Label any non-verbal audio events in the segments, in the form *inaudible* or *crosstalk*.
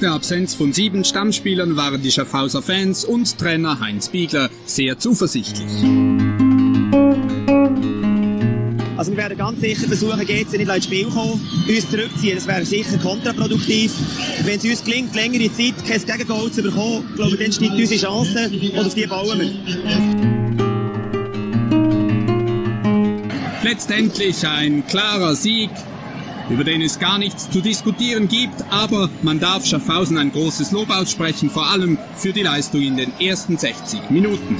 der Absenz von sieben Stammspielern waren die Schaffhauser Fans und Trainer Heinz Biegler sehr zuversichtlich. Also wir werden ganz sicher versuchen, GC nicht ins Spiel kommen, uns zurückziehen. Das wäre sicher kontraproduktiv. Wenn es uns gelingt, längere Zeit kein Gegengoal zu bekommen, glaube ich, dann steigt unsere Chance und auf die bauen wir. Letztendlich ein klarer Sieg, über den es gar nichts zu diskutieren gibt, aber man darf Schaffhausen ein großes Lob aussprechen, vor allem für die Leistung in den ersten 60 Minuten.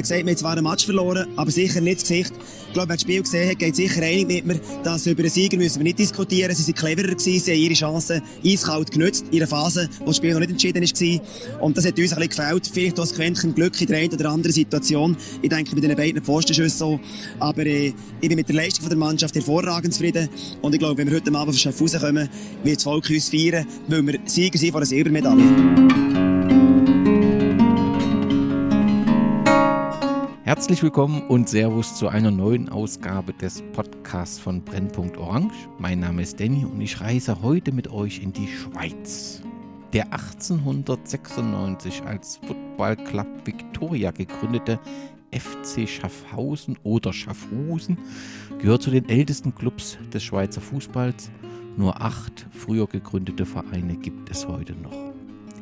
Habe gesagt, wir haben zwar einen Match verloren, aber sicher nicht das Gesicht. Ich glaube, wer das Spiel gesehen hat, geht sicher einig mit mir, dass über den Sieger müssen wir nicht diskutieren. Sie sind cleverer gewesen, sie haben ihre Chancen eiskalt genutzt in einer Phase, wo das Spiel noch nicht entschieden war. Und das hat uns ein bisschen gefällt. Vielleicht auch das Quäntchen Glück in der einen oder anderen Situation. Ich denke, bei den beiden Pfostenschüssen so. Aber äh, ich bin mit der Leistung der Mannschaft hervorragend zufrieden. Und ich glaube, wenn wir heute Abend auf Schaffhausen kommen, wird das Volk uns feiern, weil wir Sieger sind von einer Silbermedaille. Herzlich willkommen und Servus zu einer neuen Ausgabe des Podcasts von Brennpunkt Orange. Mein Name ist Danny und ich reise heute mit euch in die Schweiz. Der 1896 als Football Club Victoria gegründete FC Schaffhausen oder Schaffhusen gehört zu den ältesten Clubs des Schweizer Fußballs. Nur acht früher gegründete Vereine gibt es heute noch.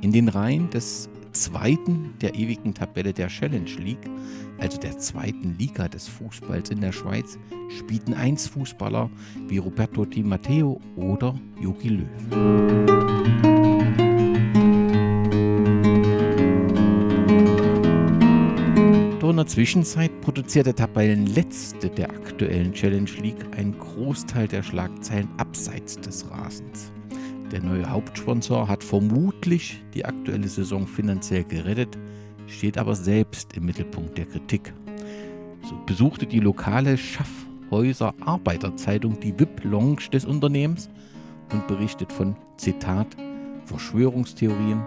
In den Reihen des zweiten der ewigen Tabelle der Challenge League, also der zweiten Liga des Fußballs in der Schweiz, spielten einst Fußballer wie Roberto Di Matteo oder Jogi Löw. Doch in der Zwischenzeit produziert der Tabellenletzte der aktuellen Challenge League einen Großteil der Schlagzeilen abseits des Rasens. Der neue Hauptsponsor hat vermutlich die aktuelle Saison finanziell gerettet, steht aber selbst im Mittelpunkt der Kritik. So besuchte die lokale Schaffhäuser Arbeiterzeitung die VIP-Lounge des Unternehmens und berichtet von, Zitat, Verschwörungstheorien,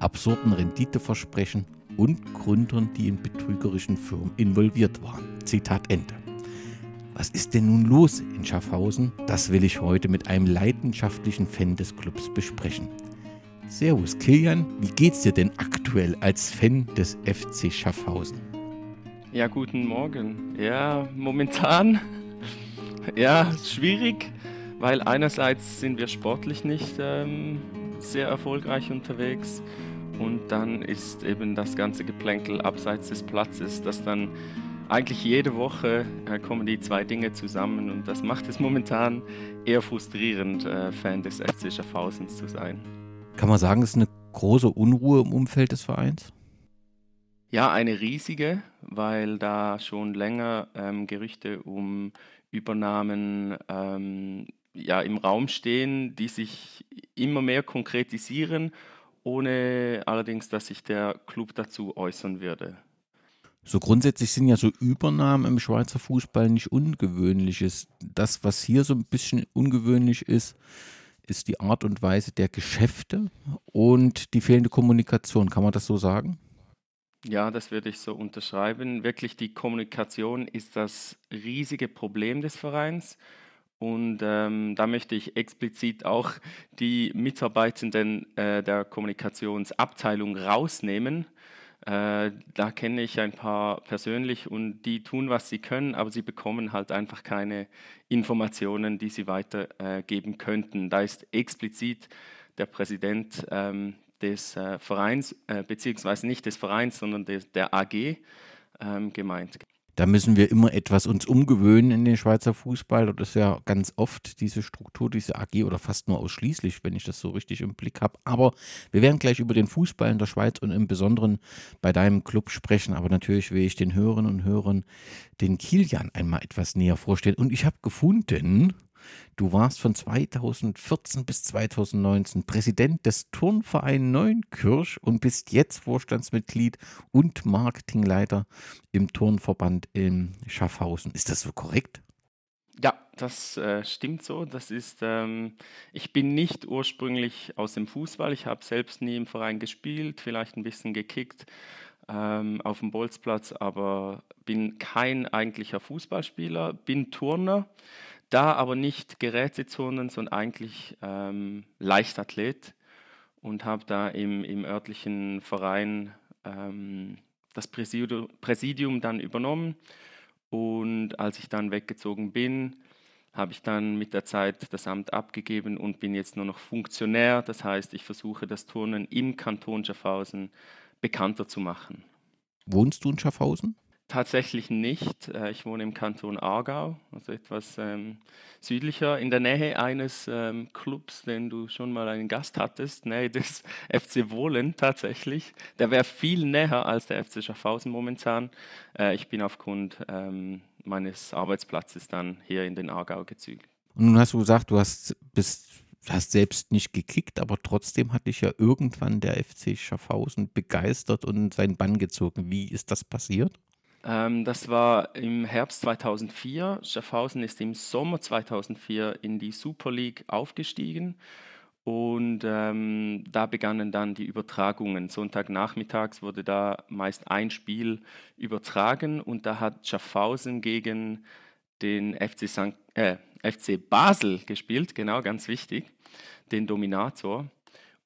absurden Renditeversprechen und Gründern, die in betrügerischen Firmen involviert waren. Zitat Ende. Was ist denn nun los in Schaffhausen? Das will ich heute mit einem leidenschaftlichen Fan des Clubs besprechen. Servus Kilian, wie geht's dir denn aktuell als Fan des FC Schaffhausen? Ja, guten Morgen. Ja, momentan *laughs* ja, schwierig, weil einerseits sind wir sportlich nicht ähm, sehr erfolgreich unterwegs und dann ist eben das ganze Geplänkel abseits des Platzes, das dann eigentlich jede Woche äh, kommen die zwei Dinge zusammen und das macht es momentan eher frustrierend, äh, Fan des FC Schaffhausens zu sein. Kann man sagen, es ist eine große Unruhe im Umfeld des Vereins? Ja, eine riesige, weil da schon länger ähm, Gerüchte um Übernahmen ähm, ja, im Raum stehen, die sich immer mehr konkretisieren, ohne allerdings, dass sich der Club dazu äußern würde. So grundsätzlich sind ja so Übernahmen im Schweizer Fußball nicht ungewöhnliches. Das, was hier so ein bisschen ungewöhnlich ist, ist die Art und Weise der Geschäfte und die fehlende Kommunikation. Kann man das so sagen? Ja, das würde ich so unterschreiben. Wirklich, die Kommunikation ist das riesige Problem des Vereins. Und ähm, da möchte ich explizit auch die Mitarbeitenden äh, der Kommunikationsabteilung rausnehmen, da kenne ich ein paar persönlich und die tun, was sie können, aber sie bekommen halt einfach keine Informationen, die sie weitergeben äh, könnten. Da ist explizit der Präsident ähm, des äh, Vereins, äh, beziehungsweise nicht des Vereins, sondern des, der AG ähm, gemeint. Da müssen wir immer etwas uns umgewöhnen in den Schweizer Fußball. Das ist ja ganz oft diese Struktur, diese AG oder fast nur ausschließlich, wenn ich das so richtig im Blick habe. Aber wir werden gleich über den Fußball in der Schweiz und im Besonderen bei deinem Club sprechen. Aber natürlich will ich den Hörerinnen und Hörern den Kilian einmal etwas näher vorstellen. Und ich habe gefunden, Du warst von 2014 bis 2019 Präsident des Turnvereins Neunkirch und bist jetzt Vorstandsmitglied und Marketingleiter im Turnverband in Schaffhausen. Ist das so korrekt? Ja, das äh, stimmt so. Das ist, ähm, ich bin nicht ursprünglich aus dem Fußball. Ich habe selbst nie im Verein gespielt, vielleicht ein bisschen gekickt ähm, auf dem Bolzplatz, aber bin kein eigentlicher Fußballspieler, bin Turner da aber nicht Gerätezonen, sondern eigentlich ähm, Leichtathlet und habe da im, im örtlichen Verein ähm, das Präsidium, Präsidium dann übernommen. Und als ich dann weggezogen bin, habe ich dann mit der Zeit das Amt abgegeben und bin jetzt nur noch Funktionär. Das heißt, ich versuche das Turnen im Kanton Schaffhausen bekannter zu machen. Wohnst du in Schaffhausen? Tatsächlich nicht. Äh, ich wohne im Kanton Aargau, also etwas ähm, südlicher, in der Nähe eines ähm, Clubs, den du schon mal einen Gast hattest, Nähe des *laughs* FC Wohlen tatsächlich. Der wäre viel näher als der FC Schaffhausen momentan. Äh, ich bin aufgrund ähm, meines Arbeitsplatzes dann hier in den Aargau gezügelt. Und nun hast du gesagt, du hast, bist, hast selbst nicht gekickt, aber trotzdem hat dich ja irgendwann der FC Schaffhausen begeistert und seinen Bann gezogen. Wie ist das passiert? Ähm, das war im Herbst 2004. Schaffhausen ist im Sommer 2004 in die Super League aufgestiegen. Und ähm, da begannen dann die Übertragungen. Sonntagnachmittags wurde da meist ein Spiel übertragen und da hat Schaffhausen gegen den FC, St. Äh, FC Basel gespielt, genau, ganz wichtig, den Dominator,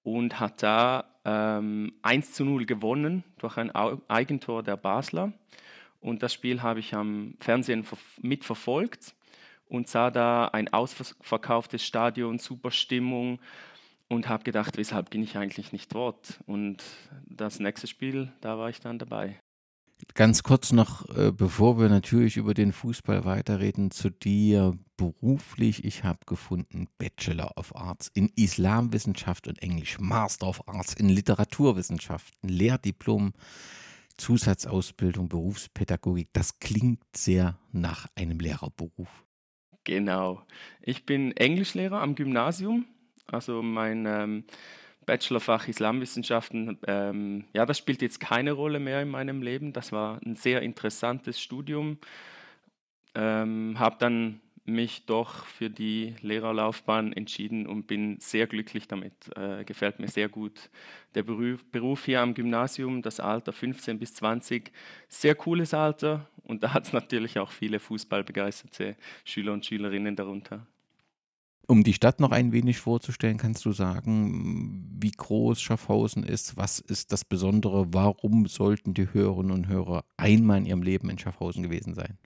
und hat da ähm, 1 zu 0 gewonnen durch ein Eigentor der Basler. Und das Spiel habe ich am Fernsehen mitverfolgt und sah da ein ausverkauftes Stadion, super Stimmung und habe gedacht, weshalb bin ich eigentlich nicht dort? Und das nächste Spiel, da war ich dann dabei. Ganz kurz noch, äh, bevor wir natürlich über den Fußball weiterreden, zu dir beruflich. Ich habe gefunden Bachelor of Arts in Islamwissenschaft und Englisch, Master of Arts in Literaturwissenschaften, Lehrdiplom Zusatzausbildung, Berufspädagogik, das klingt sehr nach einem Lehrerberuf. Genau. Ich bin Englischlehrer am Gymnasium. Also mein ähm, Bachelorfach Islamwissenschaften, ähm, ja, das spielt jetzt keine Rolle mehr in meinem Leben. Das war ein sehr interessantes Studium. Ähm, habe dann mich doch für die Lehrerlaufbahn entschieden und bin sehr glücklich damit. Äh, gefällt mir sehr gut. Der Beruf, Beruf hier am Gymnasium, das Alter 15 bis 20, sehr cooles Alter und da hat es natürlich auch viele fußballbegeisterte Schüler und Schülerinnen darunter. Um die Stadt noch ein wenig vorzustellen, kannst du sagen, wie groß Schaffhausen ist, was ist das Besondere, warum sollten die Hörerinnen und Hörer einmal in ihrem Leben in Schaffhausen gewesen sein?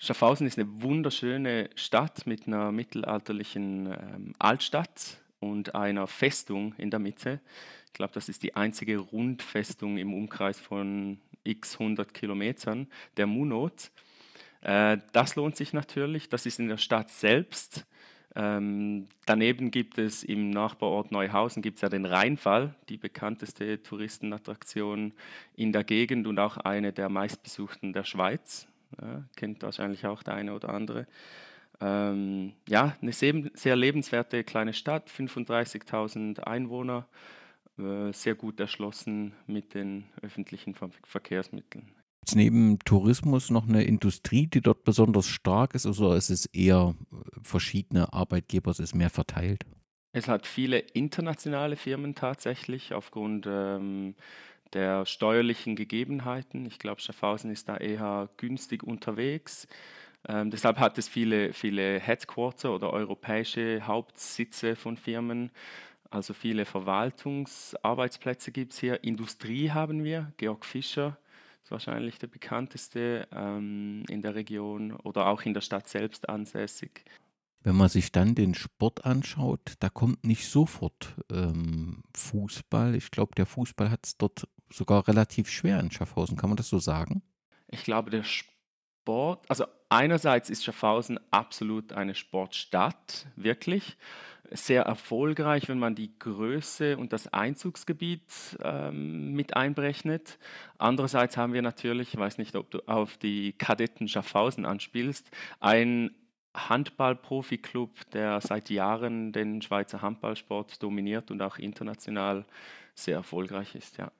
Schaffhausen ist eine wunderschöne Stadt mit einer mittelalterlichen ähm, Altstadt und einer Festung in der Mitte. Ich glaube, das ist die einzige Rundfestung im Umkreis von x 100 Kilometern, der Munot. Äh, das lohnt sich natürlich. Das ist in der Stadt selbst. Ähm, daneben gibt es im Nachbarort Neuhausen gibt's ja den Rheinfall, die bekannteste Touristenattraktion in der Gegend und auch eine der meistbesuchten der Schweiz. Ja, kennt wahrscheinlich auch der eine oder andere. Ähm, ja, eine sehr, lebenswerte kleine Stadt, 35.000 Einwohner, äh, sehr gut erschlossen mit den öffentlichen Ver Verkehrsmitteln. Ist neben Tourismus noch eine Industrie, die dort besonders stark ist, oder ist es eher äh, verschiedene Arbeitgeber, es ist mehr verteilt? Es hat viele internationale Firmen tatsächlich aufgrund ähm, der steuerlichen Gegebenheiten. Ich glaube, Schaffhausen ist da eher günstig unterwegs. Ähm, deshalb hat es viele, viele Headquarter oder europäische Hauptsitze von Firmen. Also viele Verwaltungsarbeitsplätze gibt es hier. Industrie haben wir. Georg Fischer ist wahrscheinlich der bekannteste ähm, in der Region oder auch in der Stadt selbst ansässig. Wenn man sich dann den Sport anschaut, da kommt nicht sofort ähm, Fußball. Ich glaube, der Fußball hat es dort sogar relativ schwer in Schaffhausen. Kann man das so sagen? Ich glaube, der Sport, also einerseits ist Schaffhausen absolut eine Sportstadt, wirklich. Sehr erfolgreich, wenn man die Größe und das Einzugsgebiet ähm, mit einberechnet. Andererseits haben wir natürlich, ich weiß nicht, ob du auf die Kadetten Schaffhausen anspielst, ein Handball-Profi-Club, der seit Jahren den Schweizer Handballsport dominiert und auch international sehr erfolgreich ist, ja.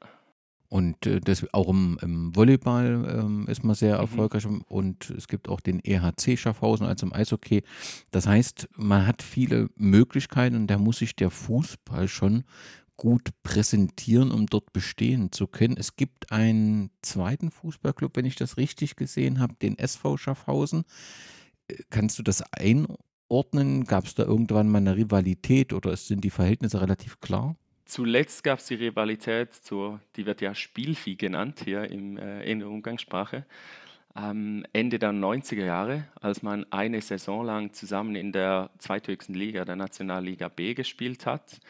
Und äh, das, auch im, im Volleyball ähm, ist man sehr mhm. erfolgreich und es gibt auch den EHC Schaffhausen als im Eishockey. Das heißt, man hat viele Möglichkeiten und da muss sich der Fußball schon gut präsentieren, um dort bestehen zu können. Es gibt einen zweiten Fußballclub, wenn ich das richtig gesehen habe, den SV Schaffhausen. Kannst du das einordnen? Gab es da irgendwann mal eine Rivalität oder sind die Verhältnisse relativ klar? Zuletzt gab es die Rivalität, zur, die wird ja Spielvieh genannt hier im, äh, in der Umgangssprache, am Ende der 90er Jahre, als man eine Saison lang zusammen in der zweithöchsten Liga, der Nationalliga B, gespielt hat.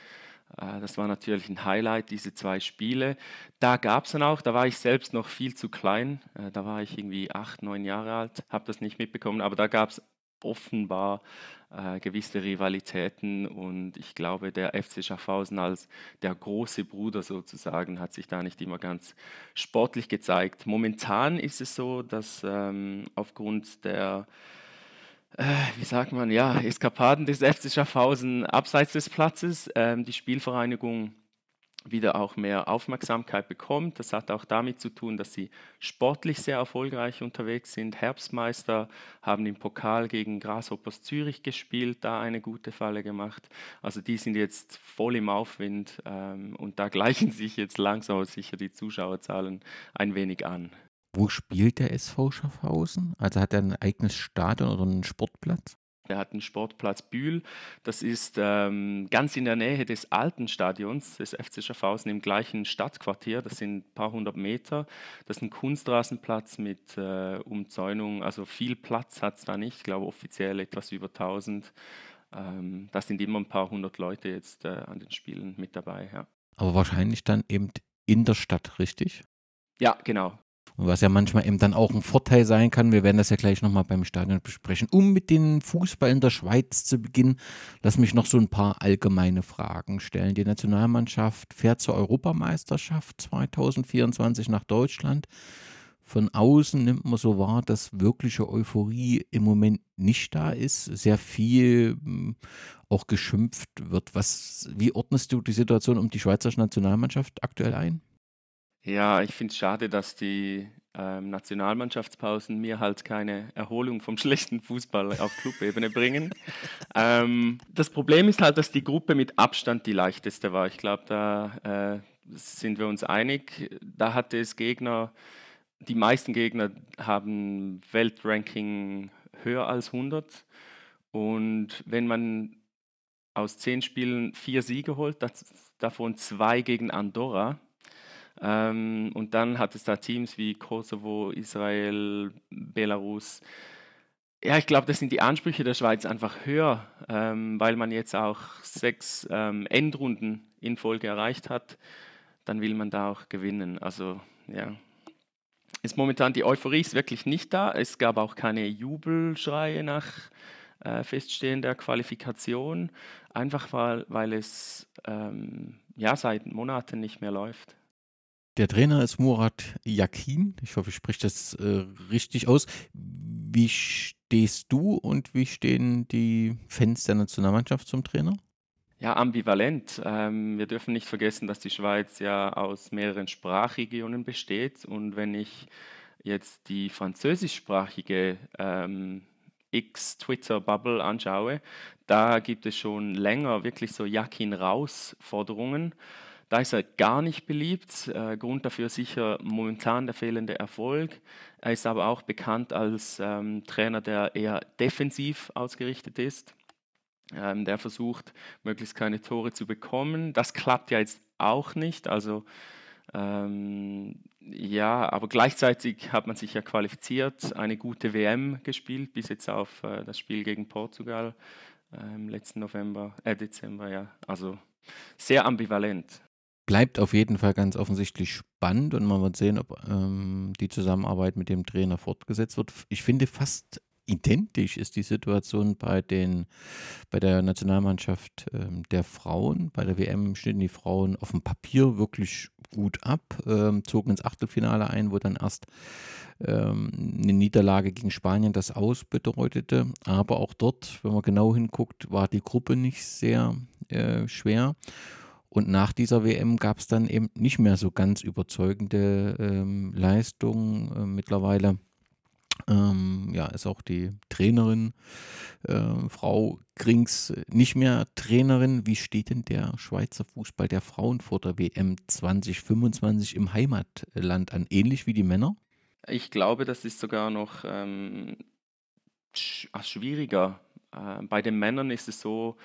Äh, das war natürlich ein Highlight, diese zwei Spiele. Da gab es dann auch, da war ich selbst noch viel zu klein, äh, da war ich irgendwie acht, neun Jahre alt, habe das nicht mitbekommen, aber da gab es offenbar äh, gewisse Rivalitäten und ich glaube, der FC Schaffhausen als der große Bruder sozusagen hat sich da nicht immer ganz sportlich gezeigt. Momentan ist es so, dass ähm, aufgrund der äh, wie sagt man, ja, Eskapaden des FC Schaffhausen abseits des Platzes ähm, die Spielvereinigung wieder auch mehr Aufmerksamkeit bekommt. Das hat auch damit zu tun, dass sie sportlich sehr erfolgreich unterwegs sind. Herbstmeister haben im Pokal gegen Grasshoppers Zürich gespielt, da eine gute Falle gemacht. Also die sind jetzt voll im Aufwind ähm, und da *laughs* gleichen sich jetzt langsam aber sicher die Zuschauerzahlen ein wenig an. Wo spielt der SV Schaffhausen? Also hat er ein eigenes Stadion oder einen Sportplatz? Er hat einen Sportplatz Bühl. Das ist ähm, ganz in der Nähe des alten Stadions des FC Schaffhausen im gleichen Stadtquartier. Das sind ein paar hundert Meter. Das ist ein Kunstrasenplatz mit äh, Umzäunung. Also viel Platz hat es da nicht. Ich glaube offiziell etwas über 1000. Ähm, da sind immer ein paar hundert Leute jetzt äh, an den Spielen mit dabei. Ja. Aber wahrscheinlich dann eben in der Stadt, richtig? Ja, genau. Was ja manchmal eben dann auch ein Vorteil sein kann. Wir werden das ja gleich nochmal beim Stadion besprechen. Um mit dem Fußball in der Schweiz zu beginnen, lass mich noch so ein paar allgemeine Fragen stellen. Die Nationalmannschaft fährt zur Europameisterschaft 2024 nach Deutschland. Von außen nimmt man so wahr, dass wirkliche Euphorie im Moment nicht da ist. Sehr viel hm, auch geschimpft wird. Was, wie ordnest du die Situation um die Schweizer Nationalmannschaft aktuell ein? Ja, ich finde es schade, dass die ähm, Nationalmannschaftspausen mir halt keine Erholung vom *laughs* schlechten Fußball auf Clubebene bringen. ähm, das Problem ist halt, dass die Gruppe mit Abstand die leichteste war. Ich glaube, da äh, sind wir uns einig. Da hatte es Gegner, die meisten Gegner haben Weltranking höher als 100. Und wenn man aus zehn Spielen vier Siege holt, davon zwei gegen Andorra, ähm, und dann hat es da Teams wie Kosovo, Israel, Belarus. Ja, ich glaube, das sind die Ansprüche der Schweiz einfach höher, ähm, weil man jetzt auch sechs ähm, Endrunden in Folge erreicht hat. Dann will man da auch gewinnen. Also ja, ist momentan die Euphorie ist wirklich nicht da. Es gab auch keine Jubelschreie nach äh, Feststehen Qualifikation, einfach weil, weil es ähm, ja, seit Monaten nicht mehr läuft. Der Trainer ist Murat Yakin. Ich hoffe, ich spreche das äh, richtig aus. Wie stehst du und wie stehen die Fans der Nationalmannschaft zum Trainer? Ja, ambivalent. Ähm, wir dürfen nicht vergessen, dass die Schweiz ja aus mehreren Sprachregionen besteht. Und wenn ich jetzt die französischsprachige ähm, X-Twitter-Bubble anschaue, da gibt es schon länger wirklich so Yakin raus-Forderungen. Da ist er gar nicht beliebt. Äh, Grund dafür sicher momentan der fehlende Erfolg. Er ist aber auch bekannt als ähm, Trainer, der eher defensiv ausgerichtet ist. Ähm, der versucht, möglichst keine Tore zu bekommen. Das klappt ja jetzt auch nicht. Also ähm, ja, aber gleichzeitig hat man sich ja qualifiziert, eine gute WM gespielt, bis jetzt auf äh, das Spiel gegen Portugal im letzten November, äh, Dezember, ja. Also sehr ambivalent bleibt auf jeden Fall ganz offensichtlich spannend und man wird sehen, ob ähm, die Zusammenarbeit mit dem Trainer fortgesetzt wird. Ich finde fast identisch ist die Situation bei den bei der Nationalmannschaft ähm, der Frauen. Bei der WM schnitten die Frauen auf dem Papier wirklich gut ab, ähm, zogen ins Achtelfinale ein, wo dann erst ähm, eine Niederlage gegen Spanien das Aus bedeutete. Aber auch dort, wenn man genau hinguckt, war die Gruppe nicht sehr äh, schwer. Und nach dieser WM gab es dann eben nicht mehr so ganz überzeugende ähm, Leistungen. Äh, mittlerweile ähm, ja, ist auch die Trainerin, äh, Frau Krings, nicht mehr Trainerin. Wie steht denn der Schweizer Fußball der Frauen vor der WM 2025 im Heimatland an? Ähnlich wie die Männer? Ich glaube, das ist sogar noch ähm, sch schwieriger Äh, bei den Männern ist es so,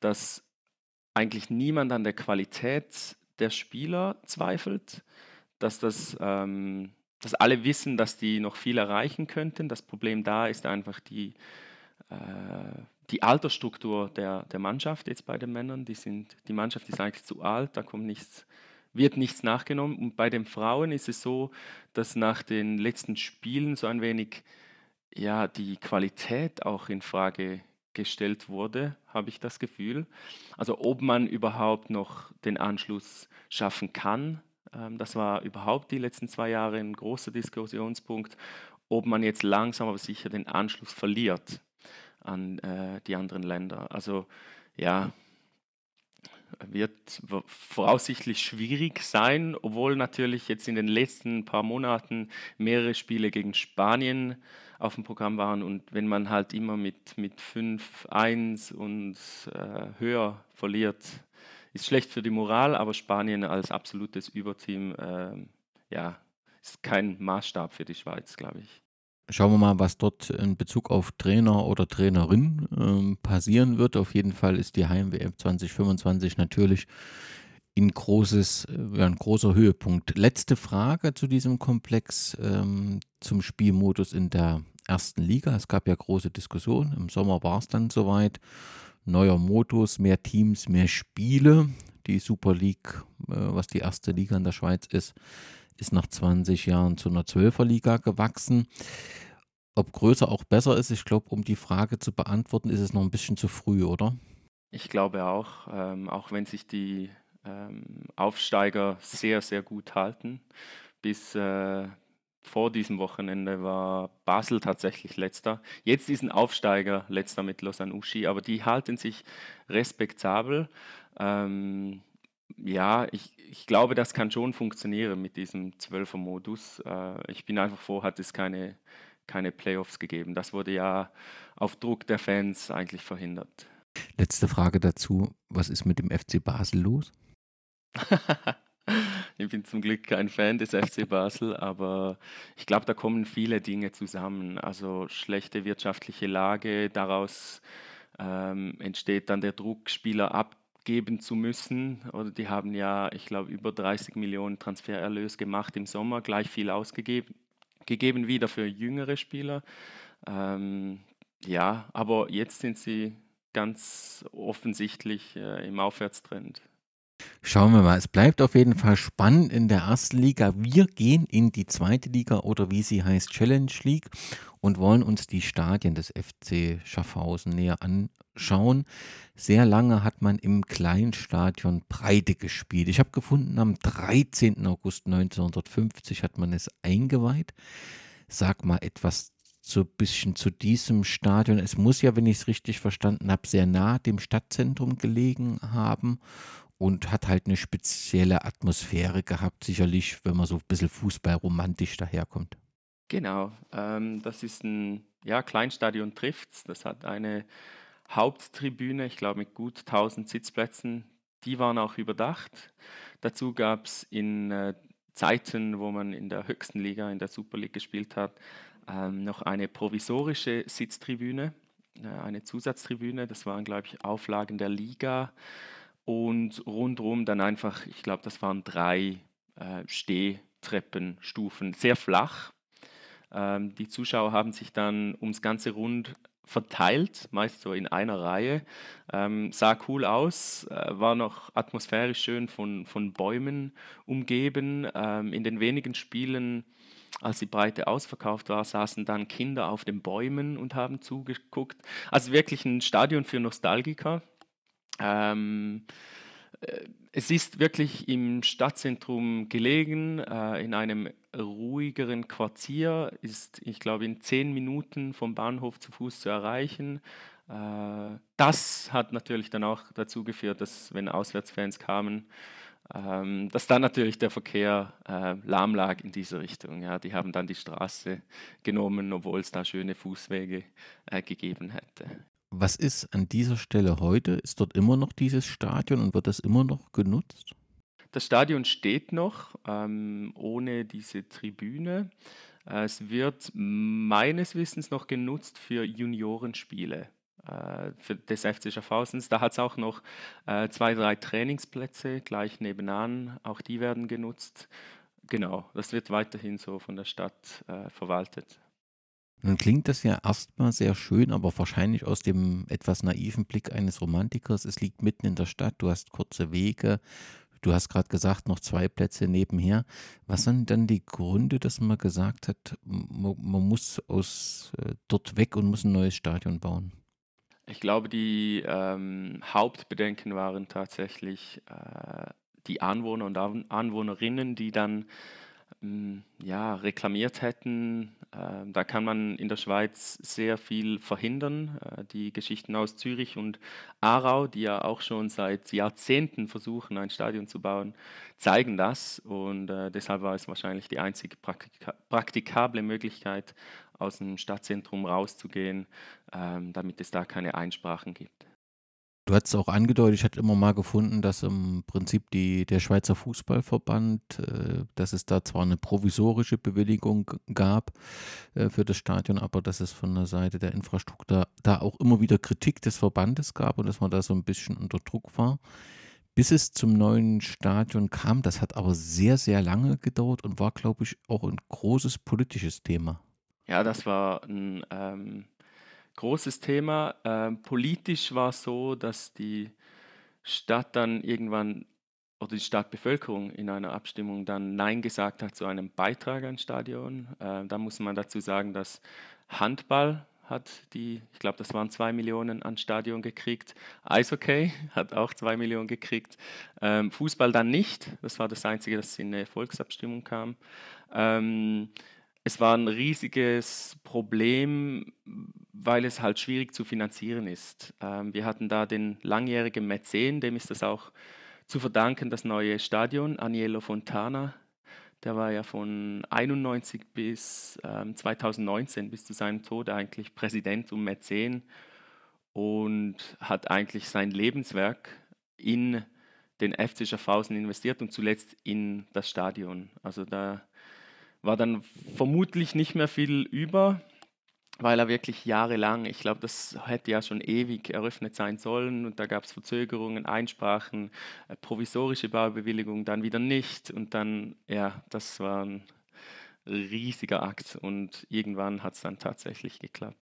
dass eigentlich niemand an der Qualität der Spieler zweifelt, dass, das, ähm, dass alle wissen, dass die noch viel erreichen könnten. Das Problem da ist einfach die, äh, die Altersstruktur der, der Mannschaft jetzt bei den Männern. Die, sind, die Mannschaft ist eigentlich zu alt, da kommt nichts, wird nichts nachgenommen. Und bei den Frauen ist es so, dass nach den letzten Spielen so ein wenig ja, die Qualität auch in Frage gestellt wurde, habe ich das Gefühl. Also ob man überhaupt noch den Anschluss schaffen kann, ähm, das war überhaupt die letzten zwei Jahre ein großer Diskussionspunkt, ob man jetzt langsam aber sicher den Anschluss verliert an äh, die anderen Länder. Also ja, wird voraussichtlich schwierig sein, obwohl natürlich jetzt in den letzten paar Monaten mehrere Spiele gegen Spanien auf dem Programm waren. Und wenn man halt immer mit, mit 5-1 und äh, höher verliert, ist schlecht für die Moral, aber Spanien als absolutes Überteam, äh, ja, ist kein Maßstab für die Schweiz, glaube ich. Schauen wir mal, was dort in Bezug auf Trainer oder Trainerin ähm, passieren wird. Auf jeden Fall ist die Heim-WM 2025 natürlich ein, großes, ja, ein großer Höhepunkt. Letzte Frage zu diesem Komplex ähm, zum Spielmodus in der ersten Liga. Es gab ja große Diskussionen. Im Sommer war es dann soweit. Neuer Modus, mehr Teams, mehr Spiele. Die Super League, äh, was die erste Liga in der Schweiz ist, ist nach 20 Jahren zu einer Zwölferliga gewachsen. Ob größer auch besser ist, ich glaube, um die Frage zu beantworten, ist es noch ein bisschen zu früh, oder? Ich glaube auch, ähm, auch wenn sich die ähm, Aufsteiger sehr, sehr gut halten. Bis äh, vor diesem Wochenende war Basel tatsächlich letzter. Jetzt ist ein Aufsteiger letzter mit Lausanne Uschi, aber die halten sich respektabel. Ähm, ja, ich, ich glaube, das kann schon funktionieren mit diesem Zwölfer-Modus. Äh, ich bin einfach froh, hat es keine, keine Playoffs gegeben. Das wurde ja auf Druck der Fans eigentlich verhindert. Letzte Frage dazu. Was ist mit dem FC Basel los? *laughs* ich bin zum Glück kein Fan des FC *laughs* Basel, aber ich glaube, da kommen viele Dinge zusammen. Also schlechte wirtschaftliche Lage, daraus ähm, entsteht dann der Druck, Spieler ab geben zu müssen. Oder die haben ja, ich glaube, über 30 Millionen Transfererlös gemacht im Sommer, gleich viel ausgegeben gegeben wieder für jüngere Spieler. Ähm, ja, aber jetzt sind sie ganz offensichtlich äh, im Aufwärtstrend. Schauen wir mal, es bleibt auf jeden Fall spannend in der ersten Liga. Wir gehen in die zweite Liga oder wie sie heißt, Challenge League und wollen uns die Stadien des FC Schaffhausen näher anschauen. Sehr lange hat man im Kleinstadion Breite gespielt. Ich habe gefunden, am 13. August 1950 hat man es eingeweiht. Sag mal etwas so ein bisschen zu diesem Stadion. Es muss ja, wenn ich es richtig verstanden habe, sehr nah dem Stadtzentrum gelegen haben und hat halt eine spezielle Atmosphäre gehabt, sicherlich, wenn man so ein bisschen fußballromantisch daherkommt. Genau, ähm, das ist ein ja, Kleinstadion trifft's. Das hat eine Haupttribüne, ich glaube mit gut 1000 Sitzplätzen. Die waren auch überdacht. Dazu gab es in äh, Zeiten, wo man in der höchsten Liga, in der Super League gespielt hat, ähm, noch eine provisorische Sitztribüne, äh, eine Zusatztribüne. Das waren, glaube ich, Auflagen der Liga und rundherum dann einfach, ich glaube, das waren drei äh, Stehtreppenstufen, sehr flach. Ähm, die Zuschauer haben sich dann ums ganze Rund verteilt, meist so in einer Reihe. Ähm, sah cool aus, äh, war noch atmosphärisch schön von, von Bäumen umgeben. Ähm, in den wenigen Spielen, als die Breite ausverkauft war, saßen dann Kinder auf den Bäumen und haben zugeguckt. Also wirklich ein Stadion für Nostalgiker. Ähm, äh, es ist wirklich im Stadtzentrum gelegen, äh, in einem ruhigeren Quartier, ist, ich glaube, in zehn Minuten vom Bahnhof zu Fuß zu erreichen. Äh, das hat natürlich dann auch dazu geführt, dass, wenn Auswärtsfans kamen, ähm, dass dann natürlich der Verkehr äh, lahm lag in diese Richtung. Ja, die haben dann die Straße genommen, obwohl es da schöne Fußwege äh, gegeben hätte. Was ist an dieser Stelle heute? Ist dort immer noch dieses Stadion und wird das immer noch genutzt? Das Stadion steht noch ähm, ohne diese Tribüne. Äh, es wird meines Wissens noch genutzt für Juniorenspiele. äh, für des FC Schaffhausens. Da hat es auch noch äh, zwei, drei Trainingsplätze gleich nebenan. Auch die werden genutzt. Genau, das wird weiterhin so von der Stadt äh, verwaltet. Nun klingt das ja erstmal sehr schön, aber wahrscheinlich aus dem etwas naiven Blick eines Romantikers. Es liegt mitten in der Stadt, du hast kurze Wege, du hast gerade gesagt, noch zwei Plätze nebenher. Was sind dann die Gründe, dass man gesagt hat, man, man muss aus äh, dort weg und muss ein neues Stadion bauen? Ich glaube, die ähm, Hauptbedenken waren tatsächlich äh, die Anwohner und Anwohnerinnen, die dann ja, reklamiert hätten. Ähm, da kann man in der Schweiz sehr viel verhindern. Äh, die Geschichten aus Zürich und Aarau, die ja auch schon seit Jahrzehnten versuchen, ein Stadion zu bauen, zeigen das. Und äh, deshalb war es wahrscheinlich die einzige praktikable Möglichkeit, aus dem Stadtzentrum rauszugehen, ähm, damit es da keine Einsprachen gibt. Du hast es auch angedeutet, ich hatte immer mal gefunden, dass im Prinzip die, der Schweizer Fußballverband, äh, dass es da zwar eine provisorische Bewilligung gab äh, für das Stadion, aber dass es von der Seite der Infrastruktur da auch immer wieder Kritik des Verbandes gab und dass man da so ein bisschen unter Druck war. Bis es zum neuen Stadion kam, das hat aber sehr, sehr lange gedauert und war, glaube ich, auch ein großes politisches Thema. Ja, das war ein ähm großes Thema. Ähm, politisch war es so, dass die Stadt dann irgendwann oder die Stadtbevölkerung in einer Abstimmung dann Nein gesagt hat zu einem Beitrag ans Stadion. Äh, da muss man dazu sagen, dass Handball hat die, ich glaube, das waren zwei Millionen ans Stadion gekriegt. Eishockey *laughs* hat auch zwei Millionen gekriegt. Ähm, Fußball dann nicht. Das war das Einzige, das in eine Volksabstimmung kam. Ähm, es war ein riesiges Problem, weil es halt schwierig zu finanzieren ist. Ähm, wir hatten da den langjährigen Mäzen, dem ist das auch zu verdanken, das neue Stadion, Agnello Fontana. Der war ja von 91 bis ähm, 2019, bis zu seinem Tod eigentlich Präsident und Mäzen und hat eigentlich sein Lebenswerk in den FC Schaffhausen investiert und zuletzt in das Stadion. Also da war dann vermutlich nicht mehr viel über, weil er wirklich jahrelang, ich glaube, das hätte ja schon ewig eröffnet sein sollen und da gab es Verzögerungen, Einsprachen, äh, provisorische Baubewilligung, dann wieder nicht und dann, ja, das war ein riesiger Akt und irgendwann hat es dann tatsächlich geklappt.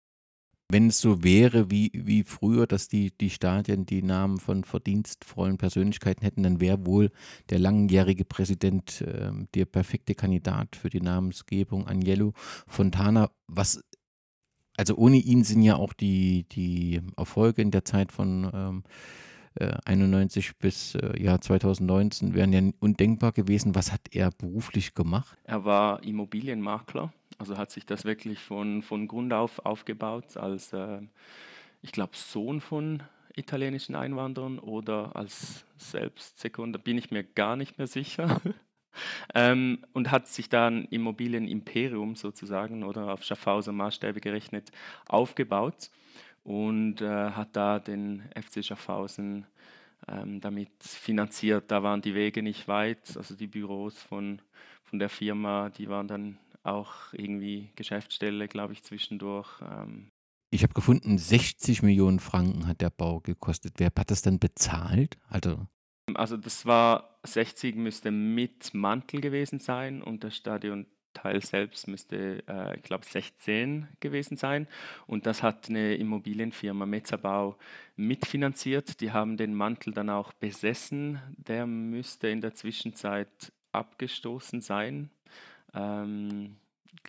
Wenn es so wäre wie, wie früher, dass die, die Stadien die Namen von verdienstvollen Persönlichkeiten hätten, dann wäre wohl der langjährige Präsident äh, der perfekte Kandidat für die Namensgebung, Agnello Fontana. Was, also ohne ihn sind ja auch die, die Erfolge in der Zeit von ähm, äh, 91 bis äh, Jahr 2019 wären ja undenkbar gewesen. Was hat er beruflich gemacht? Er war Immobilienmakler also hat sich das wirklich von, von Grund auf aufgebaut als, äh, ich glaube, Sohn von italienischen Einwanderern oder als selbst Sekunda, bin ich mir gar nicht mehr sicher. *laughs* ähm, und hat sich dann Immobilienimperium sozusagen oder auf Schaffhauser Maßstäbe gerechnet aufgebaut und äh, hat da den FC Schaffhausen ähm, damit finanziert. Da waren die Wege nicht weit, also die Büros von, von der Firma, die waren dann auch irgendwie Geschäftsstelle, glaube ich, zwischendurch. Ähm. Ich habe gefunden, 60 Millionen Franken hat der Bau gekostet. Wer hat das dann bezahlt? Also, also das war 60 müsste mit Mantel gewesen sein und der Stadionteil selbst müsste, äh, ich glaube, 16 gewesen sein. Und das hat eine Immobilienfirma Metzabau mitfinanziert. Die haben den Mantel dann auch besessen. Der müsste in der Zwischenzeit abgestoßen sein. Ähm,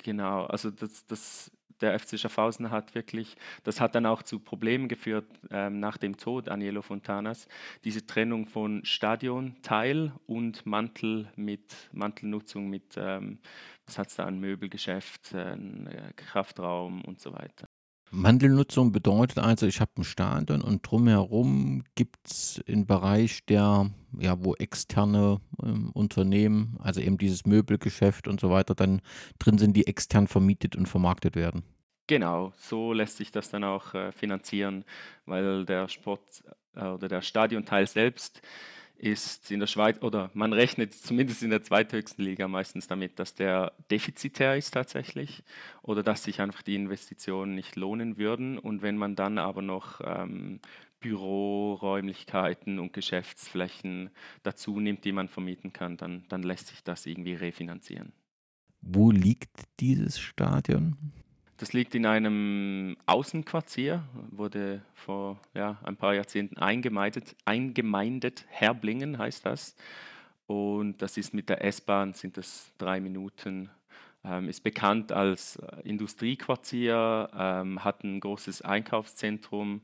genau, also das, das, der FC Schaffhausen hat wirklich, das hat dann auch zu Problemen geführt ähm, nach dem Tod Aniello Fontanas, diese Trennung von Stadionteil und Mantel mit Mantelnutzung mit, ähm, was hat es da, ein Möbelgeschäft, ein äh, Kraftraum und so weiter. Mandelnutzung bedeutet also, ich habe ein Stadion und drumherum gibt es einen Bereich, der, ja, wo externe ähm, Unternehmen, also eben dieses Möbelgeschäft und so weiter, dann drin sind, die extern vermietet und vermarktet werden. Genau, so lässt sich das dann auch äh, finanzieren, weil der Sport äh, oder der Stadionteil selbst ist in der Schweiz, oder man rechnet zumindest in der zweithöchsten Liga meistens damit, dass der defizitär ist tatsächlich oder dass sich einfach die Investitionen nicht lohnen würden. Und wenn man dann aber noch ähm, Büroräumlichkeiten und Geschäftsflächen dazu nimmt, die man vermieten kann, dann, dann lässt sich das irgendwie refinanzieren. Wo liegt dieses Stadion? Das liegt in einem Außenquartier, wurde vor ja, ein paar Jahrzehnten eingemeindet, eingemeindet. Herblingen heißt das. Und das ist mit der S-Bahn, sind das drei Minuten. Ähm, ist bekannt als äh, Industriequartier, ähm, hat ein großes Einkaufszentrum,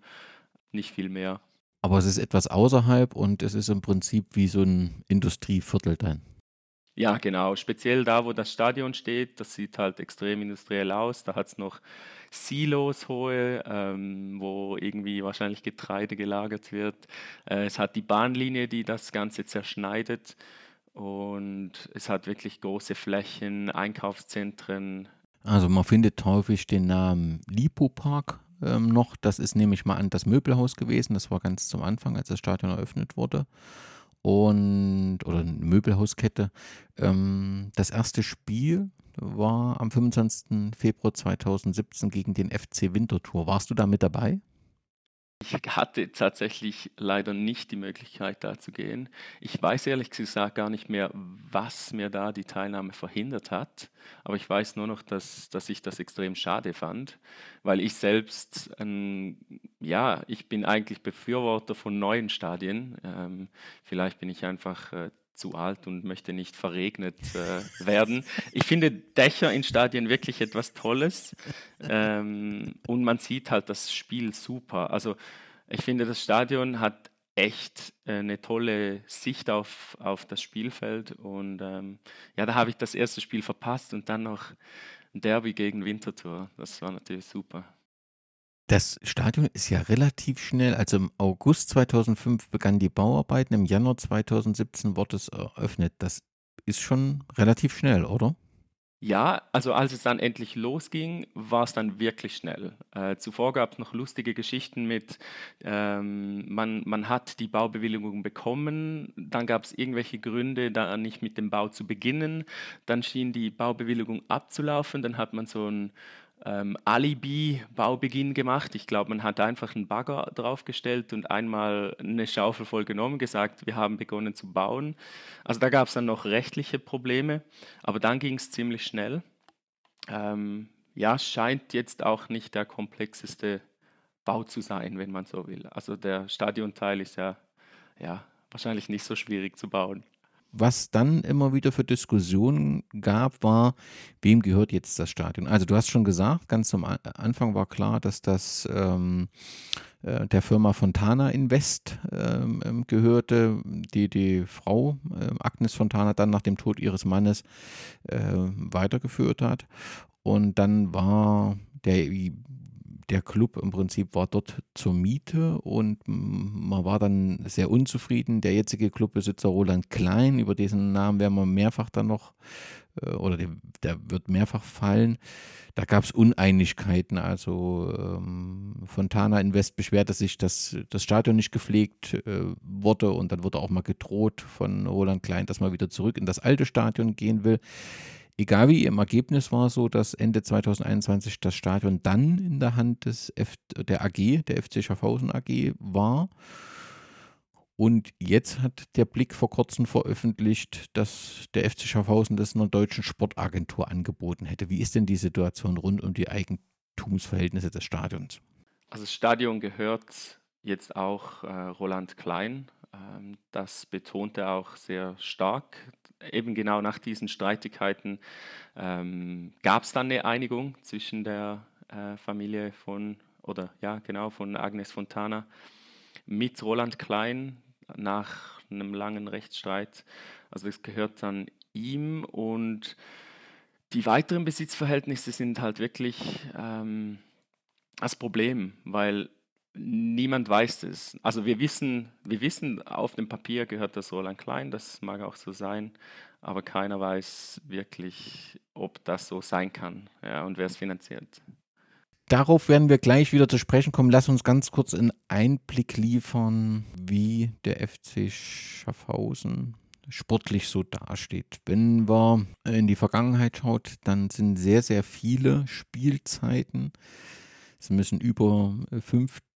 nicht viel mehr. Aber es ist etwas außerhalb und es ist im Prinzip wie so ein Industrieviertel dann. Ja, genau. Speziell da, wo das Stadion steht, das sieht halt extrem industriell aus. Da hat es noch Silos hohe, ähm, wo irgendwie wahrscheinlich Getreide gelagert wird. Äh, es hat die Bahnlinie, die das Ganze zerschneidet. Und es hat wirklich große Flächen, Einkaufszentren. Also man findet häufig den Namen Lipo-Park ähm, noch. Das ist nämlich mal an das Möbelhaus gewesen. Das war ganz zum Anfang, als das Stadion eröffnet wurde und oder eine Möbelhauskette. Ähm, das erste Spiel war am 25. Februar 2017 gegen den FC Winterthur. Warst du da mit dabei? Ich hatte tatsächlich leider nicht die Möglichkeit, da zu gehen. Ich weiß ehrlich gesagt gar nicht mehr, was mir da die Teilnahme verhindert hat. Aber ich weiß nur noch, dass, dass ich das extrem schade fand, weil ich selbst, ähm, ja, ich bin eigentlich Befürworter von neuen Stadien. Ähm, vielleicht bin ich einfach äh, zu alt und möchte nicht verregnet äh, werden. Ich finde Dächer in Stadien wirklich etwas Tolles ähm, und man sieht halt das Spiel super. Also ich finde, das Stadion hat echt äh, eine tolle Sicht auf, auf das Spielfeld und ähm, ja, da habe ich das erste Spiel verpasst und dann noch ein Derby gegen Winterthur. Das war natürlich super. Das Stadion ist ja relativ schnell, also im August 2005 begannen die Bauarbeiten, im Januar 2017 wurde es eröffnet. Das ist schon relativ schnell, oder? Ja, also als es dann endlich losging, war es dann wirklich schnell. Äh, zuvor gab es noch lustige Geschichten mit, ähm, man, man hat die Baubewilligung bekommen, dann gab es irgendwelche Gründe, da nicht mit dem Bau zu beginnen, dann schien die Baubewilligung abzulaufen, dann hat man so ein ähm, Alibi-Baubeginn gemacht. Ich glaube, man hat einfach einen Bagger draufgestellt und einmal eine Schaufel voll genommen, gesagt, wir haben begonnen zu bauen. Also da gab es dann noch rechtliche Probleme, aber dann ging es ziemlich schnell. Ähm, ja, scheint jetzt auch nicht der komplexeste Bau zu sein, wenn man so will. Also der Stadionteil ist ja, ja wahrscheinlich nicht so schwierig zu bauen. Was dann immer wieder für Diskussionen gab, war, wem gehört jetzt das Stadion? Also du hast schon gesagt, ganz zum Anfang war klar, dass das ähm, äh, der Firma Fontana Invest ähm, ähm gehörte, die die Frau äh, Agnes Fontana dann nach dem Tod ihres Mannes äh, weitergeführt hat. Und dann war der der Club im Prinzip war dort zur Miete und man war dann sehr unzufrieden. Der jetzige Clubbesitzer Roland Klein, über diesen Namen werden wir mehrfach dann noch, äh, oder der, der wird mehrfach fallen. Da gab es Uneinigkeiten. Also ähm, Fontana Invest beschwerte sich, dass das Stadion nicht gepflegt äh, wurde und dann wurde auch mal gedroht von Roland Klein, dass man wieder zurück in das alte Stadion gehen will. Egal wie, im Ergebnis war so, dass Ende 2021 das Stadion dann in der Hand des F der AG, der FC Schaffhausen AG war. Und jetzt hat der Blick vor kurzem veröffentlicht, dass der FC Schaffhausen das einer deutschen Sportagentur angeboten hätte. Wie ist denn die Situation rund um die Eigentumsverhältnisse des Stadions? Also das Stadion gehört jetzt auch äh, Roland Klein. Ähm, das betont er auch sehr stark eben genau nach diesen Streitigkeiten ähm, gab es dann eine Einigung zwischen der äh, Familie von, oder ja, genau, von Agnes Fontana mit Roland Klein nach einem langen Rechtsstreit. Also es gehört dann ihm und die weiteren Besitzverhältnisse sind halt wirklich ähm, das Problem, weil Niemand weiß es. Also wir wissen, wir wissen, auf dem Papier gehört das Roland Klein, das mag auch so sein, aber keiner weiß wirklich, ob das so sein kann ja, und wer es finanziert. Darauf werden wir gleich wieder zu sprechen kommen. Lass uns ganz kurz einen Einblick liefern, wie der FC Schaffhausen sportlich so dasteht. Wenn man in die Vergangenheit schaut, dann sind sehr, sehr viele Spielzeiten. Es müssen über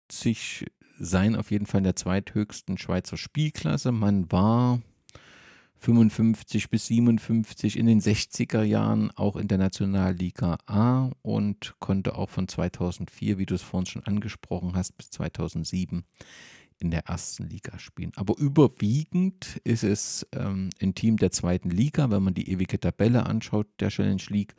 50 sein, auf jeden Fall in der zweithöchsten Schweizer Spielklasse. Man war 55 bis 57 in den 60er Jahren auch in der Nationalliga A und konnte auch von 2004, wie du es vorhin schon angesprochen hast, bis 2007 in der ersten Liga spielen. Aber überwiegend ist es ähm, ein Team der zweiten Liga. Wenn man die ewige Tabelle anschaut der Challenge League,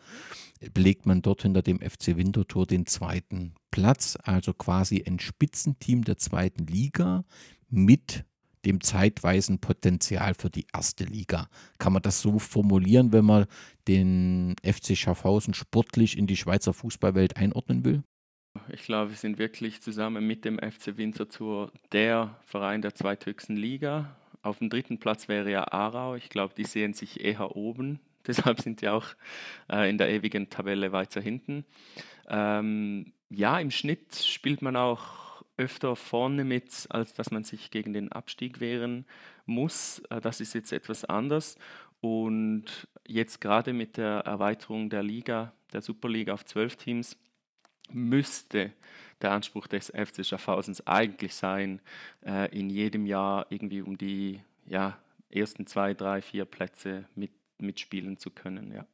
belegt man dort hinter dem FC Winterthur den zweiten Platz. Also quasi ein Spitzenteam der zweiten Liga mit dem zeitweisen Potenzial für die erste Liga. Kann man das so formulieren, wenn man den FC Schaffhausen sportlich in die Schweizer Fußballwelt einordnen will? Ich glaube, wir sind wirklich zusammen mit dem FC Winterthur der Verein der zweithöchsten Liga. Auf dem dritten Platz wäre ja Aarau. Ich glaube, die sehen sich eher oben. *laughs* Deshalb sind die auch äh, in der ewigen Tabelle weiter hinten. Ähm, ja, im Schnitt spielt man auch öfter vorne mit, als dass man sich gegen den Abstieg wehren muss. Äh, das ist jetzt etwas anders. Und jetzt gerade mit der Erweiterung der Liga, der Superliga auf zwölf Teams, müsste der Anspruch des FC Schaffhausens eigentlich sein, äh, in jedem Jahr irgendwie um die ja, ersten zwei, drei, vier Plätze mit, mitspielen zu können. Ja.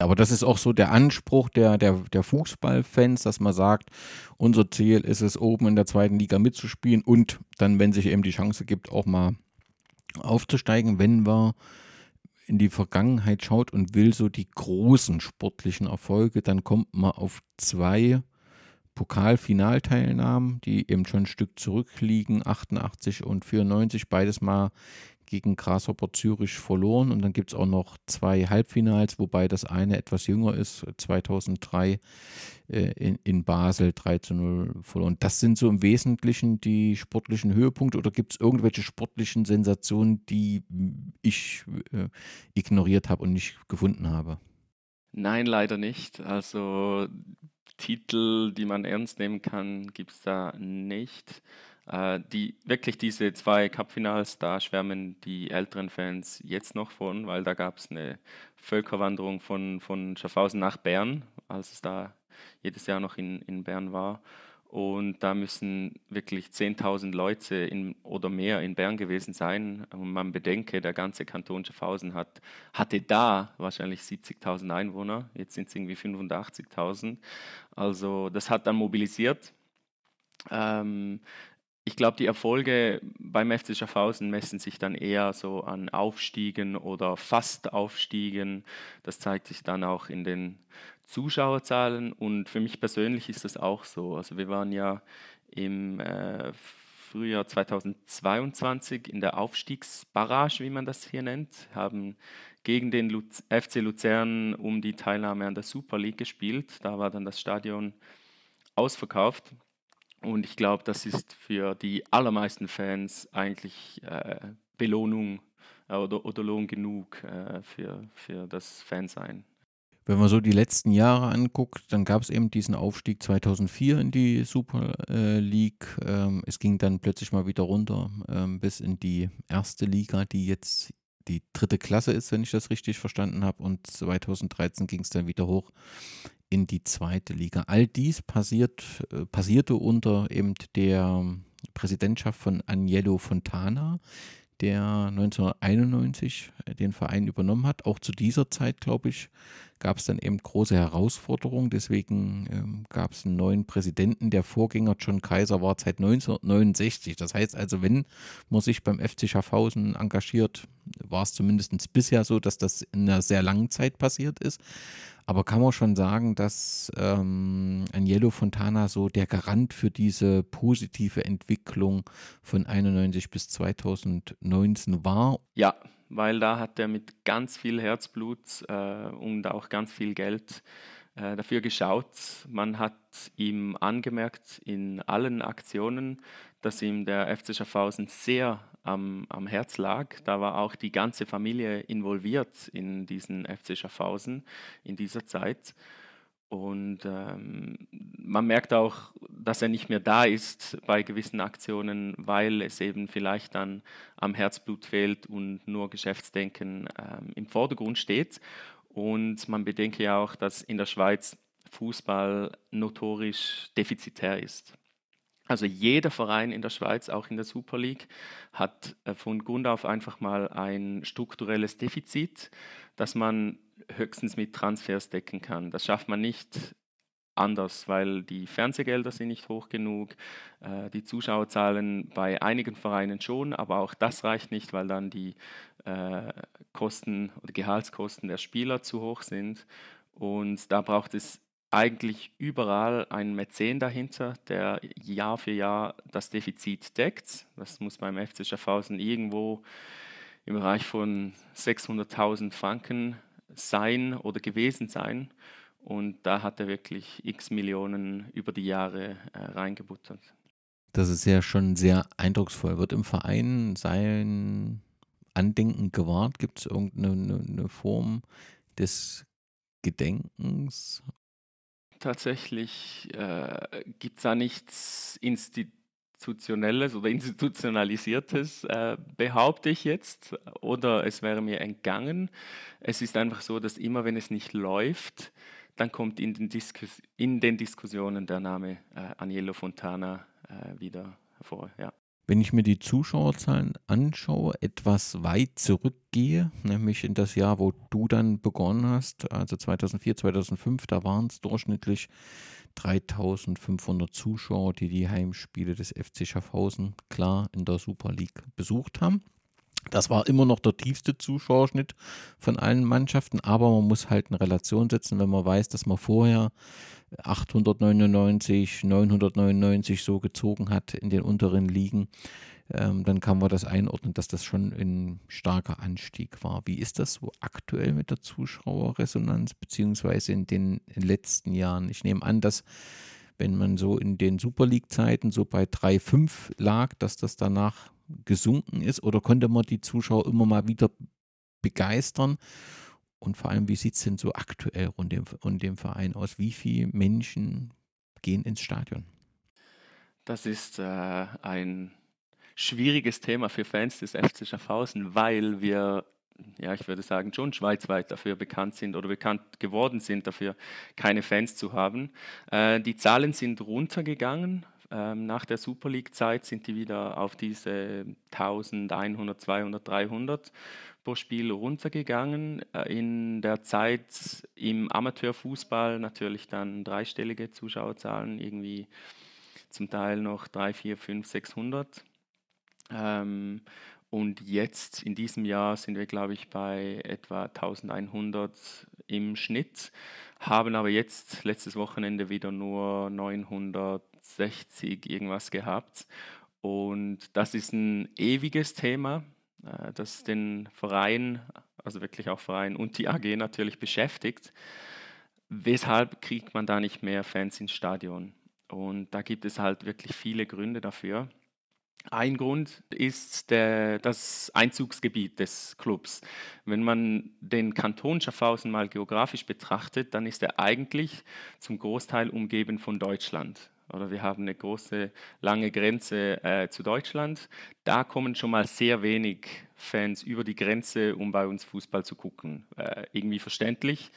Aber das ist auch so der Anspruch der, der, der Fußballfans, dass man sagt, unser Ziel ist es, oben in der zweiten Liga mitzuspielen und dann, wenn sich eben die Chance gibt, auch mal aufzusteigen, wenn wir in die Vergangenheit schaut und will so die großen sportlichen Erfolge, dann kommt man auf zwei Pokalfinalteilnahmen, die eben schon ein Stück zurückliegen, 88 und 94, beides mal gegen Grasshopper Zürich verloren. Und dann gibt es auch noch zwei Halbfinals, wobei das eine etwas jünger ist, 2003 äh, in, in Basel 3 zu 0 verloren. Das sind so im Wesentlichen die sportlichen Höhepunkte oder gibt es irgendwelche sportlichen Sensationen, die ich äh, ignoriert habe und nicht gefunden habe? Nein, leider nicht. Also Titel, die man ernst nehmen kann, gibt es da nicht. Äh, die, wirklich diese zwei Cupfinals, da schwärmen die älteren Fans jetzt noch von, weil da gab es eine Völkerwanderung von, von Schaffhausen nach Bern, als es da jedes Jahr noch in, in Bern war. Und da müssen wirklich 10.000 Leute in, oder mehr in Bern gewesen sein. Und man bedenke, der ganze Kanton Schaffhausen hat, hatte da wahrscheinlich 70.000 Einwohner. Jetzt sind es irgendwie 85.000. Also das hat dann mobilisiert. Ähm, ich glaube, die Erfolge beim FC Schaffhausen messen sich dann eher so an Aufstiegen oder fast Aufstiegen. Das zeigt sich dann auch in den Zuschauerzahlen und für mich persönlich ist das auch so. Also wir waren ja im äh, Frühjahr 2022 in der Aufstiegsbarrage, wie man das hier nennt, haben gegen den Luz FC Luzern um die Teilnahme an der Super League gespielt. Da war dann das Stadion ausverkauft. Und ich glaube, das ist für die allermeisten Fans eigentlich äh, Belohnung äh, oder, oder Lohn genug äh, für, für das Fansein. Wenn man so die letzten Jahre anguckt, dann gab es eben diesen Aufstieg 2004 in die Super äh, League. Ähm, es ging dann plötzlich mal wieder runter ähm, bis in die erste Liga, die jetzt die dritte Klasse ist, wenn ich das richtig verstanden habe. Und 2013 ging es dann wieder hoch in die zweite Liga. All dies passiert, äh, passierte unter eben der Präsidentschaft von Agnello Fontana, der 1991 den Verein übernommen hat. Auch zu dieser Zeit, glaube ich, gab es dann eben große Herausforderungen. Deswegen ähm, gab es einen neuen Präsidenten. Der Vorgänger John Kaiser war seit 1969. Das heißt also, wenn man sich beim FC Schaffhausen engagiert, war es zumindest bisher so, dass das in einer sehr langen Zeit passiert ist. Aber kann man schon sagen, dass ähm, Agnello Fontana so der Garant für diese positive Entwicklung von 91 bis 2019 war? Ja, weil da hat er mit ganz viel Herzblut äh, und auch ganz viel Geld äh, dafür geschaut. Man hat ihm angemerkt in allen Aktionen, dass ihm der FC Schaffhausen sehr am, am Herz lag. Da war auch die ganze Familie involviert in diesen FC Schaffhausen in dieser Zeit. Und ähm, man merkt auch, dass er nicht mehr da ist bei gewissen Aktionen, weil es eben vielleicht dann am Herzblut fehlt und nur Geschäftsdenken ähm, im Vordergrund steht. Und man bedenke ja auch, dass in der Schweiz Fußball notorisch defizitär ist. Also jeder Verein in der Schweiz, auch in der Super League, hat äh, von Grund auf einfach mal ein strukturelles Defizit, das man höchstens mit Transfers decken kann. Das schafft man nicht anders, weil die Fernsehgelder sind nicht hoch genug, äh, die Zuschauerzahlen bei einigen Vereinen schon, aber auch das reicht nicht, weil dann die äh, Kosten oder Gehaltskosten der Spieler zu hoch sind. Und da braucht es eigentlich überall einen Mäzen dahinter, der Jahr für Jahr das Defizit deckt. Das muss beim FC Schaffhausen irgendwo im Bereich von 600.000 Franken sein oder gewesen sein. Und da hat er wirklich x Millionen über die Jahre äh, reingebuttert. Das ist ja schon sehr eindrucksvoll. Wird im Verein sein Andenken gewahrt? Gibt es irgendeine eine Form des Gedenkens? Tatsächlich äh, gibt es da nichts Institutionelles oder institutionalisiertes, äh, behaupte ich jetzt, oder es wäre mir entgangen. Es ist einfach so, dass immer wenn es nicht läuft, dann kommt in den, Diskus in den Diskussionen der Name äh, Agnello Fontana äh, wieder hervor. Ja. Wenn ich mir die Zuschauerzahlen anschaue, etwas weit zurückgehe, nämlich in das Jahr, wo du dann begonnen hast, also 2004, 2005, da waren es durchschnittlich 3500 Zuschauer, die die Heimspiele des FC Schaffhausen klar in der Super League besucht haben. Das war immer noch der tiefste Zuschauerschnitt von allen Mannschaften, aber man muss halt eine Relation setzen, wenn man weiß, dass man vorher 899, 999 so gezogen hat in den unteren Ligen, ähm, dann kann man das einordnen, dass das schon ein starker Anstieg war. Wie ist das so aktuell mit der Zuschauerresonanz, beziehungsweise in den letzten Jahren? Ich nehme an, dass wenn man so in den Super League-Zeiten so bei 3,5 lag, dass das danach gesunken ist oder konnte man die Zuschauer immer mal wieder begeistern? Und vor allem, wie sieht es denn so aktuell rund dem, rund dem Verein aus? Wie viele Menschen gehen ins Stadion? Das ist äh, ein schwieriges Thema für Fans des FC Schaffhausen, weil wir, ja, ich würde sagen, schon schweizweit dafür bekannt sind oder bekannt geworden sind, dafür keine Fans zu haben. Äh, die Zahlen sind runtergegangen. Ähm, nach der Super League-Zeit sind die wieder auf diese 1100, 200, 300 pro Spiel runtergegangen. Äh, in der Zeit im Amateurfußball natürlich dann dreistellige Zuschauerzahlen, irgendwie zum Teil noch 3, 4, 5, 600. Ähm, und jetzt in diesem Jahr sind wir, glaube ich, bei etwa 1100 im Schnitt, haben aber jetzt letztes Wochenende wieder nur 960 irgendwas gehabt. Und das ist ein ewiges Thema, äh, das den Verein, also wirklich auch Verein und die AG natürlich beschäftigt. Weshalb kriegt man da nicht mehr Fans ins Stadion? Und da gibt es halt wirklich viele Gründe dafür. Ein Grund ist der, das Einzugsgebiet des Clubs. Wenn man den Kanton Schaffhausen mal geografisch betrachtet, dann ist er eigentlich zum Großteil umgeben von Deutschland. Oder wir haben eine große, lange Grenze äh, zu Deutschland. Da kommen schon mal sehr wenig Fans über die Grenze, um bei uns Fußball zu gucken. Äh, irgendwie verständlich.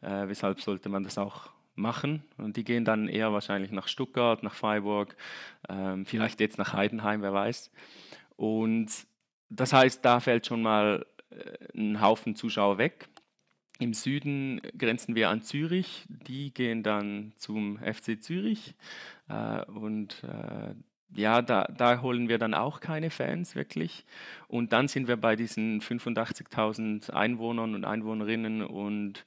Äh, weshalb sollte man das auch machen. Und die gehen dann eher wahrscheinlich nach Stuttgart, nach Freiburg, ähm, vielleicht jetzt nach Heidenheim, wer weiß. Und das heißt, da fällt schon mal äh, ein Haufen Zuschauer weg. Im Süden grenzen wir an Zürich, die gehen dann zum FC Zürich. Äh, und äh, ja, da, da, holen wir dann auch keine Fans wirklich. Und dann sind wir bei diesen 85.000 Einwohnern und Einwohnerinnen. Und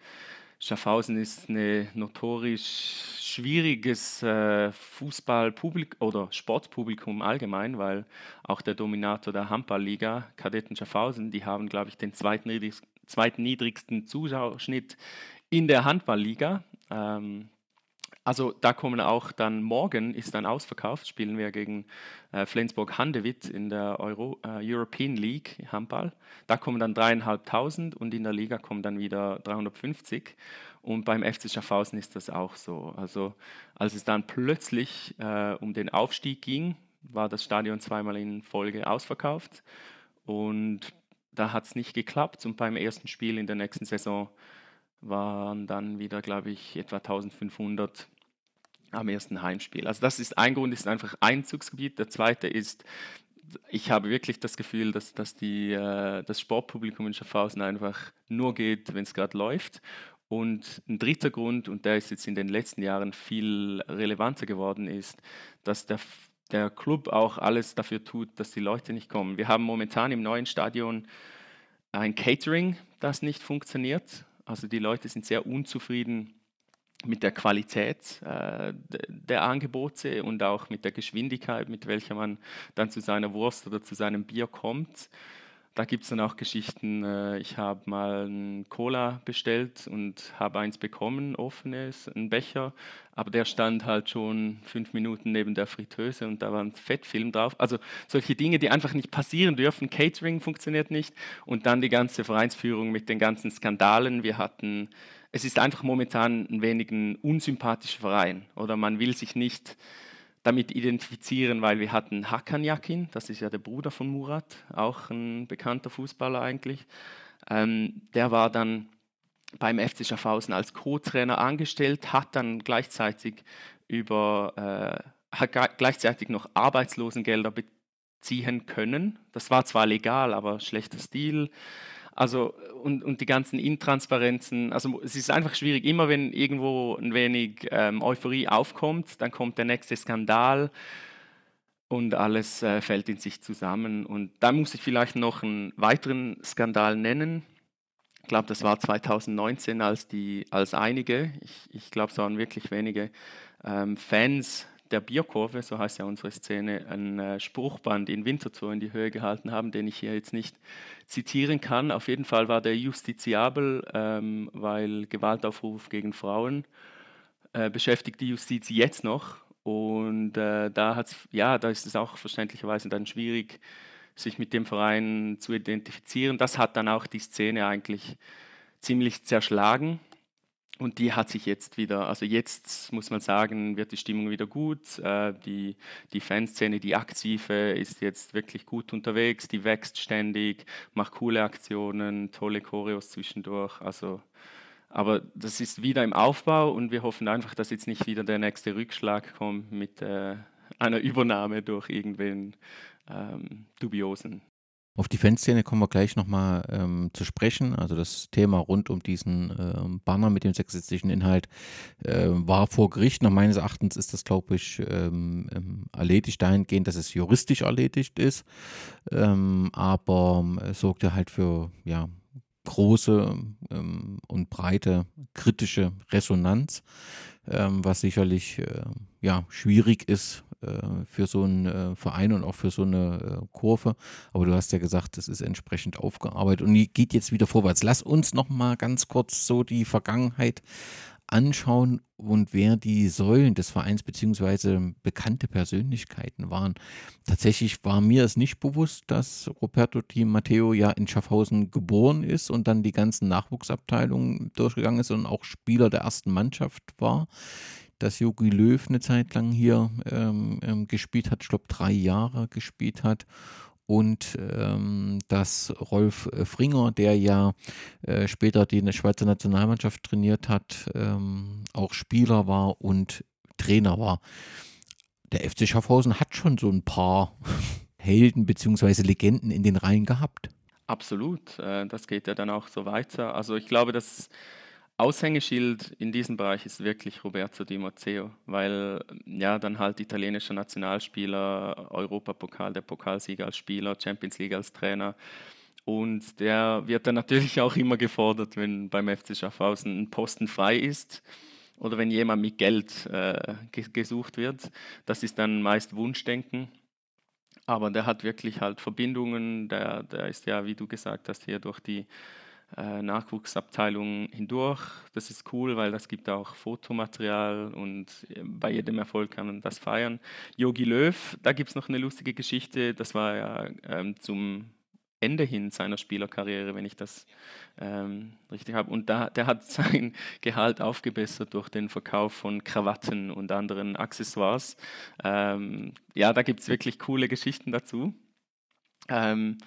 Schaffhausen ist ein notorisch schwieriges äh, Fußballpublikum oder Sportpublikum allgemein, weil auch der Dominator der Handballliga, Kadetten Schaffhausen, die haben, glaube ich, den zweitniedrigsten, zweitniedrigsten Zuschauerschnitt in der Handballliga. Ähm, Also da kommen auch dann morgen ist dann ausverkauft, spielen wir gegen äh, Flensburg Handewitt in der Euro, äh, European League Handball. Da kommen dann dreieinhalbtausend und in der Liga kommen dann wieder 350. Und beim FC Schaffhausen ist das auch so. Also als es dann plötzlich äh, um den Aufstieg ging, war das Stadion zweimal in Folge ausverkauft. Und da hat es nicht geklappt. Und beim ersten Spiel in der nächsten Saison waren dann wieder, glaube ich, etwa 1500 am ersten Heimspiel. Also das ist ein Grund, ist einfach Einzugsgebiet. Der zweite ist, ich habe wirklich das Gefühl, dass, dass die, äh, das Sportpublikum in Schaffhausen einfach nur geht, wenn es gerade läuft. Und ein dritter Grund, und der ist jetzt in den letzten Jahren viel relevanter geworden, ist, dass der, der Club auch alles dafür tut, dass die Leute nicht kommen. Wir haben momentan im neuen Stadion ein Catering, das nicht funktioniert. Also die Leute sind sehr unzufrieden mit der Qualität äh, der Angebote und auch mit der Geschwindigkeit, mit welcher man dann zu seiner Wurst oder zu seinem Bier kommt. Da gibt es dann auch Geschichten, äh, ich habe mal einen Cola bestellt und habe eins bekommen, offenes, einen Becher, aber der stand halt schon fünf Minuten neben der Fritteuse und da war ein Fettfilm drauf. Also solche Dinge, die einfach nicht passieren dürfen. Catering funktioniert nicht und dann die ganze Vereinsführung mit den ganzen Skandalen. Wir hatten, es ist einfach momentan ein wenig ein unsympathischer Verein oder man will sich nicht damit identifizieren, weil wir hatten Hakan Yakin, das ist ja der Bruder von Murat, auch ein bekannter Fußballer eigentlich. Ähm, der war dann beim FC Schaffhausen als Co-Trainer angestellt, hat dann gleichzeitig über äh, hat gleichzeitig noch Arbeitslosengelder beziehen können. Das war zwar legal, aber schlechter Stil. Also, und, und die ganzen Intransparenzen, also es ist einfach schwierig, immer wenn irgendwo ein wenig ähm, Euphorie aufkommt, dann kommt der nächste Skandal und alles äh, fällt in sich zusammen. Und da muss ich vielleicht noch einen weiteren Skandal nennen. Ich glaube, das war 2019, als, die, als einige, ich, ich glaube, es waren wirklich wenige ähm, Fans der Bierkurve, so heißt ja unsere Szene, ein äh, Spruchband in Winterthur in die Höhe gehalten haben, den ich hier jetzt nicht zitieren kann. Auf jeden Fall war der justiziabel, ähm, weil Gewaltaufruf gegen Frauen äh, beschäftigt die Justiz jetzt noch. Und äh, da, hat's, ja, da ist es auch verständlicherweise dann schwierig, sich mit dem Verein zu identifizieren. Das hat dann auch die Szene eigentlich ziemlich zerschlagen. Und die hat sich jetzt wieder, also jetzt muss man sagen, wird die Stimmung wieder gut. Äh, die, die Fanszene, die aktive, ist jetzt wirklich gut unterwegs, die wächst ständig, macht coole Aktionen, tolle Choreos zwischendurch. Also, aber das ist wieder im Aufbau und wir hoffen einfach, dass jetzt nicht wieder der nächste Rückschlag kommt mit äh, einer Übernahme durch irgendwen ähm, dubiosen. Auf die Fanszene kommen wir gleich nochmal ähm, zu sprechen. Also das Thema rund um diesen ähm, Banner mit dem sexistischen Inhalt äh, war vor Gericht. Nach meines Erachtens ist das, glaube ich, ähm, ähm, erledigt dahingehend, dass es juristisch erledigt ist. Ähm, aber es sorgte halt für ja, große ähm, und breite kritische Resonanz, was sicherlich äh, ja, schwierig ist äh, für so einen äh, Verein und auch für so eine äh, Kurve. Aber du hast ja gesagt, das ist entsprechend aufgearbeitet und geht jetzt wieder vorwärts. Lass uns noch mal ganz kurz so die Vergangenheit anschauen und wer die Säulen des Vereins bzw. bekannte Persönlichkeiten waren. Tatsächlich war mir es nicht bewusst, dass Roberto Di Matteo ja in Schaffhausen geboren ist und dann die ganzen Nachwuchsabteilungen durchgegangen ist und auch Spieler der ersten Mannschaft war dass Jogi Löw eine Zeit lang hier ähm, ähm, gespielt hat, ich glaube drei Jahre gespielt hat und ähm, dass Rolf äh, Fringer, der ja äh, später die Schweizer Nationalmannschaft trainiert hat, ähm, auch Spieler war und Trainer war. Der FC Schaffhausen hat schon so ein paar *laughs* Helden bzw. Legenden in den Reihen gehabt. Absolut, äh, das geht ja dann auch so weiter. Also ich glaube, dass Aushängeschild in diesem Bereich ist wirklich Roberto Di Matteo, weil ja dann halt italienischer Nationalspieler, Europapokal, der Pokalsieger als Spieler, Champions League als Trainer. Und der wird dann natürlich auch immer gefordert, wenn beim FC Schaffhausen ein Posten frei ist oder wenn jemand mit Geld äh, gesucht wird. Das ist dann meist Wunschdenken. Aber der hat wirklich halt Verbindungen, der, der ist ja, wie du gesagt hast, hier durch die äh, Nachwuchsabteilung hindurch. Das ist cool, weil das gibt auch Fotomaterial und äh, bei jedem Erfolg kann man das feiern. Yogi Löw, da gibt es noch eine lustige Geschichte. Das war ja ähm, zum Ende hin seiner Spielerkarriere, wenn ich das ähm, richtig habe. Und da, der hat *laughs* sein Gehalt aufgebessert durch den Verkauf von Krawatten und anderen Accessoires. Ähm, ja, da gibt es wirklich coole Geschichten dazu. Ähm,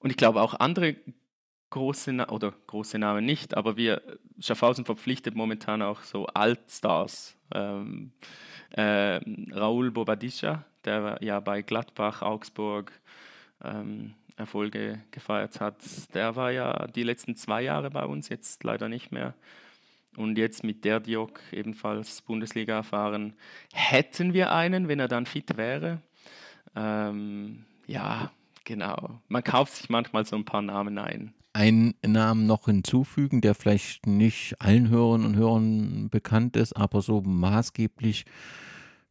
und ich glaube auch andere große, Na oder große Namen nicht, aber wir, Schaffhausen verpflichtet momentan auch so Altstars. Ähm, äh, Raoul Bobadisha, der ja bei Gladbach, Augsburg ähm, Erfolge gefeiert hat, der war ja die letzten zwei Jahre bei uns, jetzt leider nicht mehr. Und jetzt mit der Diok ebenfalls Bundesliga erfahren. Hätten wir einen, wenn er dann fit wäre? Ähm, ja, genau. Man kauft sich manchmal so ein paar Namen ein einen Namen noch hinzufügen, der vielleicht nicht allen Hörern und Hörern bekannt ist, aber so maßgeblich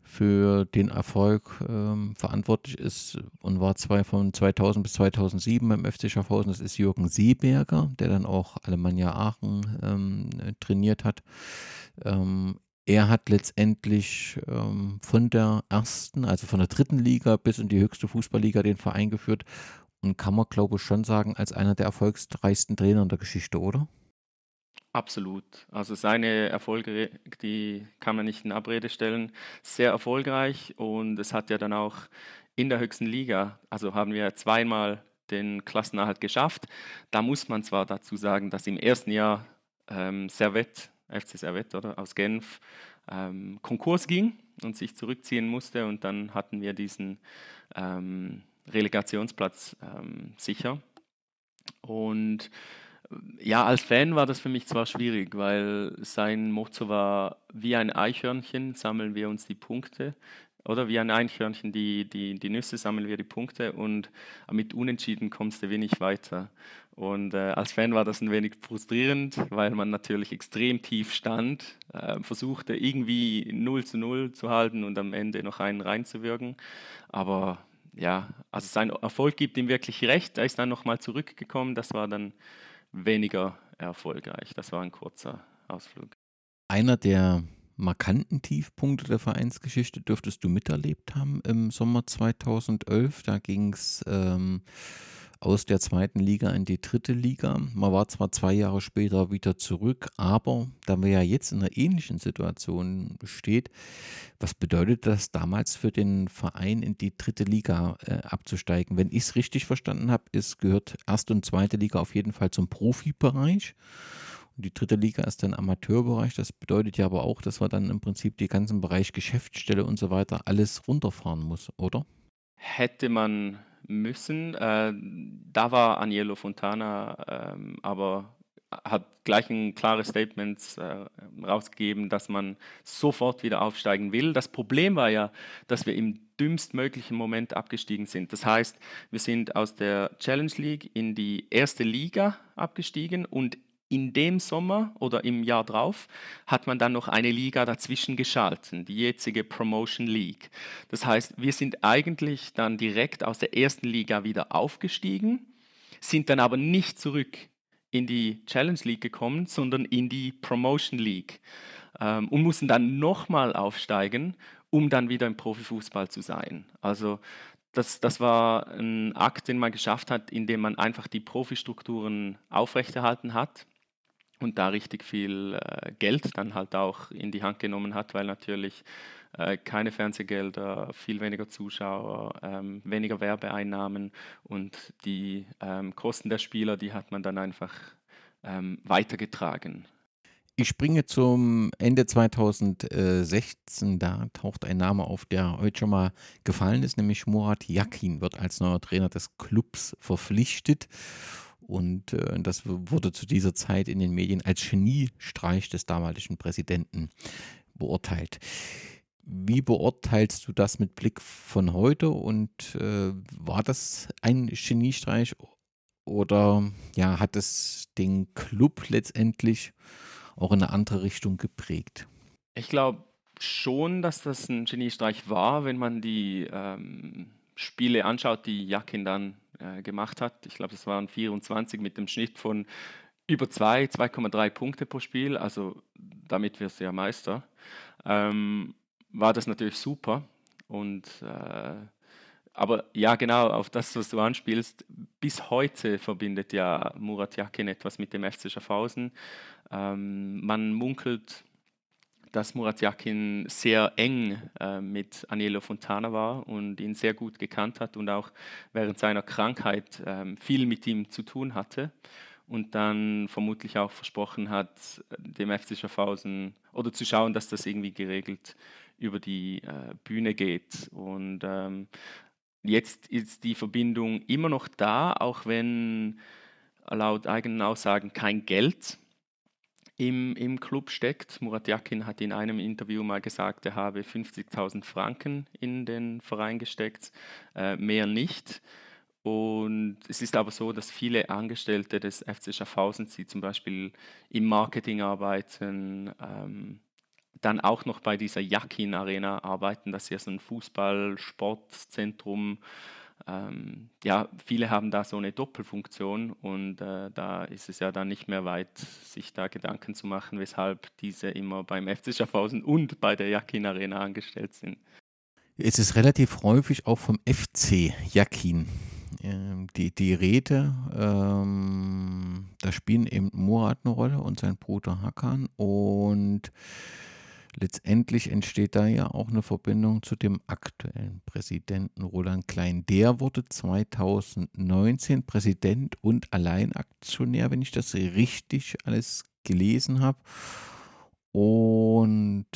für den Erfolg ähm, verantwortlich ist und war zwei von 2000 bis 2007 beim FC Schaffhausen. Das ist Jürgen Seeberger, der dann auch Alemannia Aachen ähm, trainiert hat. Ähm, er hat letztendlich ähm, von der ersten, also von der dritten Liga bis in die höchste Fußballliga den Verein geführt und kann man, glaube ich, schon sagen, als einer der erfolgsreichsten Trainer in der Geschichte, oder? Absolut. Also seine Erfolge, die kann man nicht in Abrede stellen. Sehr erfolgreich und es hat ja dann auch in der höchsten Liga, also haben wir zweimal den Klassenerhalt geschafft. Da muss man zwar dazu sagen, dass im ersten Jahr ähm, Servette, FC Servette oder, aus Genf, ähm, Konkurs ging und sich zurückziehen musste und dann hatten wir diesen ähm, Relegationsplatz ähm, sicher. Und äh, ja, als Fan war das für mich zwar schwierig, weil sein Motto war, wie ein Eichhörnchen sammeln wir uns die Punkte. Oder wie ein Eichhörnchen, die, die, die Nüsse sammeln wir die Punkte und mit Unentschieden kommst du wenig weiter. Und äh, als Fan war das ein wenig frustrierend, weil man natürlich extrem tief stand, äh, versuchte irgendwie 0 zu 0 zu halten und am Ende noch einen reinzuwirken. Aber ja, also sein Erfolg gibt ihm wirklich recht. Er ist dann nochmal zurückgekommen. Das war dann weniger erfolgreich. Das war ein kurzer Ausflug. Einer der markanten Tiefpunkte der Vereinsgeschichte dürftest du miterlebt haben im Sommer 2011. Da ging es ähm, aus der zweiten Liga in die dritte Liga. Man war zwar zwei Jahre später wieder zurück, aber da man ja jetzt in einer ähnlichen Situation steht, was bedeutet das damals für den Verein in die dritte Liga äh, abzusteigen? Wenn ich es richtig verstanden habe, ist gehört erste und zweite Liga auf jeden Fall zum Profibereich. Die dritte Liga ist dann Amateurbereich. Das bedeutet ja aber auch, dass man dann im Prinzip die ganzen Bereich Geschäftsstelle und so weiter alles runterfahren muss, oder? Hätte man müssen. Äh, da war Agnello Fontana ähm, aber hat gleich ein klares Statement äh, rausgegeben, dass man sofort wieder aufsteigen will. Das Problem war ja, dass wir im dümmstmöglichen Moment abgestiegen sind. Das heißt, wir sind aus der Challenge League in die erste Liga abgestiegen und in dem Sommer oder im Jahr drauf hat man dann noch eine Liga dazwischen geschalten, die jetzige Promotion League. Das heißt, wir sind eigentlich dann direkt aus der ersten Liga wieder aufgestiegen, sind dann aber nicht zurück in die Challenge League gekommen, sondern in die Promotion League ähm, und mussten dann nochmal aufsteigen, um dann wieder im Profifußball zu sein. Also das, das war ein Akt, den man geschafft hat, indem man einfach die Profistrukturen aufrechterhalten hat und da richtig viel äh, Geld dann halt auch in die Hand genommen hat, weil natürlich äh, keine Fernsehgelder, viel weniger Zuschauer, ähm, weniger Werbeeinnahmen und die ähm, Kosten der Spieler, die hat man dann einfach ähm, weitergetragen. Ich springe zum Ende 2016. Da taucht ein Name auf, der heute schon mal gefallen ist, nämlich Murat Yakin wird als neuer Trainer des Clubs verpflichtet. Und äh, das wurde zu dieser Zeit in den Medien als Geniestreich des damaligen Präsidenten beurteilt. Wie beurteilst du das mit Blick von heute und äh, war das ein Geniestreich oder ja, hat es den Club letztendlich auch in eine andere Richtung geprägt? Ich glaube schon, dass das ein Geniestreich war, wenn man die ähm, Spiele anschaut, die Jakin dann äh, gemacht hat. Ich glaube, das waren 24 mit dem Schnitt von über 2, 2,3 Punkte pro Spiel, also damit wirst du ja Meister, ähm, war das natürlich super. Und äh, aber ja, genau, auf das, was du anspielst, bis heute verbindet ja Murat Yakin etwas mit dem FC Schaffhausen. Ähm, man munkelt, dass Murat Yakin sehr eng äh, mit Agnello Fontana war und ihn sehr gut gekannt hat und auch während seiner Krankheit äh, viel mit ihm zu tun hatte und dann vermutlich auch versprochen hat, dem FC Schaffhausen oder zu schauen, dass das irgendwie geregelt über die äh, Bühne geht. Und ähm, Jetzt ist die Verbindung immer noch da, auch wenn laut eigenen Aussagen kein Geld im, im Club steckt. Murat Yakin hat in einem Interview mal gesagt, er habe 50.000 Franken in den Verein gesteckt, äh, mehr nicht. Und es ist aber so, dass viele Angestellte des FC Schaffhausen, die zum Beispiel im Marketing arbeiten, ähm, dann auch noch bei dieser Yakin Arena arbeiten. Das ist ja so ein Fußball-Sportzentrum. Ähm, ja, viele haben da so eine Doppelfunktion und äh, da ist es ja dann nicht mehr weit, sich da Gedanken zu machen, weshalb diese immer beim FC Schaffhausen und bei der Yakin Arena angestellt sind. Es ist relativ häufig auch vom FC Yakin ähm, die, die Rede, ähm, da spielen eben Murat eine Rolle und sein Bruder Hakan und Letztendlich entsteht da ja auch eine Verbindung zu dem aktuellen Präsidenten Roland Klein. Der wurde 2019 Präsident und Alleinaktionär, wenn ich das richtig alles gelesen habe. Und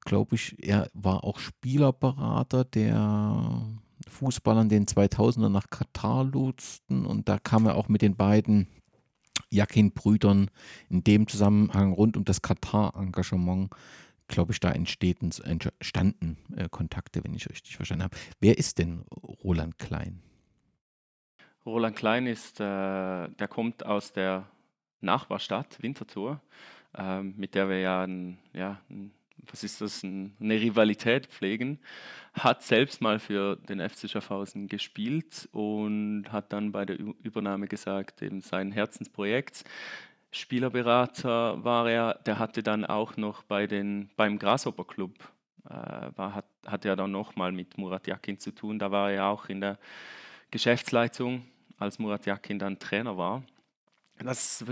glaube ich, er war auch Spielerberater der Fußballer in den 2000er nach Katar lotsten. Und da kam er auch mit den beiden Jakin-Brüdern in dem Zusammenhang rund um das Katar-Engagement, glaube ich, da entstehen, entstanden äh, Kontakte, wenn ich richtig verstanden habe. Wer ist denn Roland Klein? Roland Klein ist, äh, der kommt aus der Nachbarstadt Winterthur, äh, mit der wir ja, ein, ja ein was ist das, eine Rivalität pflegen, hat selbst mal für den FC Schaffhausen gespielt und hat dann bei der Übernahme gesagt, eben sein Herzensprojekt. Spielerberater war er, der hatte dann auch noch bei den, beim Grasshopper Club, äh, war, hat, hat er dann nochmal mit Murat Yakin zu tun. Da war er auch in der Geschäftsleitung, als Murat Yakin dann Trainer war. Das,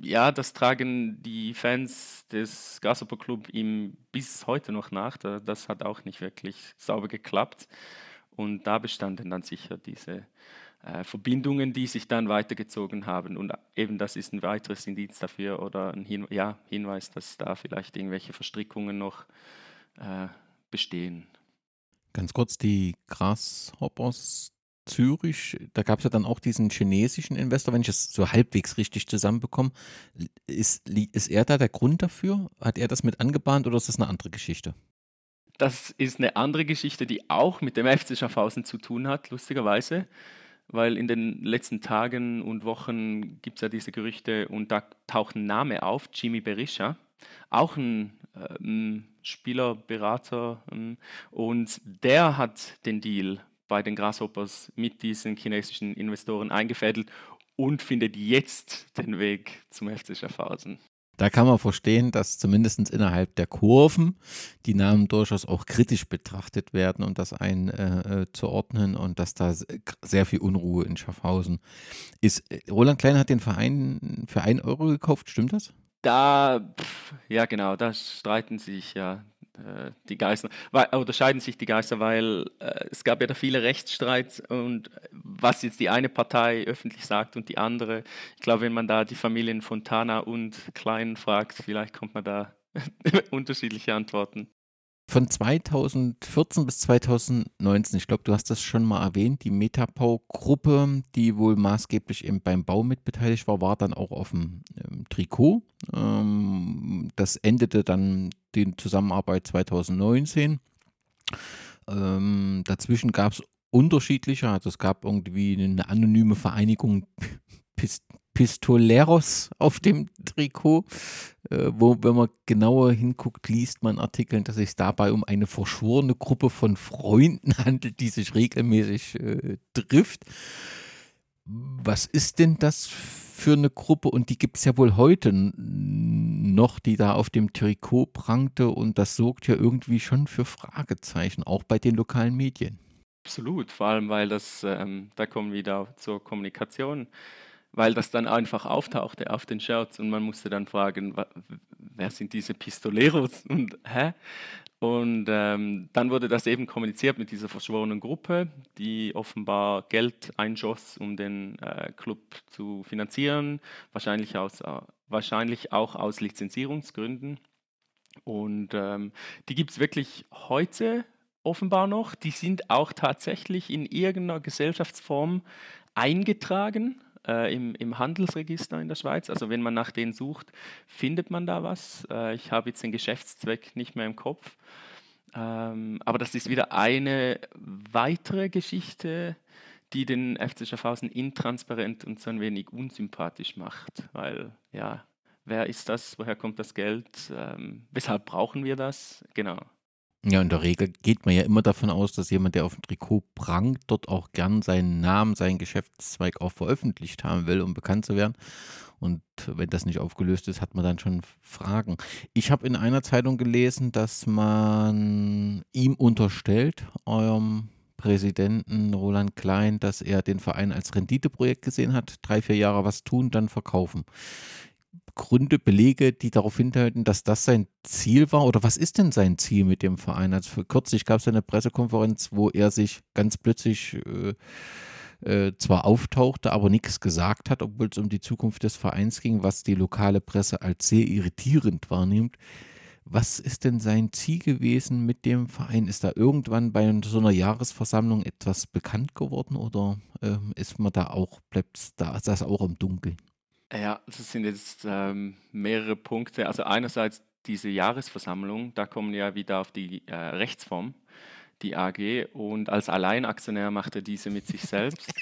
ja, das tragen die Fans des Grasshopper Club ihm bis heute noch nach. Das hat auch nicht wirklich sauber geklappt. Und da bestanden dann sicher diese äh, Verbindungen, die sich dann weitergezogen haben. Und eben das ist ein weiteres Indiz dafür oder ein Hin ja, Hinweis, dass da vielleicht irgendwelche Verstrickungen noch äh, bestehen. Ganz kurz, die Grasshoppers, Zürich, da gab es ja dann auch diesen chinesischen Investor, wenn ich es so halbwegs richtig zusammenbekomme. Ist, ist er da der Grund dafür? Hat er das mit angebahnt oder ist das eine andere Geschichte? Das ist eine andere Geschichte, die auch mit dem FC Schaffhausen zu tun hat, lustigerweise, weil in den letzten Tagen und Wochen gibt es ja diese Gerüchte und da taucht ein Name auf, Jimmy Berisha, auch ein ähm, Spielerberater ähm, und der hat den Deal bei den Grasshoppers mit diesen chinesischen Investoren eingefädelt und findet jetzt den Weg zum FC Schaffhausen. Da kann man verstehen, dass zumindest innerhalb der Kurven die Namen durchaus auch kritisch betrachtet werden und das einzuordnen äh, und dass da sehr viel Unruhe in Schaffhausen ist. Roland Klein hat den Verein für 1 Euro gekauft, stimmt das? Da, ja genau, da streiten sich ja äh, die Geister, weil, unterscheiden sich die Geister, weil äh, es gab ja da viele Rechtsstreits und was jetzt die eine Partei öffentlich sagt und die andere. Ich glaube, wenn man da die Familien Fontana und Klein fragt, vielleicht kommt man da *laughs* unterschiedliche Antworten. Von 2014 bis 2019, ich glaube, du hast das schon mal erwähnt, die Metapau-Gruppe, die wohl maßgeblich eben beim Bau mitbeteiligt war, war dann auch auf dem ähm, Trikot. Ähm, das endete dann die Zusammenarbeit 2019. Ähm, dazwischen gab es unterschiedliche, also es gab irgendwie eine anonyme Vereinigung *laughs* Pistoleros auf dem Trikot, äh, wo, wenn man genauer hinguckt, liest man Artikeln, dass es dabei um eine verschworene Gruppe von Freunden *laughs* handelt, die sich regelmäßig äh, trifft. Was ist denn das für eine Gruppe? Und die gibt es ja wohl heute noch, die da auf dem Trikot prangte. Und das sorgt ja irgendwie schon für Fragezeichen, auch bei den lokalen Medien. Absolut, vor allem weil das, ähm, da kommen wir wieder zur Kommunikation, weil das dann einfach auftauchte auf den Shirts und man musste dann fragen, wer sind diese Pistoleros *laughs* und hä? Und ähm, dann wurde das eben kommuniziert mit dieser verschworenen Gruppe, die offenbar Geld einschoss, um den äh, Club zu finanzieren, wahrscheinlich, aus, äh, wahrscheinlich auch aus Lizenzierungsgründen. Und ähm, die gibt es wirklich heute offenbar noch. Die sind auch tatsächlich in irgendeiner Gesellschaftsform eingetragen äh, im, im, Handelsregister in der Schweiz. Also wenn man nach denen sucht, findet man da was. Äh, ich habe jetzt den Geschäftszweck nicht mehr im Kopf. Ähm, aber das ist wieder eine weitere Geschichte, die den FC Schaffhausen intransparent und so ein wenig unsympathisch macht. Weil, ja, wer ist das? Woher kommt das Geld? Ähm, weshalb brauchen wir das? Genau. Ja, in der Regel geht man ja immer davon aus, dass jemand, der auf dem Trikot prangt, dort auch gern seinen Namen, seinen Geschäftszweig auch veröffentlicht haben will, um bekannt zu werden. Und wenn das nicht aufgelöst ist, hat man dann schon Fragen. Ich habe in einer Zeitung gelesen, dass man ihm unterstellt, eurem Präsidenten Roland Klein, dass er den Verein als Renditeprojekt gesehen hat. Drei, vier Jahre was tun, dann verkaufen. Gründe, Belege, die darauf hindeuten, dass das sein Ziel war? Oder was ist denn sein Ziel mit dem Verein? Also kürzlich gab es eine Pressekonferenz, wo er sich ganz plötzlich äh, äh, zwar auftauchte, aber nichts gesagt hat, obwohl es um die Zukunft des Vereins ging, was die lokale Presse als sehr irritierend wahrnimmt. Was ist denn sein Ziel gewesen mit dem Verein? Ist da irgendwann bei so einer Jahresversammlung etwas bekannt geworden oder äh, ist man da auch, bleibt da, das auch im Dunkeln? Ja, das sind jetzt ähm, mehrere Punkte. Also einerseits diese Jahresversammlung, da kommen ja wieder auf die äh, Rechtsform, die AG, und als Alleinaktionär macht er diese mit sich selbst.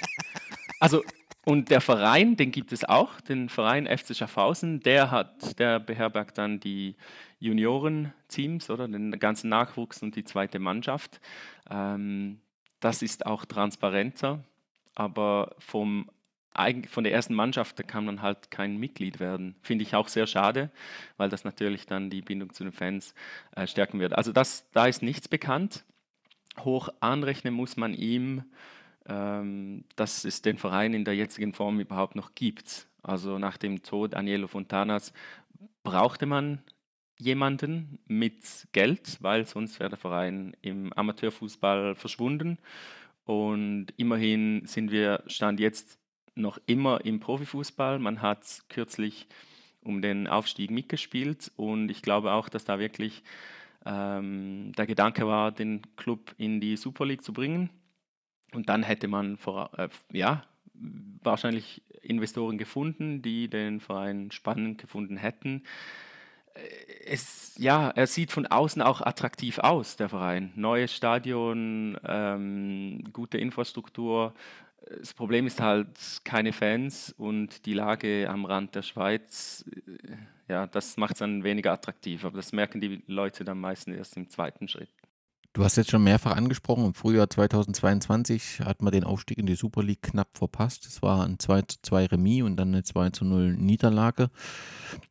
Also und der Verein, den gibt es auch, den Verein FC Schaffhausen, der hat, der beherbergt dann die Juniorenteams oder den ganzen Nachwuchs und die zweite Mannschaft. Ähm, das ist auch transparenter, aber vom von der ersten Mannschaft da kann man halt kein Mitglied werden. Finde ich auch sehr schade, weil das natürlich dann die Bindung zu den Fans äh, stärken wird. Also das, da ist nichts bekannt. Hoch anrechnen muss man ihm, ähm, dass es den Verein in der jetzigen Form überhaupt noch gibt. Also nach dem Tod Agnello Fontanas brauchte man jemanden mit Geld, weil sonst wäre der Verein im Amateurfußball verschwunden. Und immerhin sind wir Stand jetzt noch immer im Profifußball. Man hat kürzlich um den Aufstieg mitgespielt und ich glaube auch, dass da wirklich ähm, der Gedanke war, den Club in die Super League zu bringen. Und dann hätte man vor, äh, ja, wahrscheinlich Investoren gefunden, die den Verein spannend gefunden hätten. Äh, es, ja, er sieht von außen auch attraktiv aus, der Verein. Neues Stadion, ähm, gute Infrastruktur, das Problem ist halt keine Fans und die Lage am Rand der Schweiz, äh, ja, das macht es dann weniger attraktiv. Aber das merken die Leute dann meistens erst im zweiten Schritt. Du hast jetzt schon mehrfach angesprochen, im Frühjahr 2022 hat man den Aufstieg in die Super League knapp verpasst. Es war ein 2 zu 2 Remis und dann eine 2 zu 0 Niederlage.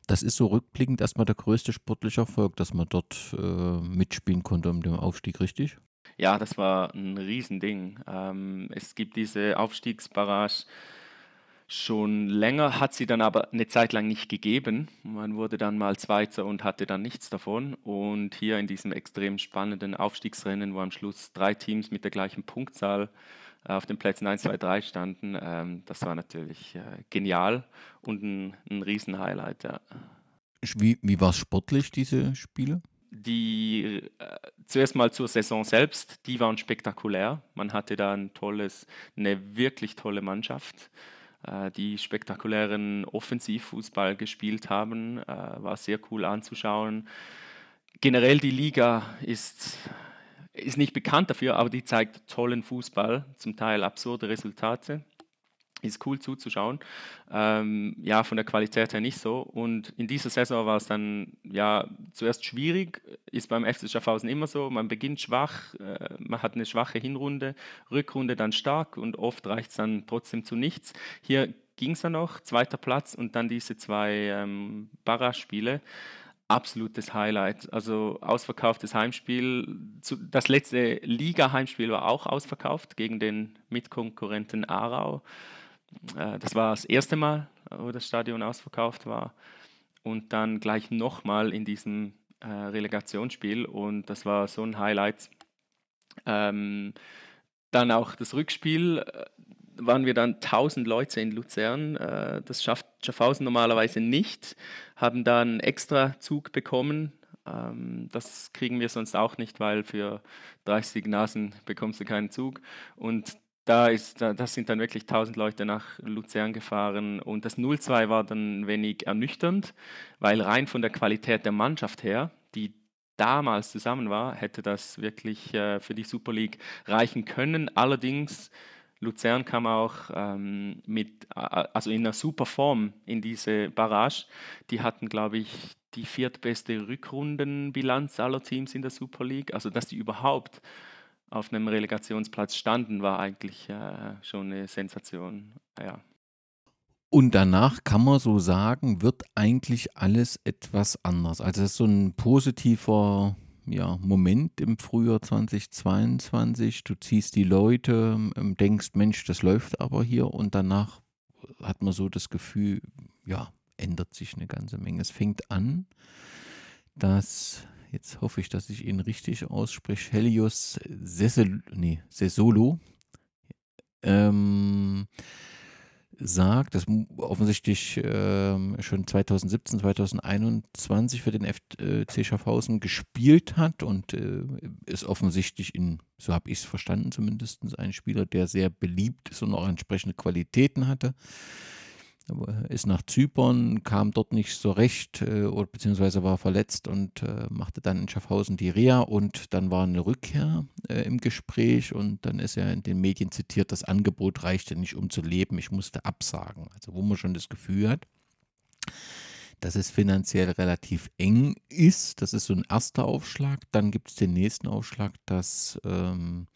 Das ist so rückblickend erstmal der größte sportliche Erfolg, dass man dort äh, mitspielen konnte um den Aufstieg, richtig? Ja, das war ein Riesending. Ähm, es gibt diese Aufstiegsbarrage schon länger, hat sie dann aber eine Zeit lang nicht gegeben. Man wurde dann mal Zweiter und hatte dann nichts davon. Und hier in diesem extrem spannenden Aufstiegsrennen, wo am Schluss drei Teams mit der gleichen Punktzahl äh, auf den Plätzen 1, 2, 3 standen, ähm, das war natürlich äh, genial und ein, ein Riesenhighlight. Ja. Wie, wie war es sportlich, diese Spiele? Die äh, zuerst mal zur Saison selbst, die waren spektakulär. Man hatte da ein tolles, eine wirklich tolle Mannschaft, äh, die spektakulären Offensivfußball gespielt haben, äh, war sehr cool anzuschauen. Generell die Liga ist, ist nicht bekannt dafür, aber die zeigt tollen Fußball, zum Teil absurde Resultate ist cool zuzuschauen. Ähm, ja, von der Qualität her nicht so. Und in dieser Saison war es dann ja zuerst schwierig, ist beim FC Schaffhausen immer so. Man beginnt schwach, äh, man hat eine schwache Hinrunde, Rückrunde dann stark und oft reicht es dann trotzdem zu nichts. Hier ging es ja noch, zweiter Platz und dann diese zwei ähm, Barra-Spiele. Absolutes Highlight. Also ausverkauftes Heimspiel. Das letzte Liga-Heimspiel war auch ausverkauft gegen den Mitkonkurrenten Aarau. Äh, das war das erste Mal, wo das Stadion ausverkauft war. Und dann gleich nochmal in diesem äh, Relegationsspiel. Und das war so ein Highlight. Ähm, dann auch das Rückspiel äh, waren wir dann 1000 Leute in Luzern. Äh, das schafft Schaffhausen normalerweise nicht, haben da einen extra Zug bekommen. Ähm, das kriegen wir sonst auch nicht, weil für 30 Nasen bekommst du keinen Zug. Und da ist, das sind dann wirklich 1000 Leute nach Luzern gefahren und das 0-2 war dann ein wenig ernüchternd, weil rein von der Qualität der Mannschaft her, die damals zusammen war, hätte das wirklich äh, für die Super League reichen können. Allerdings Luzern kam auch ähm, mit, also in einer super Form in diese Barrage. Die hatten, glaube ich, die viertbeste Rückrundenbilanz aller Teams in der Super League. Also, dass die überhaupt auf einem Relegationsplatz standen, war eigentlich äh, schon eine Sensation. Ja. Und danach kann man so sagen, wird eigentlich alles etwas anders. Also es ist so ein positiver ja, Moment im Frühjahr 2022. Du ziehst die Leute, ähm, denkst, Mensch, das läuft aber hier und danach hat man so das Gefühl, ja, ändert sich eine ganze Menge. Es fängt an, dass, jetzt hoffe ich, dass ich ihn richtig ausspreche, Helios Sesel, nee, Sesolo, ähm, sagt, dass offensichtlich äh, schon 2017, 2021 für den FC Schaffhausen gespielt hat und äh, ist offensichtlich in, so habe ich es verstanden zumindest, ein Spieler, der sehr beliebt ist und auch entsprechende Qualitäten hatte ist nach Zypern, kam dort nicht so recht, äh, beziehungsweise war verletzt und äh, machte dann in Schaffhausen die Reha und dann war eine Rückkehr äh, im Gespräch und dann ist er in den Medien zitiert, das Angebot reichte nicht, um zu leben, ich musste absagen. Also wo man schon das Gefühl hat, dass es finanziell relativ eng ist. Das ist so ein erster Aufschlag. Dann gibt es den nächsten Aufschlag, dass ähm,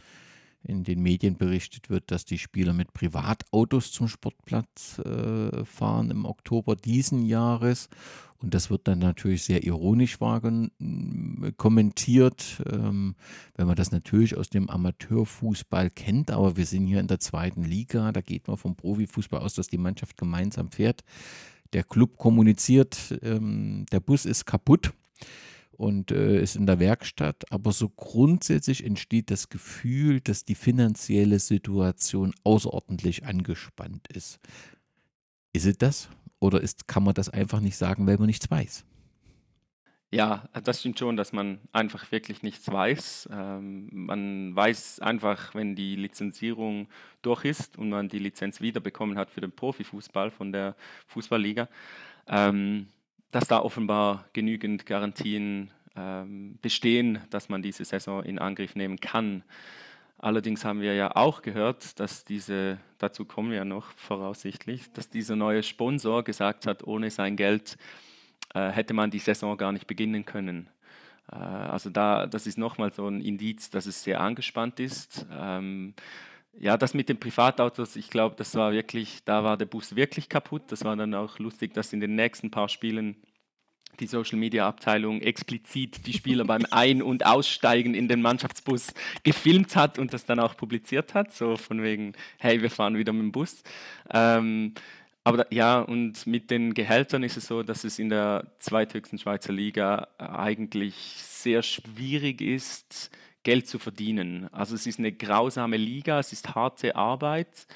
in den Medien berichtet wird, dass die Spieler mit Privatautos zum Sportplatz äh, fahren im Oktober diesen Jahres. Und das wird dann natürlich sehr ironisch kommentiert, ähm, wenn man das natürlich aus dem Amateurfußball kennt. Aber wir sind hier in der zweiten Liga, da geht man vom Profifußball aus, dass die Mannschaft gemeinsam fährt. Der Club kommuniziert, ähm, der Bus ist kaputt und äh, ist in der Werkstatt. Aber so grundsätzlich entsteht das Gefühl, dass die finanzielle Situation außerordentlich angespannt ist. Ist es das? Oder ist, kann man das einfach nicht sagen, weil man nichts weiß? Ja, das stimmt schon, dass man einfach wirklich nichts weiß. Ähm, man weiß einfach, wenn die Lizenzierung durch ist und man die Lizenz wiederbekommen hat für den Profifußball von der Fußballliga, ähm, dass da offenbar genügend Garantien ähm, bestehen, dass man diese Saison in Angriff nehmen kann. Allerdings haben wir ja auch gehört, dass diese, dazu kommen wir ja noch voraussichtlich, dass dieser neue Sponsor gesagt hat, ohne sein Geld äh, hätte man die Saison gar nicht beginnen können. Äh, also da, das ist nochmal so ein Indiz, dass es sehr angespannt ist. Ähm, ja, das mit den Privatautos, ich glaube, das war wirklich, da war der Bus wirklich kaputt. Das war dann auch lustig, dass in den nächsten paar Spielen die Social Media Abteilung explizit die Spieler beim *laughs* Ein- und Aussteigen in den Mannschaftsbus gefilmt hat und das dann auch publiziert hat, so von wegen, hey, wir fahren wieder mit dem Bus. Ähm, aber da, ja, und mit den Gehältern ist es so, dass es in der zweithöchsten Schweizer Liga eigentlich sehr schwierig ist, Geld zu verdienen. Also es ist eine grausame Liga, es ist harte Arbeit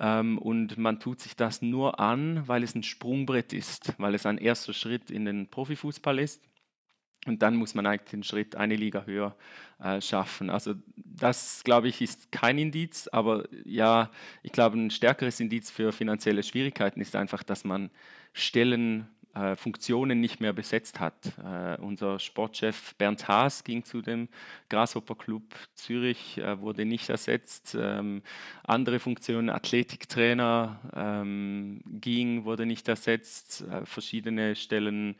ähm, und man tut sich das nur an, weil es ein Sprungbrett ist, weil es ein erster Schritt in den Profifußball ist. Und dann muss man eigentlich den Schritt eine Liga höher äh, schaffen. Also das, glaube ich, ist kein Indiz, aber ja, ich glaube, ein stärkeres Indiz für finanzielle Schwierigkeiten ist einfach, dass man Stellen äh, Funktionen nicht mehr besetzt hat. Äh, unser Sportchef Bernd Haas ging zu dem Grasshopper Club Zürich, äh, wurde nicht ersetzt. Ähm, andere Funktionen, Athletiktrainer ähm, ging, wurde nicht ersetzt. Äh, verschiedene Stellen